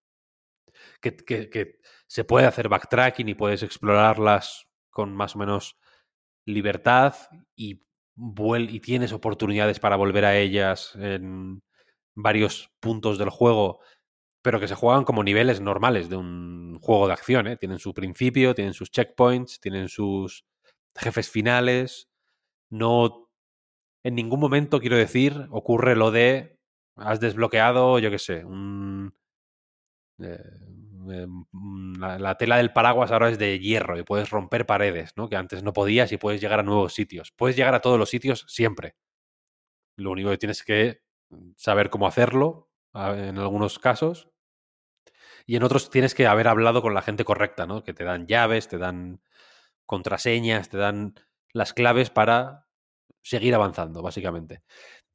que, que- se puede hacer backtracking y puedes explorarlas con más o menos libertad y, vuel- y tienes oportunidades para volver a ellas en varios puntos del juego pero que se juegan como niveles normales de un juego de acción. ¿eh? Tienen su principio, tienen sus checkpoints, tienen sus jefes finales. No. En ningún momento, quiero decir, ocurre lo de. Has desbloqueado, yo qué sé, un. eh, la, la tela del paraguas ahora es de hierro y puedes romper paredes, ¿no? Que antes no podías y puedes llegar a nuevos sitios. Puedes llegar a todos los sitios siempre. Lo único que tienes que saber cómo hacerlo en algunos casos. Y en otros tienes que haber hablado con la gente correcta, ¿no? Que te dan llaves, te dan contraseñas, te dan las claves para seguir avanzando, básicamente.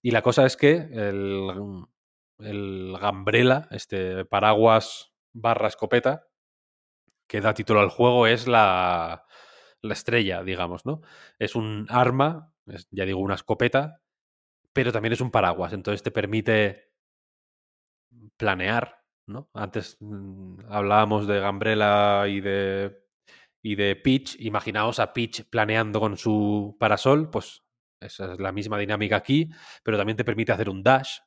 Y la cosa es que el, el Gambrela, este paraguas barra escopeta, que da título al juego, es la, la estrella, digamos, ¿no? Es un arma, es, ya digo, una escopeta, pero también es un paraguas. Entonces te permite planear, ¿no? Antes mm, hablábamos de Gambrela y de, y de Peach. Imaginaos a Peach planeando con su parasol, pues esa es la misma dinámica aquí, pero también te permite hacer un dash,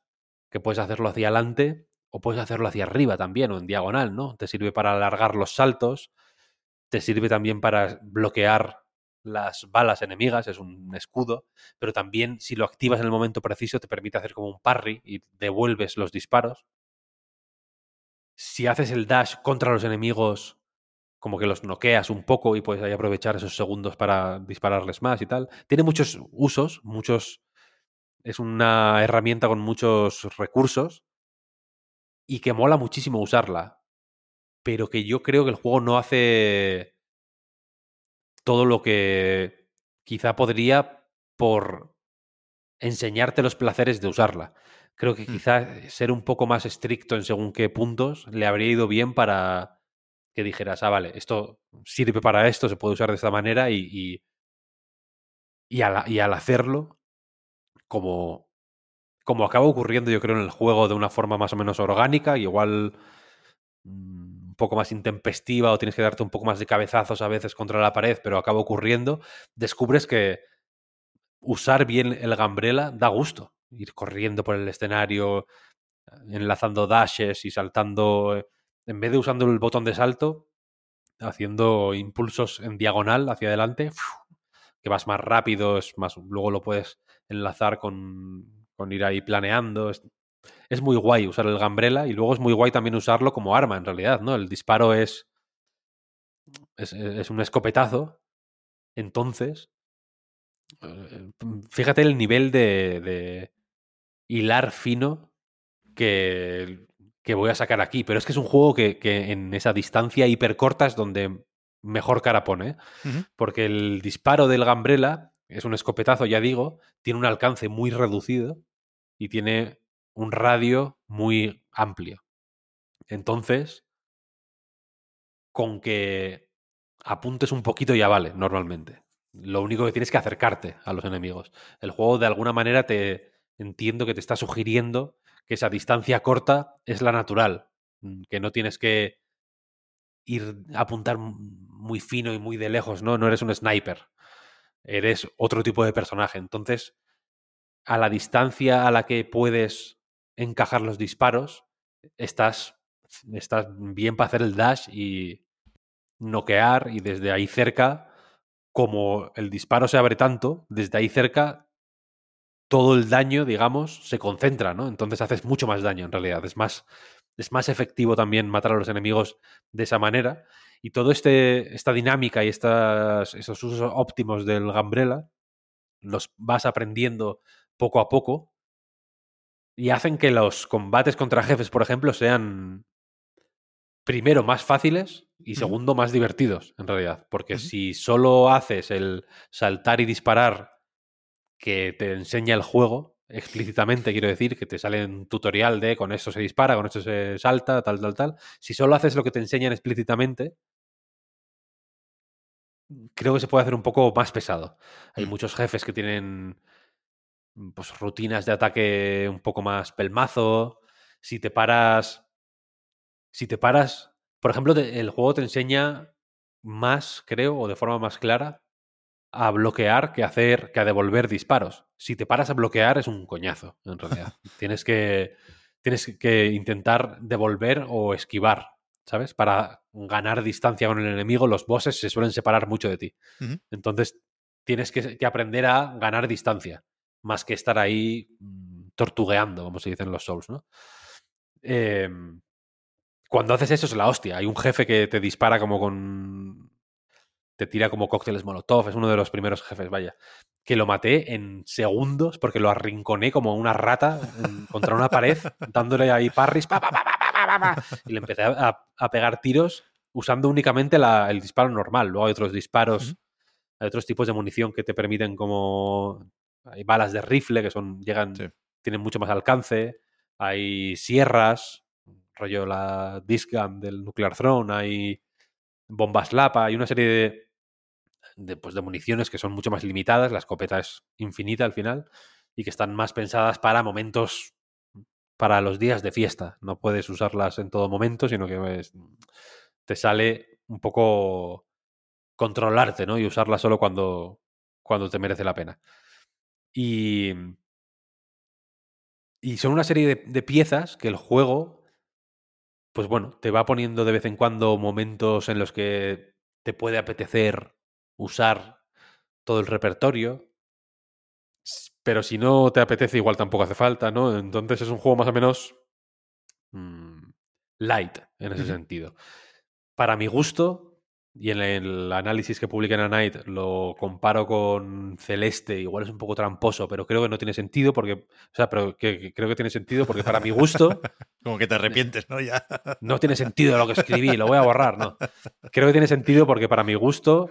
que puedes hacerlo hacia adelante o puedes hacerlo hacia arriba también o en diagonal, ¿no? Te sirve para alargar los saltos, te sirve también para bloquear las balas enemigas, es un escudo, pero también si lo activas en el momento preciso te permite hacer como un parry y devuelves los disparos. Si haces el dash contra los enemigos, como que los noqueas un poco y puedes ahí aprovechar esos segundos para dispararles más y tal. Tiene muchos usos, muchos... Es una herramienta con muchos recursos y que mola muchísimo usarla, pero que yo creo que el juego no hace todo lo que quizá podría por enseñarte los placeres de usarla. Creo que Mm. quizá ser un poco más estricto en según qué puntos le habría ido bien para que dijeras, ah, vale, esto sirve para esto, se puede usar de esta manera y, y, y al, y al hacerlo, como, como acaba ocurriendo yo creo en el juego de una forma más o menos orgánica, igual mm, un poco más intempestiva o tienes que darte un poco más de cabezazos a veces contra la pared, pero acaba ocurriendo, descubres que usar bien el gambrela da gusto. Ir corriendo por el escenario, enlazando dashes y saltando, eh, en vez de usando el botón de salto, haciendo impulsos en diagonal hacia adelante, que vas más rápido, es más, luego lo puedes enlazar con, con ir ahí planeando. Es, es muy guay usar el gambrela y luego es muy guay también usarlo como arma en realidad, ¿no? El disparo es, es, es un escopetazo. Entonces, eh, fíjate el nivel de, de hilar fino que, que, voy a sacar aquí. Pero es que es un juego que, que en esa distancia hipercorta es donde mejor cara pone. ¿eh? Uh -huh. Porque el disparo del Gambrela es un escopetazo, ya digo, tiene un alcance muy reducido y tiene un radio muy amplio. Entonces, con que apuntes un poquito ya vale, normalmente. Lo único que tienes que acercarte a los enemigos. El juego de alguna manera te entiendo que te está sugiriendo que esa distancia corta es la natural, mm, que no tienes que ir a apuntar muy fino y muy de lejos, ¿no? No eres un sniper. Eres otro tipo de personaje. Entonces, a la distancia a la que puedes encajar los disparos, estás, estás bien para hacer el dash y noquear y desde ahí cerca, como el disparo se abre tanto, desde ahí cerca todo el daño, digamos, se concentra, ¿no? Entonces haces mucho más daño en realidad. Es más, es más efectivo también matar a los enemigos de esa manera. Y toda este, esta dinámica y estas, esos usos óptimos del Gambrela los vas aprendiendo poco a poco y hacen que los combates contra jefes, por ejemplo, sean primero más fáciles y segundo más divertidos, en realidad. Porque uh -huh. si solo haces el saltar y disparar que te enseña el juego explícitamente, quiero decir, que te sale un tutorial de con esto se dispara, con esto se salta, tal, tal, tal. Si solo haces lo que te enseñan explícitamente, creo que se puede hacer un poco más pesado. Hay mm. muchos jefes que tienen pues, rutinas de ataque un poco más pelmazo. Si te paras. Si te paras. Por ejemplo, te, el juego te enseña más, creo, o de forma más clara, a bloquear que hacer, que a devolver disparos. Si te paras a bloquear es un coñazo, en realidad. tienes que tienes que intentar devolver o esquivar, ¿sabes? Para ganar distancia con el enemigo, los bosses se suelen separar mucho de ti. Entonces, tienes que, que aprender a ganar distancia, más que estar ahí mm, tortugueando, como se dice en los Souls, ¿no? Em, cuando haces eso es la hostia. Hay un jefe que te dispara como con. Te tira como cócteles molotov. Es uno de los primeros jefes, vaya. Que lo maté en segundos porque lo arrinconé como una rata en- contra una pared, dándole ahí parries. pa, pa, pa, pa, pa, pa, pa, y le empecé a, a pegar tiros usando únicamente la- el disparo normal. Luego hay otros disparos, hay otros tipos de munición que te permiten como. Hay balas de rifle que son. llegan. Sí. tienen mucho más alcance. Hay sierras, rollo la disc gun del Nuclear Throne, hay bombas Lapa, hay una serie de, de, pues, de municiones que son mucho más limitadas, la escopeta es infinita al final, y que están más pensadas para momentos, para los días de fiesta. No puedes usarlas en todo momento, sino que te sale un poco controlarte, ¿no? Y usarla solo cuando, cuando te merece la pena. Y, y son una serie de, de piezas que el juego, pues bueno, te va poniendo de vez en cuando momentos en los que te puede apetecer usar todo el repertorio. Pero si no te apetece, igual tampoco hace falta, ¿no? Entonces es un juego más o menos mm, light en ese sentido. Para mi gusto, y en el análisis que publiqué en A Night lo comparo con Celeste, igual es un poco tramposo, pero creo que no tiene sentido porque, o sea, pero que, que creo que tiene sentido porque para mi gusto Como que te arrepientes, ¿no? Ya. no tiene sentido lo que escribí, lo voy a borrar, no. Creo que tiene sentido porque para mi gusto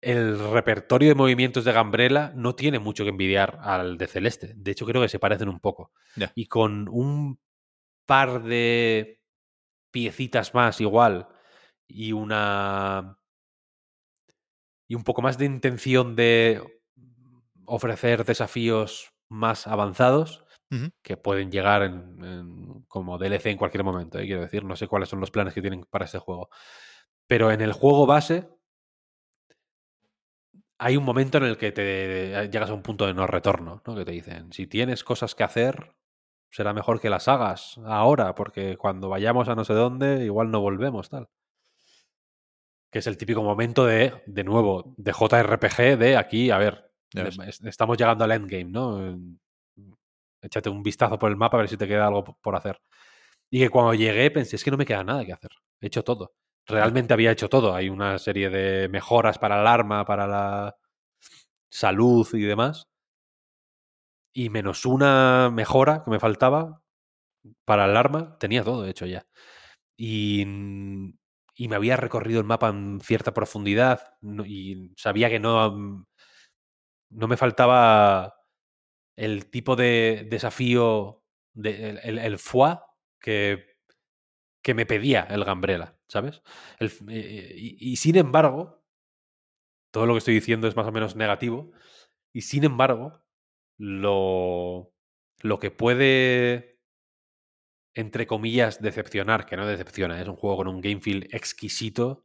el repertorio de movimientos de Gambrela no tiene mucho que envidiar al de Celeste. De hecho, creo que se parecen un poco. Y con un par de piecitas más igual y una y un poco más de intención de ofrecer desafíos más avanzados que pueden llegar en, en- como DLC en cualquier momento. ¿eh? Quiero decir, no sé cuáles son los planes que tienen para este juego. Pero en el juego base hay un momento en el que te llegas a un punto de no retorno, ¿no? Que te dicen, si tienes cosas que hacer, será mejor que las hagas ahora, porque cuando vayamos a no sé dónde, igual no volvemos, tal. Que es el típico momento de, de nuevo, de JRPG, de aquí, a ver, de- estamos llegando al endgame, ¿no? Échate un vistazo por el mapa a ver si te queda algo por hacer. Y que cuando llegué pensé, es que no me queda nada que hacer. He hecho todo. Realmente había hecho todo. Hay una serie de mejoras para el arma, para la salud y demás. Y menos una mejora que me faltaba para el arma, tenía todo hecho ya. Y, y me había recorrido el mapa en cierta profundidad y sabía que no, mm, no me faltaba el tipo de desafío, de, el, el, foie que, que me pedía el Gambrela, ¿sabes? El- eh, y, y sin embargo, todo lo que estoy diciendo es más o menos negativo, y sin embargo, lo, lo que puede, entre comillas, decepcionar, que no decepciona, es un juego con un game feel exquisito,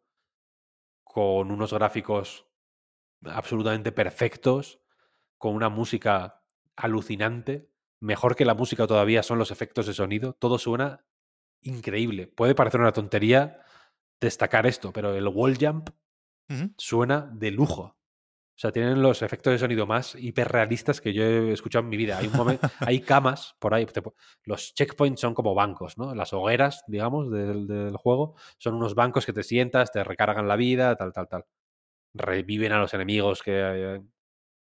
con unos gráficos absolutamente perfectos, con una música alucinante. Mejor que la música todavía son los efectos de sonido. Todo suena increíble. Puede parecer una tontería destacar esto, pero el wall jump suena de lujo. O sea, tienen los efectos de sonido más hiperrealistas que yo he escuchado en mi vida. Hay, un hay camas por ahí. te los checkpoints son como bancos, ¿no? Las hogueras, digamos, del, del juego son unos bancos que te sientas, te recargan la vida, tal, tal, tal. Reviven a los enemigos que,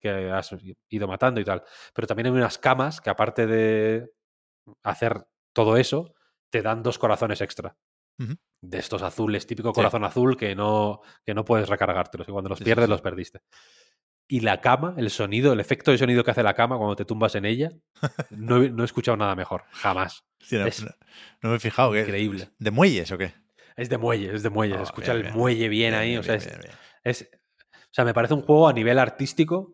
que has ido matando y tal. Pero también hay unas camas que aparte de hacer todo eso, te dan dos corazones extra. De estos azules, típico Sí. corazón azul que no, que no puedes recargártelos. Y cuando los Sí, pierdes, sí. los perdiste. Y la cama, el sonido, el efecto de sonido que hace la cama cuando te tumbas en ella, no, he- no he escuchado nada mejor. Jamás. No, Es no- no me he fijado. increíble. ¿De muelles o qué? Es de muelle, es de muelle. Ah, Se escucha bien, el bien. muelle bien, Bien, ahí. o sea, es, es- o sea, me parece un juego a nivel artístico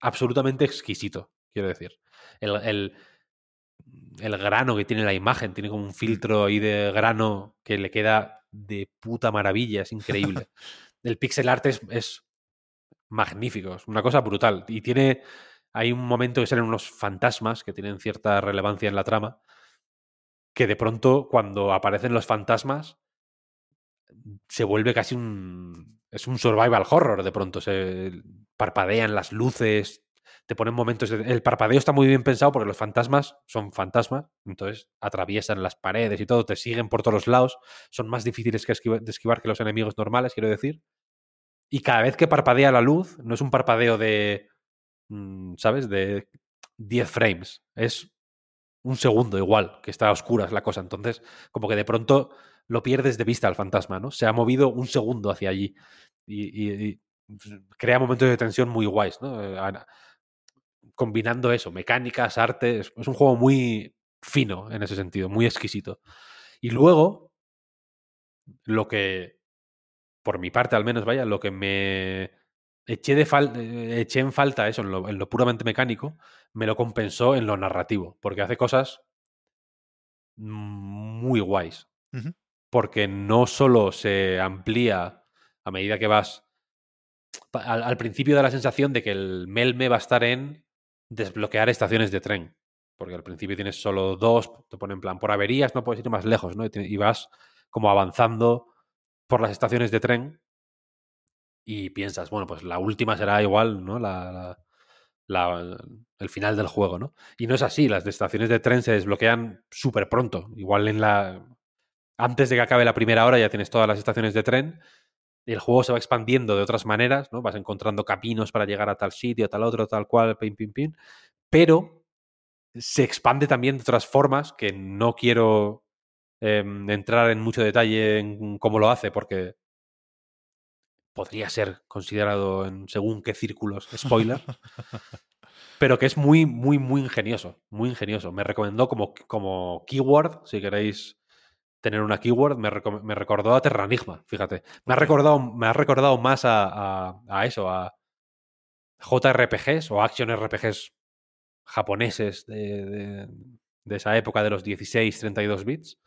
absolutamente exquisito, quiero decir. El, el- el grano que tiene la imagen, tiene como un filtro ahí de grano que le queda de puta maravilla, es increíble. el pixel art es, es magnífico, es una cosa brutal. Y tiene hay un momento que salen unos fantasmas que tienen cierta relevancia en la trama, que de pronto cuando aparecen los fantasmas se vuelve casi un... Es un survival horror de pronto, se parpadean las luces, te ponen momentos... El parpadeo está muy bien pensado porque los fantasmas son fantasmas, entonces atraviesan las paredes y todo, te siguen por todos los lados, son más difíciles que de esquivar que los enemigos normales, quiero decir. Y cada vez que parpadea la luz, no es un parpadeo de Mm, ¿sabes? De 10 frames. Es un segundo igual, que está a oscuras la cosa. Entonces, como que de pronto lo pierdes de vista al fantasma, ¿no? Se ha movido un segundo hacia allí. Y, pues, crea momentos de tensión muy guays, ¿no? Combinando eso, mecánicas, arte. Es, un juego muy fino en ese sentido, muy exquisito. Y luego, lo que, por mi parte al menos, vaya, lo que me eché, de eh, eché en falta eso, en lo, puramente mecánico, me lo compensó en lo narrativo, porque hace cosas muy guays. Porque no solo se amplía a medida que vas. Al, principio da la sensación de que el Melme va a estar en desbloquear estaciones de tren. Porque al principio tienes solo dos, te ponen en plan por averías, no puedes ir más lejos, ¿no? Y vas como avanzando por las estaciones de tren y piensas, bueno, pues la última será igual, ¿no? La, el final del juego, ¿no? Y no es así, las estaciones de tren se desbloquean súper pronto. Igual en la. Antes de que acabe la primera hora ya tienes todas las estaciones de tren. El juego se va expandiendo de otras maneras, ¿no? Vas encontrando caminos para llegar a tal sitio, tal otro, tal cual, pim, pim, pim. Pero se expande también de otras formas que no quiero em, entrar en mucho detalle en cómo lo hace, porque podría ser considerado en según qué círculos spoiler, pero que es muy, muy, muy ingenioso, muy ingenioso. Me recomendó como, como keyword, si queréis tener una keyword, me, me recordó a Terranigma, fíjate. Me ha recordado, me ha recordado más a, a, eso, a JRPGs o Action RPGs japoneses de, de, de esa época de los 16-32 bits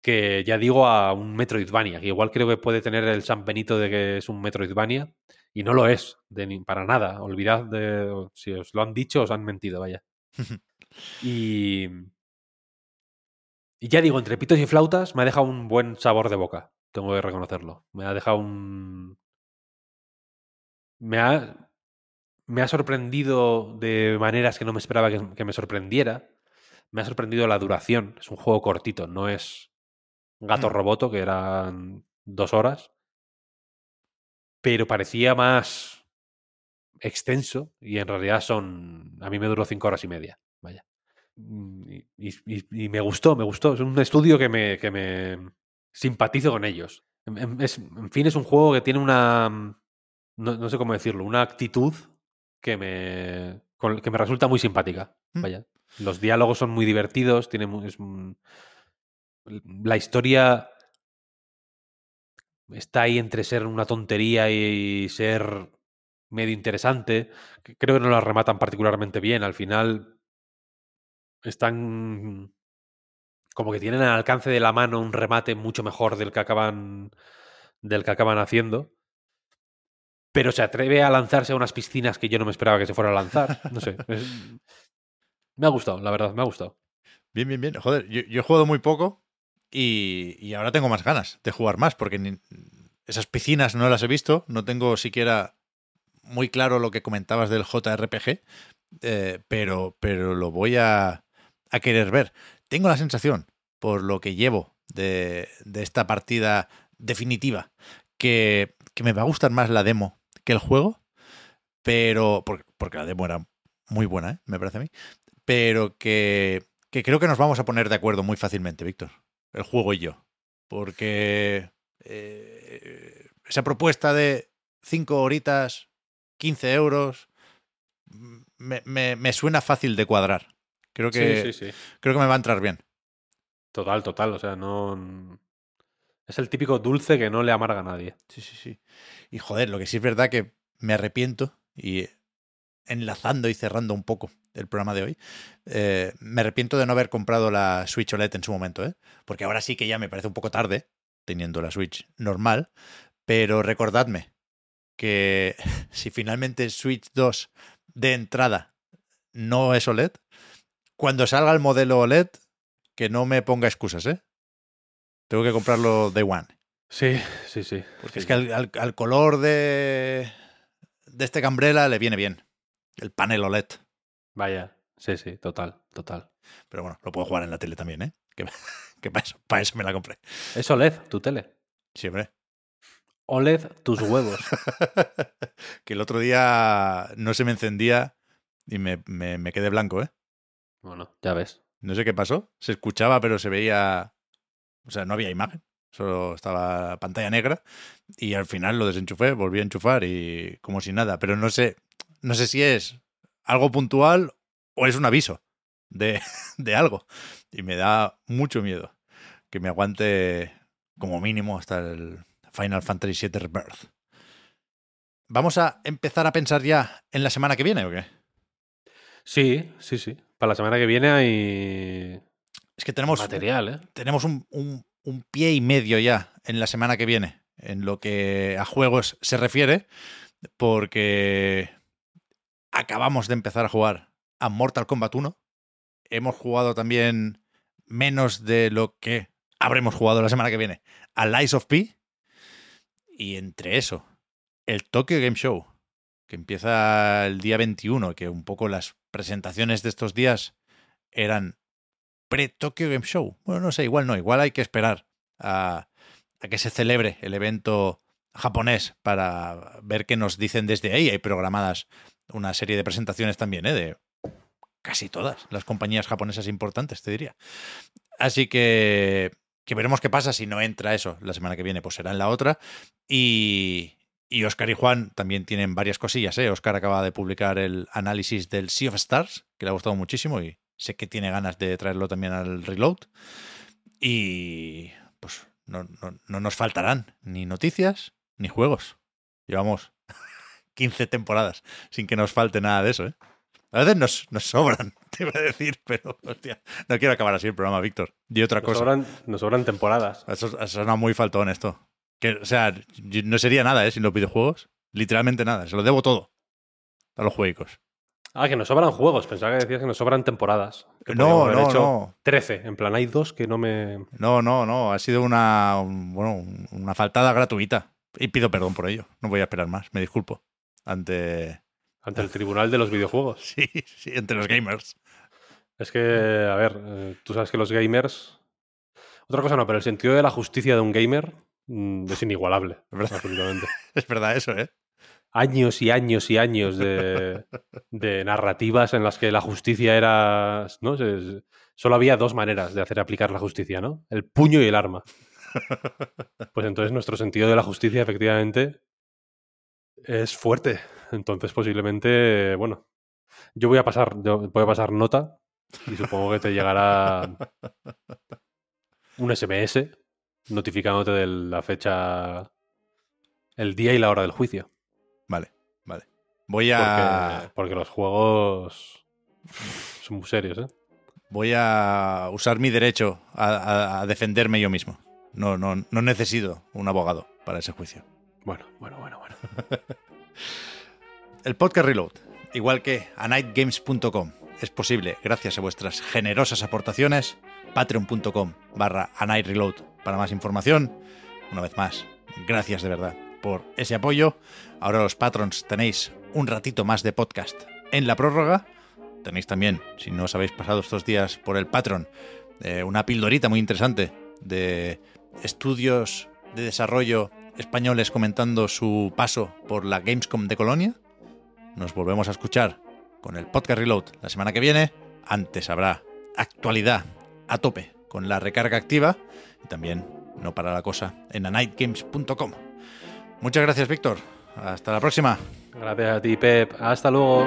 que ya digo a un Metroidvania, que igual creo que puede tener el San Benito de que es un Metroidvania, y no lo es, de para nada. Olvidad de. Si os lo han dicho, os han mentido, vaya. y. Y ya digo, entre pitos y flautas me ha dejado un buen sabor de boca. Tengo que reconocerlo. Me ha dejado un. Me ha. Me ha sorprendido de maneras que no me esperaba que, que me sorprendiera. Me ha sorprendido la duración. Es un juego cortito, no es Gato mm. Roboto, que eran dos horas. Pero parecía más extenso y en realidad son. A mí me duró cinco horas y media. Vaya. Mm, y, me gustó, me gustó. Es un estudio que me, que me simpatizo con ellos. En, fin, es un juego que tiene una. No, sé cómo decirlo, una actitud que me, que me resulta muy simpática. Mm. Vaya. Los diálogos son muy divertidos, tiene, es, la historia está ahí entre ser una tontería y ser medio interesante. Creo que no la rematan particularmente bien. Al final están como que tienen al alcance de la mano un remate mucho mejor del que acaban del que acaban haciendo. Pero se atreve a lanzarse a unas piscinas que yo no me esperaba que se fuera a lanzar. No sé. me ha gustado, la verdad, me ha gustado. Bien, bien, bien. Joder, yo, yo he jugado muy poco, y, ahora tengo más ganas de jugar más, porque esas piscinas no las he visto, no tengo siquiera muy claro lo que comentabas del JRPG, eh, pero, pero lo voy a, a, querer ver. Tengo la sensación, por lo que llevo de, de esta partida definitiva, que, que, me va a gustar más la demo que el juego, pero porque, porque la demo era muy buena, ¿eh? me parece a mí, pero que, que creo que nos vamos a poner de acuerdo muy fácilmente, Víctor el juego y yo. Porque eh, esa propuesta de 5 horitas, 15 euros, me, me, suena fácil de cuadrar. Creo que, creo que me va a entrar bien. Total, total. O sea, no. Es el típico dulce que no le amarga a nadie. Sí, sí, sí. Y joder, lo que sí es verdad que me arrepiento, y enlazando y cerrando un poco el programa de hoy, eh, me arrepiento de no haber comprado la Switch OLED en su momento, ¿eh? porque ahora sí que ya me parece un poco tarde, teniendo la Switch normal, pero recordadme que si finalmente Switch 2 de entrada no es OLED, cuando salga el modelo OLED, que no me ponga excusas, ¿eh? Tengo que comprarlo Day One. Sí, sí, sí. Porque sí. es que al, al- al color de, de este Cambrela le viene bien. El panel OLED. Vaya, sí, sí, total, total. Pero bueno, lo puedo jugar en la tele también, ¿eh? Que, que para, eso, para eso me la compré. Es OLED, tu tele. Siempre. OLED, tus huevos. que el otro día no se me encendía y me, me- me quedé blanco, ¿eh? Bueno, ya ves. No sé qué pasó. Se escuchaba, pero se veía. O sea, no había imagen. Solo estaba pantalla negra. Y al final lo desenchufé, volví a enchufar y como si nada. Pero no sé. No sé si es algo puntual o es un aviso de, de algo. Y me da mucho miedo que me aguante como mínimo hasta el Final Fantasy VII Rebirth. ¿Vamos a empezar a pensar ya en la semana que viene o qué? Sí, sí, sí. Para la semana que viene hay Es que tenemos material, ¿eh? tenemos un, un- un pie y medio ya en la semana que viene, en lo que a juegos se refiere, porque acabamos de empezar a jugar a Mortal Kombat 1. Hemos jugado también menos de lo que habremos jugado la semana que viene a Lies of P. Y entre eso, el Tokyo Game Show, que empieza el día 21, que un poco las presentaciones de estos días eran pre-Tokyo Game Show. Bueno, no sé, igual no, igual hay que esperar a, que se celebre el evento japonés para ver qué nos dicen desde ahí. Hay programadas una serie de presentaciones también, ¿eh? De casi todas las compañías japonesas importantes, te diría. Así que, que veremos qué pasa si no entra eso la semana que viene, pues será en la otra. Y, y Oscar y Juan también tienen varias cosillas, ¿eh? Oscar acaba de publicar el análisis del Sea of Stars, que le ha gustado muchísimo y sé que tiene ganas de traerlo también al reload. Y pues no, no, no nos faltarán ni noticias ni juegos. Llevamos 15 temporadas sin que nos falte nada de eso, ¿eh? A veces nos, nos sobran, te iba a decir, pero hostia, no quiero acabar así el programa, Víctor. Y otra Nos cosa. sobran, nos sobran temporadas. Eso, eso suena muy faltón esto. Que, o sea, no sería nada, ¿eh? Sin los videojuegos. Literalmente nada. Se lo debo todo a los juegos. Ah, que nos sobran juegos. Pensaba que decías que nos sobran temporadas. Que No, no, hecho no. 13. En plan, hay dos que no me. No, no, no. Ha sido una, un- bueno, un- una faltada gratuita. Y pido perdón por ello. No voy a esperar más. Me disculpo. Ante. Ante el tribunal de los videojuegos. Sí, sí, entre los gamers. Es que, a ver, eh, tú sabes que los gamers. Otra cosa no, pero el sentido de la justicia de un gamer es inigualable. Es verdad. absolutamente. Es verdad eso, ¿eh? Años y años y años de, de narrativas en las que la justicia era. ¿no? Se- Solo había dos maneras de hacer aplicar la justicia, ¿no? El puño y el arma. Pues entonces nuestro sentido de la justicia, efectivamente, es fuerte. Entonces, posiblemente, bueno, yo voy a pasar, yo voy a pasar nota y supongo que te llegará un SMS notificándote de la fecha, el día y la hora del juicio. Vale, vale. Voy a. porque los juegos son muy serios, ¿eh? Voy a usar mi derecho a, a- a defenderme yo mismo. No, no, no necesito un abogado para ese juicio. Bueno, bueno, bueno, bueno. El podcast Reload, igual que a nightgames.com, es posible gracias a vuestras generosas aportaciones. Patreon.com barra a night reload para más información. Una vez más, gracias de verdad por ese apoyo. Ahora los patrons tenéis un ratito más de podcast en la prórroga. Tenéis también, si no os habéis pasado estos días por el Patreon, eh, una pildorita muy interesante de estudios de desarrollo españoles comentando su paso por la Gamescom de Colonia. Nos volvemos a escuchar con el podcast Reload la semana que viene. Antes habrá actualidad a tope con la recarga activa y también no para la cosa en anightgames.com. Muchas gracias, Víctor. Hasta la próxima. Gracias a ti, Pep. Hasta luego.